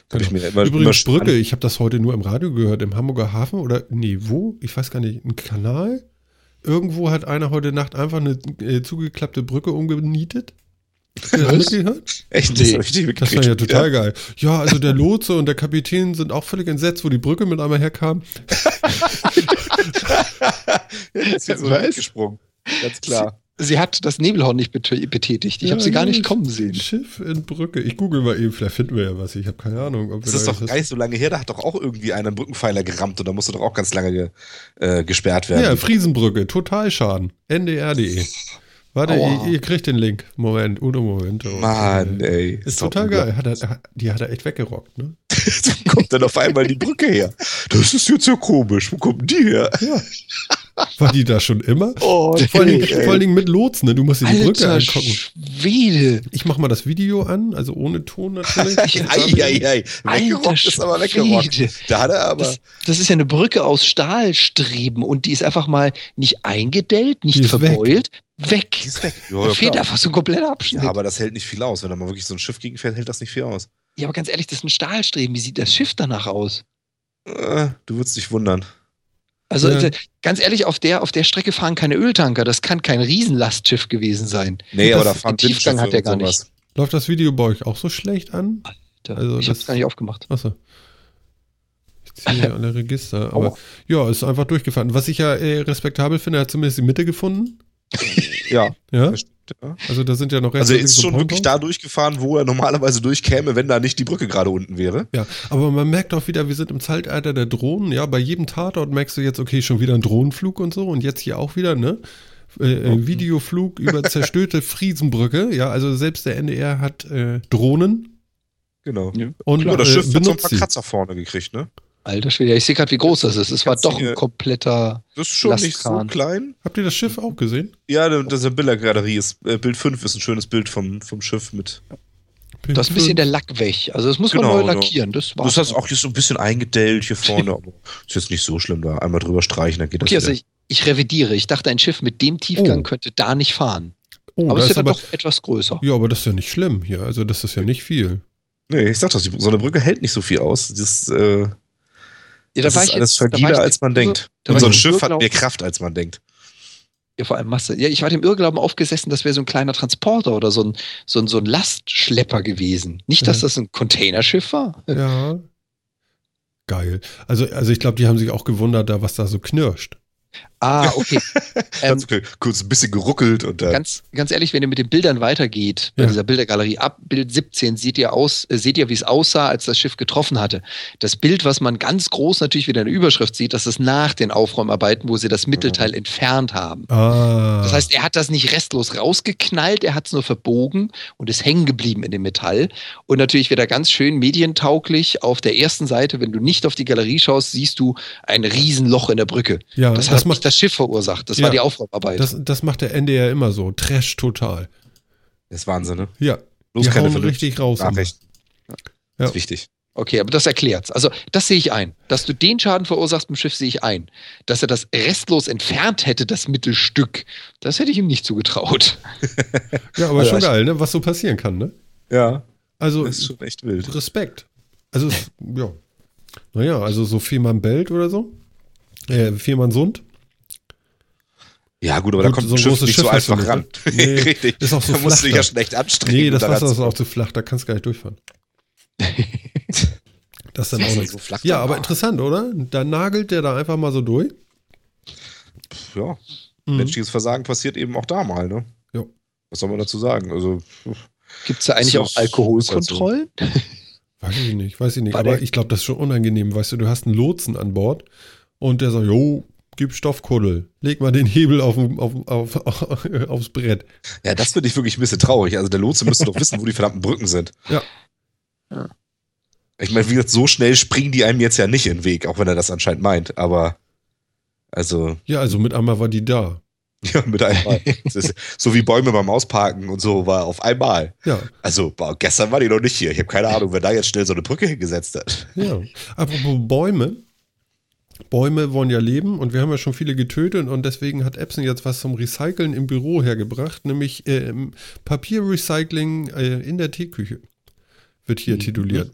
Genau. Ich mir immer, immer Übrigens schon Brücke, ich habe das heute nur im Radio gehört, im Hamburger Hafen oder nee, wo? Ich weiß gar nicht, ein Kanal? Irgendwo hat einer heute Nacht einfach eine äh, zugeklappte Brücke umgenietet. Was? Echt, Nee. das ich nicht Das war ja total geil. Ja, also der Lotse und der Kapitän sind auch völlig entsetzt, wo die Brücke mit einmal herkam. <laughs> Ja, ist jetzt so Was? mitgesprungen. Ganz klar. Sie hat das Nebelhorn nicht bet- betätigt. Ich habe sie gar nicht kommen sehen. Schiff in Brücke. Ich google mal eben, vielleicht finden wir ja was. Ich habe keine Ahnung. Das ist da doch jetzt- gar nicht so lange her, da hat doch auch irgendwie einer einen Brückenpfeiler gerammt und da musste doch auch ganz lange ge, äh, gesperrt werden. Ja, Friesenbrücke, Totalschaden. ndr.de. Warte, ihr, ihr kriegt den Link. Moment, Udo, Moment. Oh, Mann, ey. Ist total geil. Hat er, die hat er echt weggerockt, ne? <laughs> Wo kommt dann auf einmal die Brücke her? Das ist jetzt ja komisch. Wo kommt die her? Ja. <laughs> War die da schon immer? Oh, Vor allen, Dingen, vor allen Dingen mit Lotsen, ne? Du musst dir die Brücke angucken. Schwede. Ich mach mal das Video an, also ohne Ton natürlich. <laughs> Eieiei. Alter Weggerockt ist aber weggerockt. Da hat er aber. Das, das ist ja eine Brücke aus Stahlstreben und die ist einfach mal nicht eingedellt, nicht ist weg. verbeult, weg. Die ist weg. Ja, Da ja, fehlt klar. einfach so ein kompletter Abschnitt. ja, Ja, aber das hält nicht viel aus. Wenn da mal wirklich so ein Schiff gegenfährt, hält das nicht viel aus. aber ganz ehrlich, das ist ein Stahlstreben. Wie sieht das Schiff danach aus? Äh, du würdest dich wundern. Also Ja. äh, ganz ehrlich, auf der, auf der Strecke fahren keine Öltanker. Das kann kein Riesenlastschiff gewesen sein. Nee, Das- aber da fahren den Tiefgang hat der und gar nicht. Läuft das Video bei euch auch so schlecht an? Da- Also ich das- hab's gar nicht aufgemacht. Achso. Ich ziehe hier alle Register. Aber Aua. <laughs> ja, ist einfach durchgefahren. Was ich ja äh, respektabel finde, er hat zumindest die Mitte gefunden. Ja, Ja, ja. also da sind ja noch Also er links ist und schon wirklich da durchgefahren, wo er normalerweise durchkäme, wenn da nicht die Brücke gerade unten wäre. Ja, aber man merkt auch wieder, wir sind im Zeitalter der Drohnen. Ja, bei jedem Tatort merkst du jetzt, okay, schon wieder ein Drohnenflug und so. Und jetzt hier auch wieder, ne? Äh, äh, Videoflug über zerstörte Friesenbrücke. Ja, also selbst der NDR hat äh, Drohnen Genau. und Ja, das äh, Schiff hat so ein paar. Kratzer vorne gekriegt, ne? Alter Schwede, ich sehe gerade, wie groß das ist. Es war doch ein kompletter. Das ist schon nicht so Lastkran. klein. Habt ihr das Schiff auch gesehen? Ja, das ist eine Bildergalerie. Ist, äh, Bild 5 ist ein schönes Bild vom, vom Schiff mit. Da ist ein bisschen der Lack weg. Also das muss man Genau, neu genau. lackieren. Das war Das hat auch hier so ein bisschen eingedellt hier vorne, <laughs> aber ist jetzt nicht so schlimm da. Einmal drüber streichen, dann geht Okay, das also wieder. ich, ich revidiere. Ich dachte, ein Schiff mit dem Tiefgang Oh. könnte da nicht fahren. Oh, aber es ist ja dann aber, doch etwas größer. ja, aber das ist ja nicht schlimm hier. Also das ist ja nicht viel. Nee, ich sag das, die- so eine Brücke hält nicht so viel aus. Das, äh, Ja, das war ist ich alles jetzt- da war fragiler, ich als man jetzt- denkt. da Und so ein Schiff hat mehr Kraft, als man denkt. Ja, vor allem Masse. Ja, ich war dem Irrglauben aufgesessen, das wäre so ein kleiner Transporter oder so ein, so ein, so ein Lastschlepper gewesen. Nicht, dass Ja. das ein Containerschiff war. Ja. Geil. Also, also ich glaube, die haben sich auch gewundert, da was da so knirscht. Ah, okay. <laughs> ähm, kurz ein bisschen geruckelt und dann. ganz, ganz ehrlich, wenn ihr mit den Bildern weitergeht, bei Ja. dieser Bildergalerie, ab Bild 17 seht ihr aus, äh, seht ihr, wie es aussah, als das Schiff getroffen hatte. Das Bild, was man ganz groß natürlich wieder in der Überschrift sieht, das ist nach den Aufräumarbeiten, wo sie das Mittelteil entfernt haben. Ah. Das heißt, er hat das nicht restlos rausgeknallt, er hat es nur verbogen und ist hängen geblieben in dem Metall. Und natürlich wieder ganz schön medientauglich auf der ersten Seite, wenn du nicht auf die Galerie schaust, siehst du ein Riesenloch in der Brücke. ja, Das, das, hat nicht macht, das Schiff verursacht, das Ja. war die Aufräumarbeit. das, das macht der NDR immer so. Trash total. Das ist Wahnsinn, ne? Ja. Bloß die keine richtig raus. Nachrichten. Ja. Das ist wichtig. Okay, aber das erklärt's. Also, das sehe ich ein. Dass du den Schaden verursachst im Schiff, sehe ich ein. Dass er das restlos entfernt hätte, das Mittelstück, das hätte ich ihm nicht zugetraut. <laughs> Ja, aber Also schon geil, ne? Was so passieren kann, ne? Ja, Also das ist schon echt wild. Respekt. Also, ja. Naja, also so Fehmarn Belt oder so. Äh, Fehmarn Sund. Ja, gut, aber da Gut, kommt so ein Schiff großes nicht Schiff so einfach nicht, ran. ne? Nee, <laughs> Richtig. ist auch so da musst flach du dich ja da. schon echt anstrengen. Nee, das da Wasser ist auch zu flach, da kannst du gar nicht durchfahren. <laughs> Das ist dann Das auch ist nichts. so flach ja, da. aber interessant, oder? Da nagelt der da einfach mal so durch. Ja, Mhm. menschliches Versagen passiert eben auch da mal, ne? Ja. Was soll man dazu sagen? Also, Gibt es da eigentlich auch Alkoholkontrollen? <laughs> Weiß ich nicht, weiß ich nicht. War aber ich glaube, das ist schon unangenehm. Weißt du, du hast einen Lotsen an Bord und der sagt, jo, gib Stoffkuddel. Leg mal den Hebel auf, auf, auf, auf, aufs Brett. ja, das finde ich wirklich ein bisschen traurig. Also, der Lotse müsste doch wissen, wo die verdammten Brücken sind. Ja. Ja. Ich meine, wie gesagt, so schnell springen die einem jetzt ja nicht in den Weg, auch wenn er das anscheinend meint, aber also, Ja, also mit einmal war die da. <laughs> ja, mit einmal. Ist so wie Bäume beim Ausparken und so war auf einmal. Ja, Also, boah, gestern war die noch nicht hier. Ich habe keine Ahnung, wer da jetzt schnell so eine Brücke hingesetzt hat. ja. Apropos Bäume. Bäume wollen ja leben und wir haben ja schon viele getötet und deswegen hat Epson jetzt was zum Recyceln im Büro hergebracht, nämlich ähm, Papierrecycling äh, in der Teeküche. Wird hier tituliert.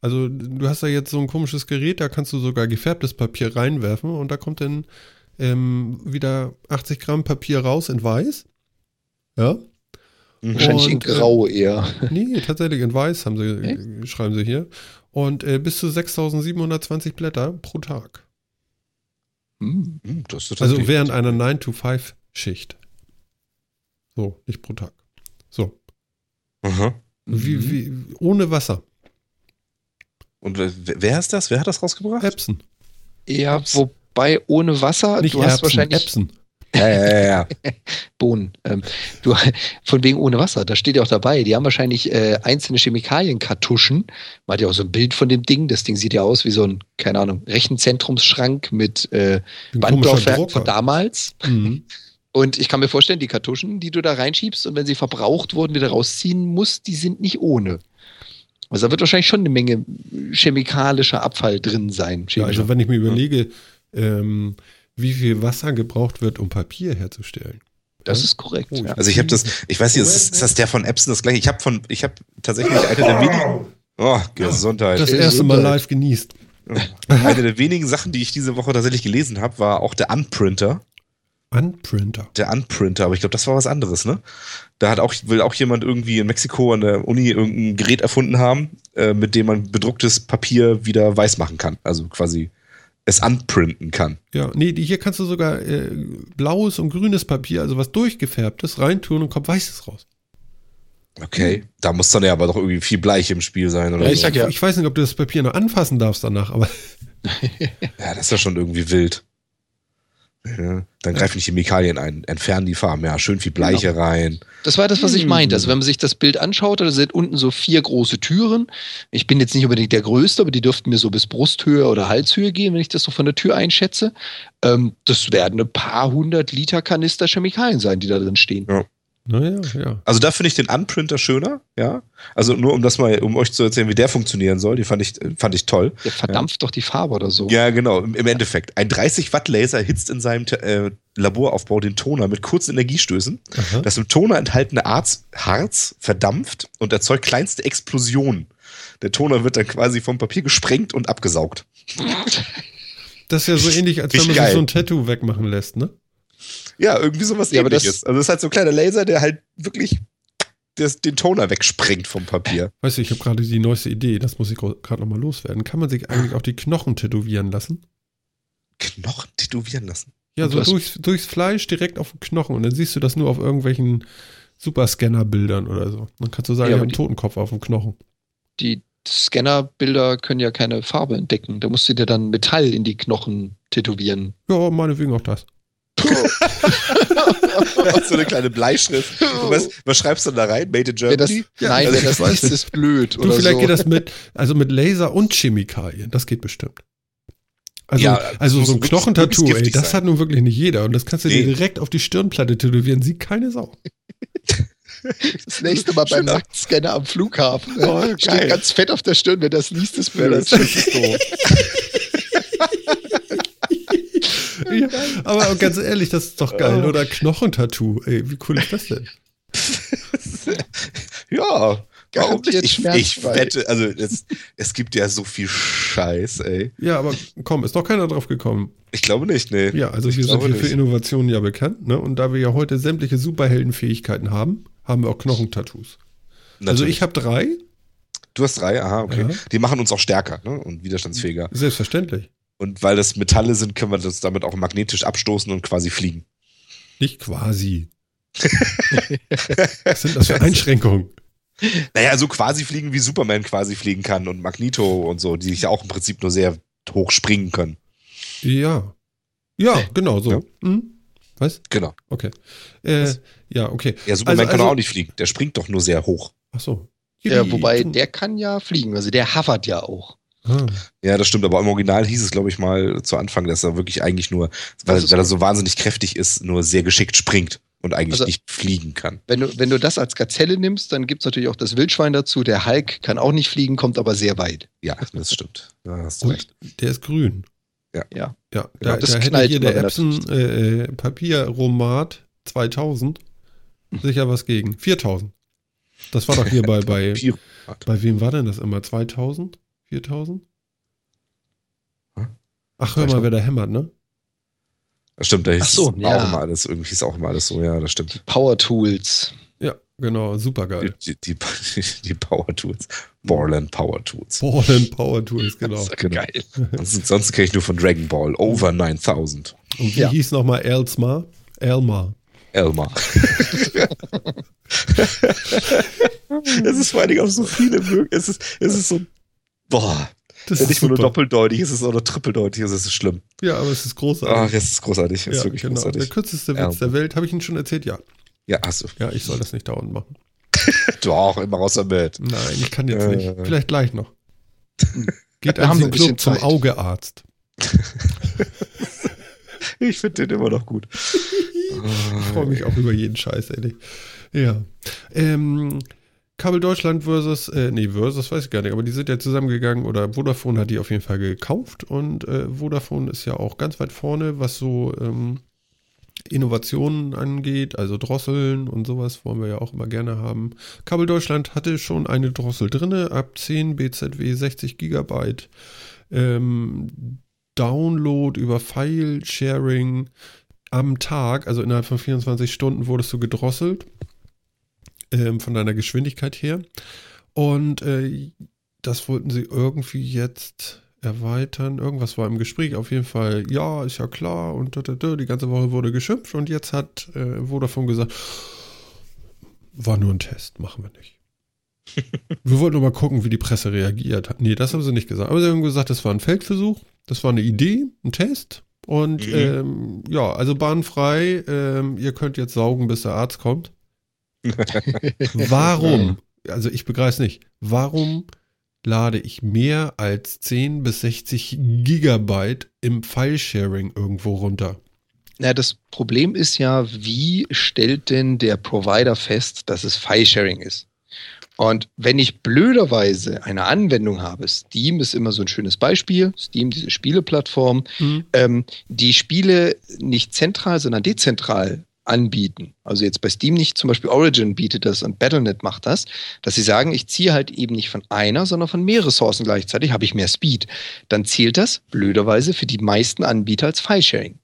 Also du hast da jetzt so ein komisches Gerät, da kannst du sogar gefärbtes Papier reinwerfen und da kommt dann ähm, wieder 80 Gramm Papier raus in weiß. Ja. Wahrscheinlich in Und, äh, Grau eher. Nee, tatsächlich in weiß haben sie, äh, schreiben sie hier. Und äh, bis zu 6720 Blätter pro Tag. Das ist Also während einer 9-to-5-Schicht. So, nicht pro Tag. So. Aha. Wie, Mhm. wie, ohne Wasser. Und wer, ist das? Wer hat das rausgebracht? Epson. Ja, wobei ohne Wasser, Nicht du hast Erbsen, wahrscheinlich Epson. Ja, ja, ja, ja. <laughs> Bohnen. Ähm, du, von wegen ohne Wasser, da steht ja auch dabei. Die haben wahrscheinlich äh, einzelne Chemikalienkartuschen. Man hat ja auch so ein Bild von dem Ding. Das Ding sieht ja aus wie so ein, keine Ahnung, Rechenzentrumsschrank mit äh, Bandlaufwerk von damals. Mhm. Und ich kann mir vorstellen, die Kartuschen, die du da reinschiebst und wenn sie verbraucht wurden, wieder rausziehen musst, die sind nicht ohne. Also da wird wahrscheinlich schon eine Menge chemikalischer Abfall drin sein. Ja, also wenn ich mir überlege, ähm, wie viel Wasser gebraucht wird, um Papier herzustellen. das ist korrekt. Oh, ja. Also ich habe das, ich weiß nicht, ist, das- ist das der von Epson das gleiche? Ich habe von, ich habe tatsächlich eine der wenigen, oh, Gesundheit. Das erste Mal live genießt. <laughs> Eine der wenigen Sachen, die ich diese Woche tatsächlich gelesen habe, war auch der Unprinter. Unprinter. Der Unprinter, aber ich glaube, das war was anderes, ne? Da hat auch, will auch jemand irgendwie in Mexiko an der Uni irgendein Gerät erfunden haben, äh, mit dem man bedrucktes Papier wieder weiß machen kann. Also quasi es unprinten kann. Ja, nee, hier kannst du sogar äh, blaues und grünes Papier, also was durchgefärbtes, reintun und kommt weißes raus. Okay. Da muss dann ja aber doch irgendwie viel Bleich im Spiel sein, oder? Ja, ich so. sag ja. Ich weiß nicht, ob du das Papier noch anfassen darfst danach, aber <laughs> Ja, das ist ja schon irgendwie wild. Ja, dann greifen die Chemikalien ein, entfernen die Farben. Ja, schön viel Bleiche rein. Das war das, was ich Hm. meinte. Also wenn man sich das Bild anschaut, da sind unten so vier große Türen. Ich bin jetzt nicht unbedingt der Größte, aber die dürften mir so bis Brusthöhe oder Halshöhe gehen, wenn ich das so von der Tür einschätze. Ähm, das werden ein paar hundert Liter Kanister Chemikalien sein, die da drin stehen. Naja, ja. Also da finde ich den Unprinter schöner, ja. Also nur um das mal, um euch zu erzählen, wie der funktionieren soll, die fand ich, fand ich toll. Der verdampft doch die Farbe oder so. Ja, genau, im, im Endeffekt. Ein 30 Watt Laser hitzt in seinem äh, Laboraufbau den Toner mit kurzen Energiestößen. Aha. Das im Toner enthaltene Arz, Harz verdampft und erzeugt kleinste Explosionen. Der Toner wird dann quasi vom Papier gesprengt und abgesaugt. Das ist ja so ähnlich, als wenn man sich geil. so ein Tattoo wegmachen lässt, ne? Ja, irgendwie sowas Ja, aber das- ähnliches. also das ist halt so ein kleiner Laser, der halt wirklich das, den Toner wegsprengt vom Papier. Weißt du, ich habe gerade die neueste Idee, das muss ich gerade nochmal loswerden. Kann man sich eigentlich auch die Knochen tätowieren lassen? Knochen tätowieren lassen. Ja, Und so durchs, durchs Fleisch direkt auf den Knochen und dann siehst du das nur auf irgendwelchen Superscanner-Bildern oder so. Dann kannst du sagen, Ja, ich habe einen Totenkopf auf dem Knochen. Die Scannerbilder können ja keine Farbe entdecken. Da musst du dir dann Metall in die Knochen tätowieren. Ja, meinetwegen auch das. <laughs> so eine kleine Bleischrift. Was, was schreibst du denn da rein? Made in Wenn das, Germany? nein, also das liest, ist blöd. Du, oder vielleicht so. geht das mit, also mit Laser und Chemikalien. Das geht bestimmt. Also, Ja, also so ein Knochentattoo, ey, das sein. hat nun wirklich nicht jeder. Und das kannst du Nee. dir direkt auf die Stirnplatte tätowieren. Sieht keine Sau. Das nächste Mal beim. <laughs> Nacktscanner am Flughafen. Oh. Steht ganz fett auf der Stirn, wenn das liest, ist Ja, blöd. das ist <laughs> doof. Ja, aber ganz ehrlich, das ist doch geil. Oder Knochentattoo. Ey, wie cool ist das denn? <laughs> ja, Warum nicht? Ich, ich wette, also es, es gibt ja so viel Scheiß, ey. Ja, aber komm, ist doch keiner drauf gekommen. Ich glaube nicht, nee. Ja, also wir sind glaube hier für. Innovationen ja bekannt, ne? Und da wir ja heute sämtliche Superheldenfähigkeiten haben, haben wir auch Knochentattoos. Also Natürlich. ich habe drei, du hast drei, aha, okay. Ja. Die machen uns auch stärker ne? und widerstandsfähiger. selbstverständlich. Und weil das Metalle sind, können wir das damit auch magnetisch abstoßen und quasi fliegen. Nicht quasi. Was sind das für Einschränkungen? Naja, so quasi fliegen, wie Superman quasi fliegen kann und Magneto und so, die ja auch im Prinzip nur sehr hoch springen können. Ja. Ja, genau so. Ja. Hm? Was? Genau. Okay. Äh, Was? ja, okay. Ja, Superman Also- kann also- auch nicht fliegen. Der springt doch nur sehr hoch. Ach so. Ja, wobei der kann ja fliegen, also der hovert ja auch. Ah. Ja, das stimmt, aber im Original hieß es, glaube ich, mal zu Anfang, dass er wirklich eigentlich nur, weil, ist weil er so wahnsinnig kräftig ist, nur sehr geschickt springt und eigentlich Also- nicht fliegen kann. Wenn du, wenn du das als Gazelle nimmst, dann gibt es natürlich auch das Wildschwein dazu. Der Hulk kann auch nicht fliegen, kommt aber sehr weit. Ja, das stimmt. Da hast du recht. Der ist grün. Ja. Ja. Ja, Genau, da, das da hätte knallt hier der Epson äh, äh, Papierromat 2000 sicher was gegen. 4000. Das war doch hier bei, <laughs> bei, Pirat. bei wem war denn das immer? 2000? 4000? Hm? Ach, hör mal, wer da hämmert, ne? Das stimmt, da hieß Ach so, es ja. auch immer alles, irgendwie ist auch immer alles so, ja, das stimmt. Power Tools. Ja, genau, super geil. Die, die, die, <laughs> die Power Tools. Borland Power Tools. Ball Power Tools, genau. Das ist Genau. geil. Sonst, sonst kenne ich nur von Dragon Ball. Over 9000. Und wie Ja. hieß nochmal Elsmar? Elmar. Elmar. <laughs> <laughs> es ist vor allen Dingen auf so viele Möglichkeiten. Es ist, es ist so. Boah. Das Wenn ist nicht nur super. doppeldeutig ist, es oder trippeldeutig ist, es ist schlimm. Ja, aber es ist großartig. Ach, es ist großartig. Es ist ja, wirklich genau. Der großartig. kürzeste Witz Ja. der Welt, habe ich Ihnen schon erzählt? Ja. Ja, hast du. Ja, ich soll das nicht dauernd machen. <laughs> Doch, immer raus damit. Nein, ich kann jetzt Äh. nicht. Vielleicht gleich noch. <laughs> Geht noch ein Club zum. Augearzt. <laughs> Ich finde den immer noch gut. Ich freue mich auch über jeden Scheiß, ehrlich. Ja. Ähm, Kabel Deutschland versus, äh, nee, versus weiß ich gar nicht, aber die sind ja zusammengegangen oder Vodafone hat die auf jeden Fall gekauft und äh, Vodafone ist ja auch ganz weit vorne, was so ähm, Innovationen angeht, also Drosseln und sowas wollen wir ja auch immer gerne haben. Kabel Deutschland hatte schon eine Drossel drinne, ab 10 BZW 60 Gigabyte. Ähm, Download über File-Sharing am Tag, also innerhalb von 24 Stunden, wurdest du gedrosselt ähm, von deiner Geschwindigkeit her. Und äh, das wollten sie irgendwie jetzt erweitern. Irgendwas war im Gespräch. Auf jeden Fall, ja, ist ja klar. Und die ganze Woche wurde geschimpft. Und jetzt hat äh, Vodafone gesagt, war nur ein Test, machen wir nicht. <laughs> wir wollten nur mal gucken, wie die Presse reagiert hat. Nee, das haben sie nicht gesagt. Aber sie haben gesagt, das war ein Feldversuch. Das war eine Idee, ein Test. Und Mhm. ähm, ja, also bahnfrei. Ähm, ihr könnt jetzt saugen, bis der Arzt kommt. <laughs> Warum? Also ich begreife es nicht. Warum lade ich mehr als 10 bis 60 Gigabyte im File-Sharing irgendwo runter? Na, das Problem ist ja, wie stellt denn der Provider fest, dass es File-Sharing ist? Und wenn ich blöderweise eine Anwendung habe, Steam ist immer so ein schönes Beispiel, Steam, diese Spieleplattform, ähm, die Spiele nicht zentral, sondern dezentral anbieten. Also jetzt bei Steam nicht, zum Beispiel Origin bietet das und Battle.net macht das, dass sie sagen, ich ziehe halt eben nicht von einer, sondern von mehreren Ressourcen gleichzeitig, habe ich mehr Speed. Dann zählt das blöderweise für die meisten Anbieter als File-Sharing.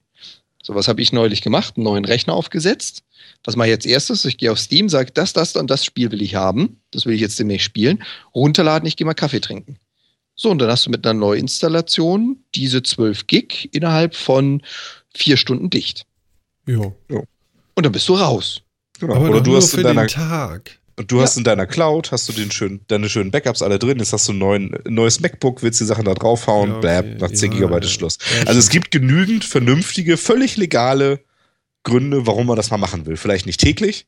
So was habe ich neulich gemacht, einen neuen Rechner aufgesetzt. Was mache ich jetzt erstes? Ich gehe auf Steam, sage, das, das und das Spiel will ich haben. Das will ich jetzt demnächst spielen. Runterladen, ich gehe mal Kaffee trinken. So, und dann hast du mit einer Neuinstallation diese 12 Gig innerhalb von vier Stunden dicht. Jo. Und dann bist du raus. Genau. Aber Oder du nur hast für in deiner den Tag. Und du hast in deiner Cloud, hast du den schön, deine schönen Backups alle drin, jetzt hast du ein neuen, neues MacBook, willst die Sachen da draufhauen, Ja, okay. bläb, nach 10 Ja, Gigabyte ist ja. Schluss. Ja, also es gibt genügend vernünftige, völlig legale Gründe, warum man das mal machen will. Vielleicht nicht täglich,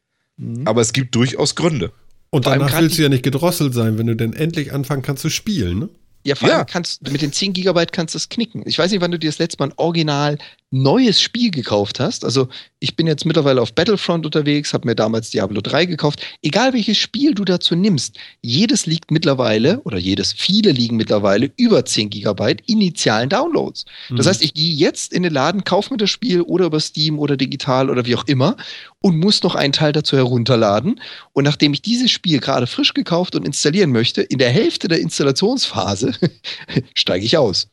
aber es gibt durchaus Gründe. Und Vor danach willst du ja nicht gedrosselt sein, wenn du denn endlich anfangen kannst zu spielen, ne? Ja, vor Ja. allem kannst du mit den 10 Gigabyte kannst du es knicken. Ich weiß nicht, wann du dir das letzte Mal ein Original neues Spiel gekauft hast, also ich bin jetzt mittlerweile auf Battlefront unterwegs, habe mir damals Diablo 3 gekauft, egal welches Spiel du dazu nimmst, jedes liegt mittlerweile, oder jedes, viele liegen mittlerweile über 10 Gigabyte initialen Downloads. Das Mhm. heißt, ich gehe jetzt in den Laden, kaufe mir das Spiel oder über Steam oder digital oder wie auch immer und muss noch einen Teil dazu herunterladen. Und nachdem ich dieses Spiel gerade frisch gekauft und installieren möchte, in der Hälfte der Installationsphase <laughs> steige ich aus.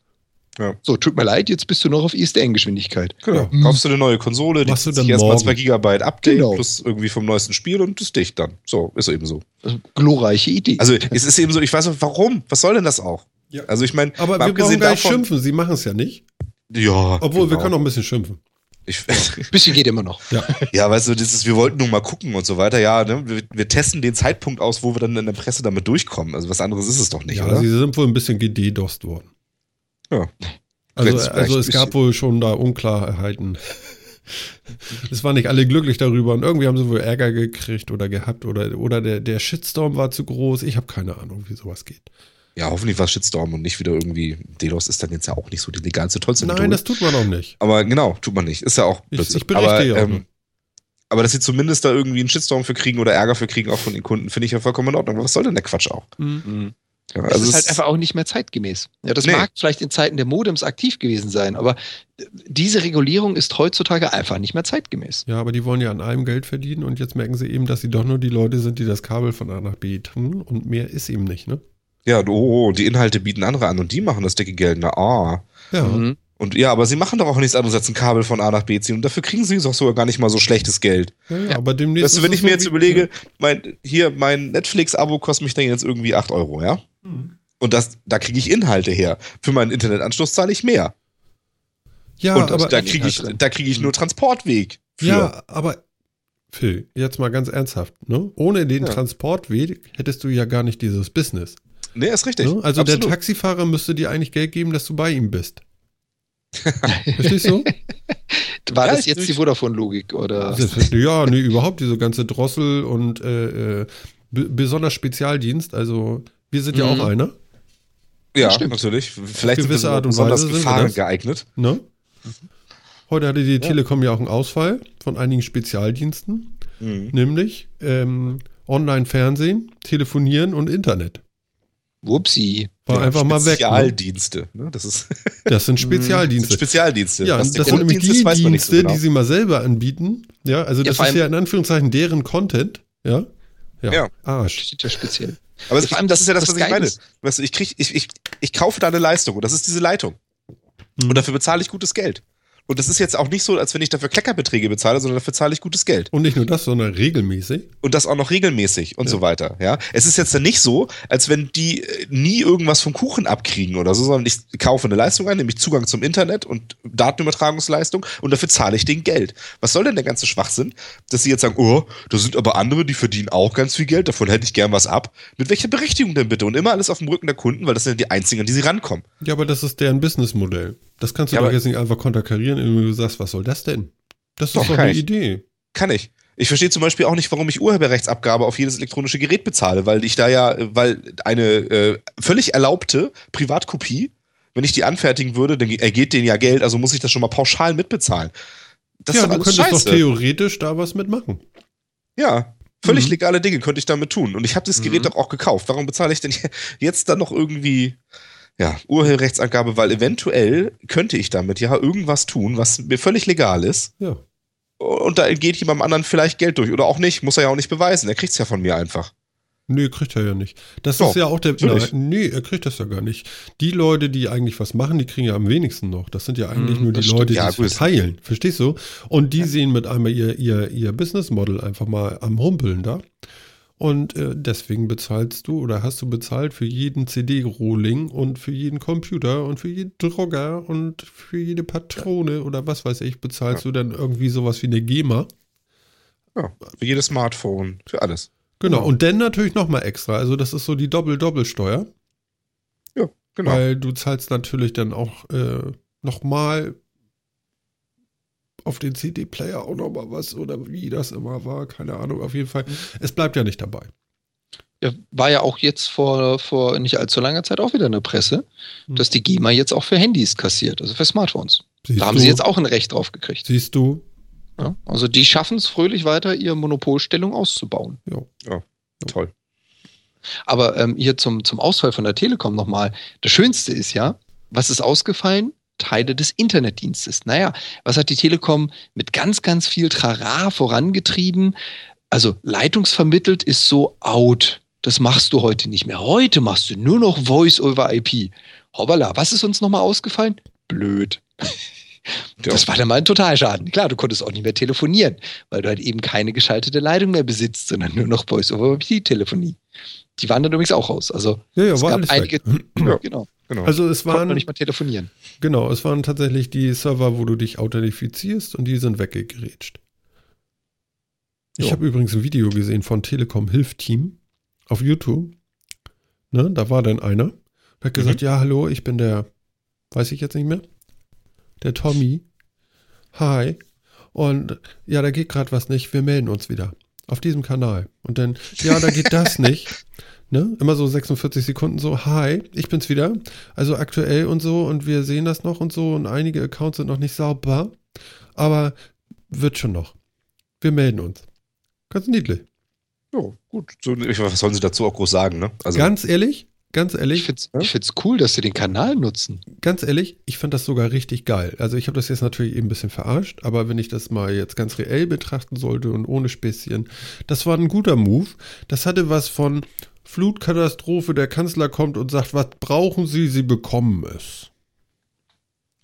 Ja. So, tut mir leid, jetzt bist du noch auf ISDN-Geschwindigkeit. Genau. Ja. Kaufst du eine neue Konsole, die du kriegst dann erstmal morgen. 2 Gigabyte Update Genau. plus irgendwie vom neuesten Spiel und ist dicht dann. So, ist eben so. Also, glorreiche Idee. Also es ist eben so, ich weiß auch, warum? Was soll denn das auch? Ja. Also ich meine, Aber wir brauchen abgesehen gar nicht davon- schimpfen. Sie machen es ja nicht. Ja, Obwohl, wir genau. können auch ein bisschen schimpfen. Ich, bisschen geht immer noch. Ja. <laughs> ja, weißt du, das ist, wir wollten nur mal gucken und so weiter. Ja, ne? wir, wir testen den Zeitpunkt aus, wo wir dann in der Presse damit durchkommen. Also was anderes ist es doch nicht, ja, oder? sie sind wohl ein bisschen gededost worden. Ja. Also, also es gab wohl schon da Unklarheiten. es waren nicht alle glücklich darüber und irgendwie haben sie wohl Ärger gekriegt oder gehabt oder, oder der, der Shitstorm war zu groß. Ich habe keine Ahnung, wie sowas geht. Ja, hoffentlich war es Shitstorm und nicht wieder irgendwie. DDoS ist dann jetzt ja auch nicht so die legalste, tollste Nein, Methode. das tut man auch nicht. Aber genau, tut man nicht. Ist ja auch Ich- Blödsinn. ich berichte aber, ja auch ähm, aber dass sie zumindest da irgendwie einen Shitstorm für kriegen oder Ärger für kriegen, auch von den Kunden, finde ich ja vollkommen in Ordnung. Aber was soll denn der Quatsch auch? Mhm. Ja, Es also ist es- halt einfach auch nicht mehr zeitgemäß. Ja, das Nee. mag vielleicht in Zeiten der Modems aktiv gewesen sein, aber diese Regulierung ist heutzutage einfach nicht mehr zeitgemäß. Ja, aber die wollen ja an allem Geld verdienen und jetzt merken sie eben, dass sie doch nur die Leute sind, die das Kabel von A nach B tun und mehr ist eben nicht, ne? ja, oh, die Inhalte bieten andere an und die machen das dicke Geld. Na, ah. Ja. Mhm. Und ja, aber sie machen doch auch nichts anderes als ein Kabel von A nach B ziehen und dafür kriegen sie auch sogar gar nicht mal so schlechtes Geld. Ja, ja, aber demnächst. Weißt du, wenn es ich mir jetzt überlege, mein, hier, mein Netflix-Abo kostet mich dann jetzt irgendwie 8 Euro, ja? Mhm. Und das, da kriege ich Inhalte her. Für meinen Internetanschluss zahle ich mehr. Ja, und aber. da kriege ich, da kriege ich nur Transportweg. Für. Ja, aber Phil, jetzt mal ganz ernsthaft, ne? Ohne den Ja. Transportweg hättest du ja gar nicht dieses Business. Nee, ist richtig. Ne? Also Absolut. der Taxifahrer müsste dir eigentlich Geld geben, dass du bei ihm bist. <laughs> Verstehst du? War Ja, das jetzt die Vodafone-Logik oder? ja, nee, überhaupt diese ganze Drossel und äh, äh, be- besonders Spezialdienst. Also wir sind ja Mhm. auch einer. Ja, Stimmt. natürlich. Vielleicht Gewisse sind wir Art und besonders Weise Gefahren geeignet. Ne? Heute hatte die Telekom ja auch einen Ausfall von einigen Spezialdiensten, Mhm. nämlich ähm, Online-Fernsehen, Telefonieren und Internet. Wupsi. War Ja, einfach mal weg. Ne? Spezialdienste. Ne? Das ist <laughs> Das sind das Spezialdienste. sind <laughs> Spezialdienste. Ja, Was das sind nämlich die ist, weiß man nicht so Dienste, genau. die sie mal selber anbieten. Ja, also Ja, das vor ist ja in Anführungszeichen deren Content. Ja. Ja. Ja. Arsch. Das ist ja speziell. Aber Vor allem das das- ist ja das, das was ich meine. ist- Weißt du, ich, krieg, ich, ich, ich kaufe da eine Leistung und das ist diese Leitung. Mhm. Und dafür bezahle ich gutes Geld. Und das ist jetzt auch nicht so, als wenn ich dafür Kleckerbeträge bezahle, sondern dafür zahle ich gutes Geld. Und nicht nur das, sondern regelmäßig. Und das auch noch regelmäßig und so weiter. Ja, es ist jetzt dann nicht so, als wenn die äh, nie irgendwas vom Kuchen abkriegen oder so, sondern ich kaufe eine Leistung ein, nämlich Zugang zum Internet und Datenübertragungsleistung und dafür zahle ich denen Geld. Was soll denn der ganze Schwachsinn, dass sie jetzt sagen, oh, da sind aber andere, die verdienen auch ganz viel Geld, davon hätte ich gern was ab. Mit welcher Berechtigung denn bitte? Und immer alles auf dem Rücken der Kunden, weil das sind ja die einzigen, an die sie rankommen. Ja, aber das ist deren Businessmodell. Das kannst du Ja, doch jetzt nicht einfach konterkarieren, indem du sagst, was soll das denn? Das ist Doch, doch, eine ich. Idee. Kann ich. Ich verstehe zum Beispiel auch nicht, warum ich Urheberrechtsabgabe auf jedes elektronische Gerät bezahle, weil ich da ja, äh, weil eine äh, völlig erlaubte Privatkopie, wenn ich die anfertigen würde, dann ergeht denen ja Geld, also muss ich das schon mal pauschal mitbezahlen. Das ja, ist du könntest scheiße. doch theoretisch da was mitmachen. ja, völlig Mhm. legale Dinge könnte ich damit tun. Und ich habe das Gerät Mhm. doch auch gekauft. Warum bezahle ich denn <laughs> jetzt dann noch irgendwie ja, Urheberrechtsangabe, weil eventuell könnte ich damit ja irgendwas tun, was mir völlig legal ist. Ja. Und da entgeht jemandem anderen vielleicht Geld durch. Oder auch nicht. Muss er ja auch nicht beweisen. Er kriegt es ja von mir einfach. Nee, kriegt er ja nicht. Das Doch, ist ja auch der. Nein, nee, er kriegt das ja gar nicht. Die Leute, die eigentlich was machen, die kriegen ja am wenigsten noch. Das sind ja eigentlich Mhm, nur die stimmt. Leute, die Ja, es verteilen. Verstehst du? Und die sehen mit einmal ihr, ihr, ihr Business Model einfach mal am Humpeln da. Und äh, deswegen bezahlst du oder hast du bezahlt für jeden CD-Rohling und für jeden Computer und für jeden Drucker und für jede Patrone oder was weiß ich, bezahlst du dann irgendwie sowas wie eine GEMA. Ja, für jedes Smartphone, für alles. Genau. Ja. Und dann natürlich nochmal extra. Also das ist so die Doppel-Doppelsteuer. Ja, genau. Weil du zahlst natürlich dann auch äh, nochmal auf den CD-Player auch nochmal was oder wie das immer war, keine Ahnung, auf jeden Fall. Es bleibt ja nicht dabei. Ja, war ja auch jetzt vor, vor nicht allzu langer Zeit auch wieder eine Presse, Hm. dass die GEMA jetzt auch für Handys kassiert, also für Smartphones. Siehst da haben du? sie jetzt auch ein Recht drauf gekriegt. Siehst du? Ja? Also die schaffen es fröhlich weiter, ihre Monopolstellung auszubauen. Ja. Toll. Aber ähm, hier zum, zum Ausfall von der Telekom nochmal. Das Schönste ist ja, was ist ausgefallen? Teile des Internetdienstes. Naja, was hat die Telekom mit ganz, ganz viel Trara vorangetrieben? Also leitungsvermittelt ist so out. Das machst du heute nicht mehr. Heute machst du nur noch Voice over IP. Hoppala, was ist uns nochmal ausgefallen? Blöd. <laughs> Das war dann mal ein Totalschaden. Klar, du konntest auch nicht mehr telefonieren, weil du halt eben keine geschaltete Leitung mehr besitzt, sondern nur noch Voice over IP Telefonie. Die waren dann übrigens auch raus. Also Ja, ja, es war gab einige. <clears throat> Ja. genau, Genau. Also es waren, nicht mal telefonieren. genau, es waren tatsächlich die Server, wo du dich authentifizierst und die sind weggegerätscht. Ich habe übrigens ein Video gesehen von Telekom Hilfteam auf YouTube. Ne, da war dann einer, der hat gesagt, ja, hallo, ich bin der, weiß ich jetzt nicht mehr, der Tommy. Hi. Und ja, da geht gerade was nicht, wir melden uns wieder. Auf diesem Kanal. Und dann, ja, da geht das <laughs> nicht. Ne? Immer so 46 Sekunden so, hi, ich bin's wieder. Also aktuell und so und wir sehen das noch und so und einige Accounts sind noch nicht sauber. Aber wird schon noch. Wir melden uns. Ganz niedlich. ja, gut. So, ich, was sollen sie dazu auch groß sagen, ne? Also, ganz ehrlich, ganz Ich ehrlich, find's, Ja? ich find's cool, dass sie den Kanal nutzen. ganz ehrlich, ich fand das sogar richtig geil. Also ich habe das jetzt natürlich eben ein bisschen verarscht, aber wenn ich das mal jetzt ganz reell betrachten sollte und ohne Späßchen, das war ein guter Move. Das hatte was von Flutkatastrophe, der Kanzler kommt und sagt, was brauchen Sie, Sie bekommen es.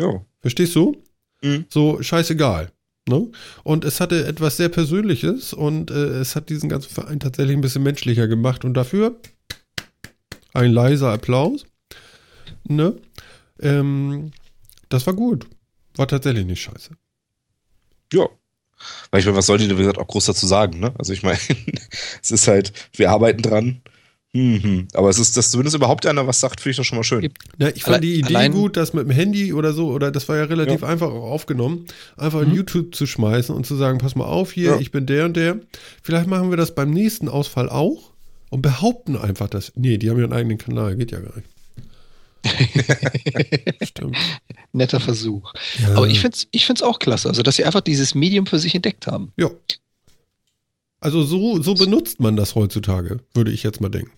ja. Verstehst du? Mhm. So scheißegal. Ne? Und es hatte etwas sehr Persönliches und äh, es hat diesen ganzen Verein tatsächlich ein bisschen menschlicher gemacht und dafür ein leiser Applaus. Ne? Ähm, das war gut. War tatsächlich nicht scheiße. Ja. Weil ich meine, was soll die, wie gesagt, auch groß dazu sagen, ne? Also ich meine, <laughs> es ist halt, wir arbeiten dran. Hm, hm. Aber es ist, dass zumindest überhaupt einer was sagt, finde ich doch schon mal schön. Ja, ich fand Alle- die Idee gut, das mit dem Handy oder so, oder das war ja relativ Ja. einfach auch aufgenommen, einfach in Mhm. YouTube zu schmeißen und zu sagen, pass mal auf hier, Ja. ich bin der und der. Vielleicht machen wir das beim nächsten Ausfall auch und behaupten einfach das. Nee, die haben ja einen eigenen Kanal, geht ja gar nicht. <laughs> Stimmt. Netter Versuch. Ja. Aber ich find's, ich find's auch klasse, also dass sie einfach dieses Medium für sich entdeckt haben. Ja. Also so, so benutzt man das heutzutage, würde ich jetzt mal denken.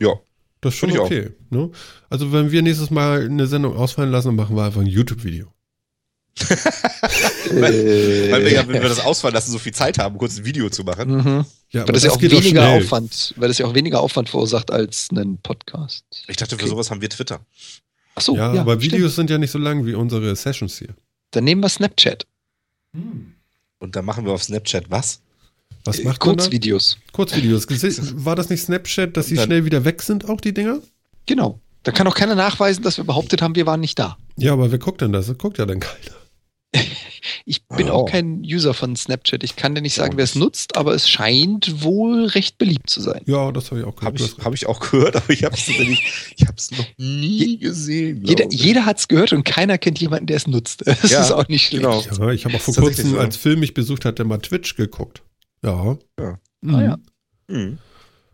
Ja. Das ist schon Find ich auch. okay. Ne? Also wenn wir nächstes Mal eine Sendung ausfallen lassen, dann machen wir einfach ein YouTube-Video. <laughs> Weil, weil wir ja, wenn wir das ausfallen lassen, so viel Zeit haben, kurz ein Video zu machen. Mhm. Ja, Weil das ja auch weniger. Aufwand, weil das ja auch weniger Aufwand verursacht als einen Podcast. Ich dachte, für Okay. sowas haben wir Twitter. Ach so, Ja, ja, aber stimmt. Videos sind ja nicht so lang wie unsere Sessions hier. Dann nehmen wir Snapchat. Und dann machen wir auf Snapchat was? Was Äh, macht man da? Kurzvideos. Kurzvideos. <laughs> War das nicht Snapchat, dass sie schnell wieder weg sind, auch die Dinger? Genau. Da kann auch keiner nachweisen, dass wir behauptet haben, wir waren nicht da. Ja, aber wer guckt denn das? Das guckt ja dann keiner. <laughs> Ich bin Oh. auch kein User von Snapchat. Ich kann dir nicht sagen, wer es nutzt, aber es scheint wohl recht beliebt zu sein. Ja, das habe ich auch gehört. Habe ich, hab ich auch gehört, aber ich habe es noch nie gesehen. Jeder, jeder hat es gehört und keiner kennt jemanden, der es nutzt. <laughs> Das Ja, ist auch nicht schlecht. genau. ja, ich habe auch vor kurzem, so. als Film mich besucht hatte, mal Twitch geguckt. Ja. Ja. Mhm. Ah, ja. Hm.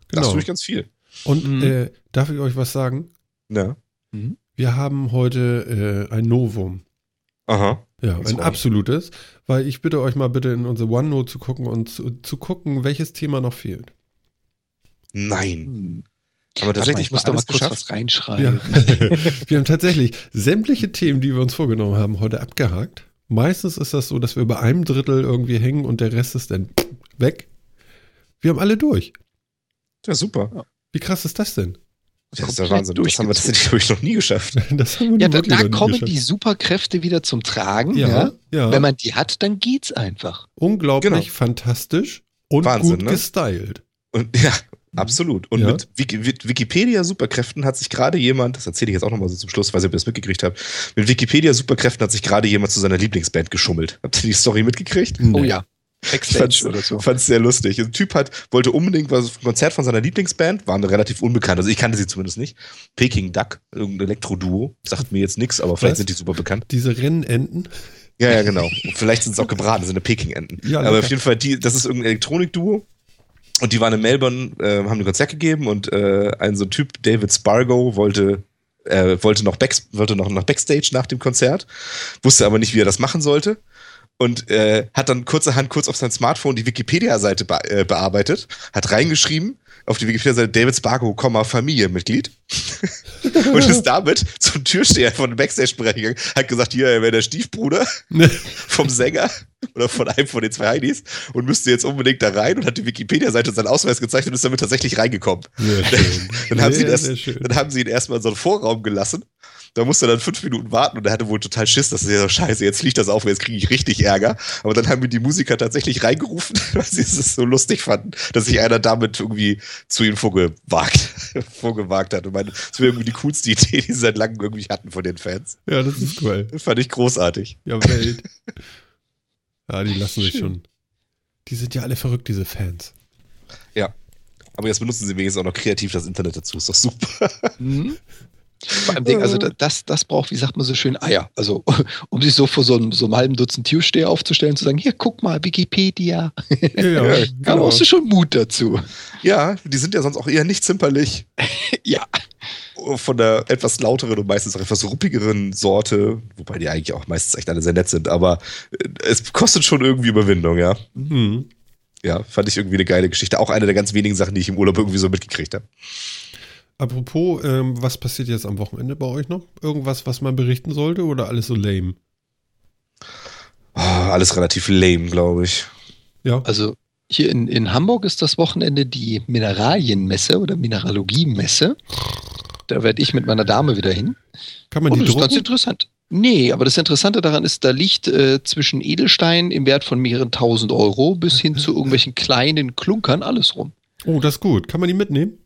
Das Genau. tue ich ganz viel. Und Mhm. äh, darf ich euch was sagen? Ja. Wir haben heute äh, ein Novum. Aha. Ja, ein absolutes. Weil ich bitte euch mal bitte in unsere OneNote zu gucken und zu, zu gucken, welches Thema noch fehlt. Nein. Hm. Haben wir tatsächlich ich muss da mal kurz geschafft? was reinschreiben. Ja. <laughs> <laughs> wir haben tatsächlich sämtliche Themen, die wir uns vorgenommen haben, heute abgehakt. Meistens ist das so, dass wir über einem Drittel irgendwie hängen und der Rest ist dann weg. Wir haben alle durch. Ja, super. Wie krass ist das denn? Das ist der Wahnsinn. Das haben wir tatsächlich, glaube ich, noch nie geschafft. <laughs> Das haben wir Ja, da, da kommen geschafft. die Superkräfte wieder zum Tragen. Ja, Ja. ja. Wenn man die hat, dann geht's einfach. Unglaublich Genau. fantastisch und Wahnsinn, gut ne? gestylt. Und ja, absolut. Und Ja. mit, Wiki, mit Wikipedia-Superkräften hat sich gerade jemand, das erzähle ich jetzt auch nochmal so zum Schluss, ob ihr das mitgekriegt habt, mit Wikipedia-Superkräften hat sich gerade jemand zu seiner Lieblingsband geschummelt. Habt ihr die Story mitgekriegt? Oh Nee. ja. Ich Backstage oder so. fand's sehr lustig. Ein Typ hat, wollte unbedingt was, ein Konzert von seiner Lieblingsband, war eine relativ unbekannt, also ich kannte sie zumindest nicht. Peking Duck, irgendein Elektro-Duo, sagt mir jetzt nichts, aber vielleicht Was? sind die super bekannt. Diese Rennenten. Ja, ja, genau. Und vielleicht sind es auch gebraten, sind eine Peking-Enten. Ja, aber auf jeden Fall, die, das ist irgendein Elektronik-Duo. Und die waren in Melbourne, äh, haben ein Konzert gegeben und äh, ein so ein Typ, David Spargo, wollte, äh, wollte, noch back, wollte noch nach Backstage nach dem Konzert, wusste aber nicht, wie er das machen sollte. Und äh, hat dann kurzerhand kurz auf sein Smartphone die Wikipedia-Seite be äh, bearbeitet, hat reingeschrieben, auf die Wikipedia-Seite David Spargo, Familienmitglied. <laughs> und ist damit zum Türsteher von dem Backstage-Bereich gegangen, hat gesagt, hier, er wäre der Stiefbruder <laughs> vom Sänger oder von einem von den zwei Heidis und müsste jetzt unbedingt da rein und hat die Wikipedia-Seite und seinen Ausweis gezeigt und ist damit tatsächlich reingekommen. <laughs> dann, haben sie ihn erst, dann haben sie ihn erstmal in so einen Vorraum gelassen da musste er dann fünf Minuten warten und er hatte wohl total Schiss, dass er so, scheiße, jetzt fliegt das auf, jetzt kriege ich richtig Ärger. Aber dann haben mir die Musiker tatsächlich reingerufen, <laughs> weil sie es so lustig fanden, dass sich einer damit irgendwie zu ihnen vorgewagt, <laughs> vorgewagt hat. Und meine, das wäre irgendwie die coolste Idee, die sie seit langem irgendwie hatten von den Fans. Ja, das ist cool. Das fand ich großartig. Ja, Welt. Ja, die lassen sich schon. Die sind ja alle verrückt, diese Fans. Ja. Aber jetzt benutzen sie wenigstens auch noch kreativ das Internet dazu. Ist doch super. Mhm. Vor allem, also das, das braucht, wie sagt man so schön, Eier. Also, <laughs> um sich so vor so einem, so einem halben Dutzend Türsteher aufzustellen, zu sagen, hier, guck mal, Wikipedia. Ja, <laughs> da genau. brauchst du schon Mut dazu. Ja, die sind ja sonst auch eher nicht zimperlich. <laughs> ja. Von der etwas lauteren und meistens auch etwas ruppigeren Sorte, wobei die eigentlich auch meistens echt alle sehr nett sind, aber äh, es kostet schon irgendwie Überwindung, ja. Mhm. Ja, fand ich irgendwie eine geile Geschichte. Auch eine der ganz wenigen Sachen, die ich im Urlaub irgendwie so mitgekriegt habe. Apropos, ähm, was passiert jetzt am Wochenende bei euch noch? Irgendwas, was man berichten sollte oder alles so lame? Oh, alles relativ lame, glaube ich. Ja. Also hier in, in Hamburg ist das Wochenende die Mineralienmesse oder Mineralogiemesse. Da werde ich mit meiner Dame wieder hin. Kann man die Und das drucken? ist ganz interessant. Nee, aber das Interessante daran ist, da liegt äh, zwischen Edelstein im Wert von mehreren tausend Euro bis hin zu irgendwelchen kleinen Klunkern alles rum. Oh, das ist gut. Kann man die mitnehmen?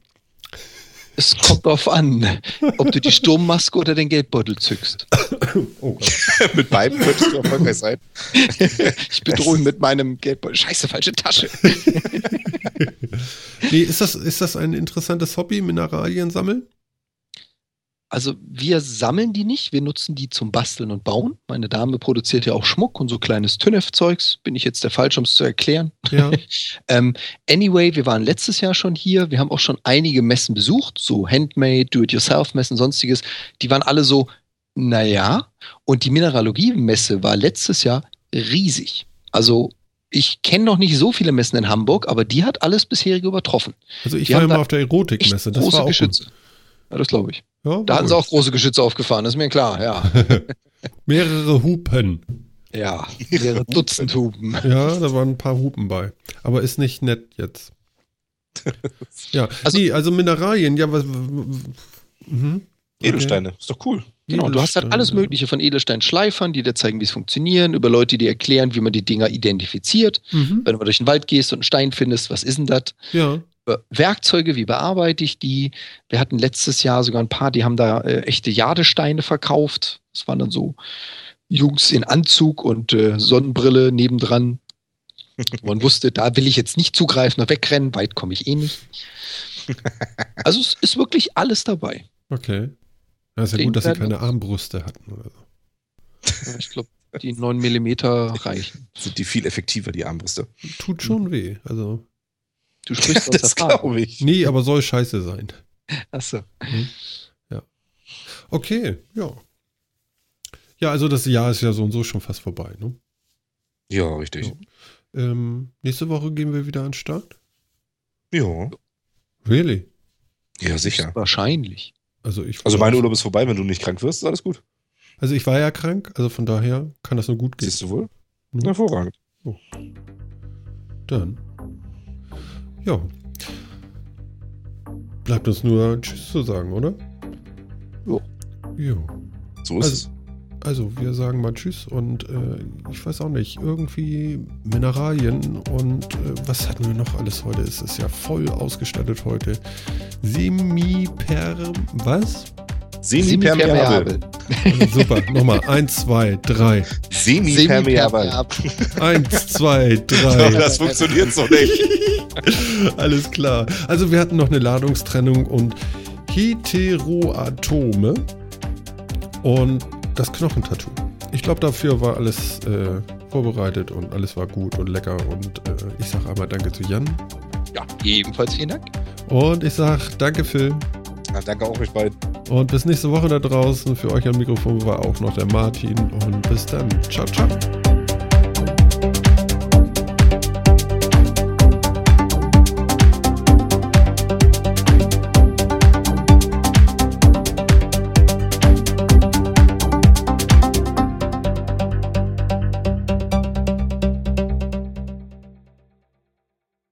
Es kommt darauf an, ob du die Sturmmaske oder den Geldbeutel zückst. Oh Gott. <laughs> mit beiden könntest du erfolgreich sein. <laughs> ich bedrohe ihn mit meinem Geldbeutel. Scheiße, falsche Tasche. <laughs> nee, ist das, ist das ein interessantes Hobby, Mineralien sammeln? Also wir sammeln die nicht, wir nutzen die zum Basteln und Bauen. Meine Dame produziert ja auch Schmuck und so kleines Tünnef-Zeugs. Bin ich jetzt der Falsche, um es zu erklären? Ja. <laughs> ähm, anyway, wir waren letztes Jahr schon hier. Wir haben auch schon einige Messen besucht, so Handmade, Do-it-yourself-Messen, sonstiges. Die waren alle so, naja. Und die Mineralogie-Messe war letztes Jahr riesig. Also ich kenne noch nicht so viele Messen in Hamburg, aber die hat alles bisherige übertroffen. Also ich die war immer auf der Erotikmesse. Das große war auch Geschütze. Gut. Ja, das glaube ich. Ja, da hatten sie auch große Geschütze aufgefahren, ist mir klar, ja. <laughs> mehrere Hupen. Ja, mehrere Dutzend Hupen. <laughs> Ja, da waren ein paar Hupen bei. Aber ist nicht nett jetzt. <laughs> ja, also, nee, also Mineralien, ja, was. Mhm. Edelsteine, ist doch cool. Genau, du hast halt alles Mögliche von Edelsteinschleifern, die dir zeigen, wie es funktioniert, über Leute, die erklären, wie man die Dinger identifiziert. Mhm. Wenn du mal durch den Wald gehst und einen Stein findest, was ist denn das? Ja. Werkzeuge, wie bearbeite ich die? Wir hatten letztes Jahr sogar ein paar, die haben da äh, echte Jadesteine verkauft. Das waren dann so Jungs in Anzug und äh, Sonnenbrille nebendran. Man wusste, da will ich jetzt nicht zugreifen und wegrennen, weit komme ich eh nicht. Also es ist wirklich alles dabei. Okay. Ja, ist ja gut, dass sie keine Armbrüste hatten oder so. ich glaube, die 9 mm reichen. Sind die viel effektiver, die Armbrüste? Tut schon weh. Also. Du sprichst <laughs> aus das glaube ich. Nee, aber soll scheiße sein. Achso. Mhm. Ja. Okay, ja. Ja, also das Jahr ist ja so und so schon fast vorbei, ne? Ja, richtig. Ja. Ähm, nächste Woche gehen wir wieder an den Start? Ja. Really? Ja, sicher. Wahrscheinlich. Also, ich also mein Urlaub ist vorbei, wenn du nicht krank wirst, ist alles gut. Also ich war ja krank, also von daher kann das nur gut gehen. Siehst du wohl? Mhm. Hervorragend. Oh. Dann ja. Bleibt uns nur Tschüss zu sagen, oder? Ja. Ja. So ist also, es. Also, wir sagen mal Tschüss und äh, ich weiß auch nicht, irgendwie Mineralien und äh, was hatten wir noch alles heute? Es ist ja voll ausgestattet heute. Semi-per. Was? Semi-permeabel. Also super, nochmal. Eins, zwei, drei. Semi-permeabel. Eins, zwei, drei. Das funktioniert so nicht. <laughs> Alles klar. Also wir hatten noch eine Ladungstrennung und Heteroatome und das Knochentattoo. Ich glaube, dafür war alles äh, vorbereitet und alles war gut und lecker. Und äh, ich sage einmal Danke zu Jan. Ja, ebenfalls vielen Dank. Und ich sage danke, Phil. Ja, danke auch euch beiden. Und bis nächste Woche da draußen. Für euch am Mikrofon war auch noch der Martin. Und bis dann. Ciao, ciao.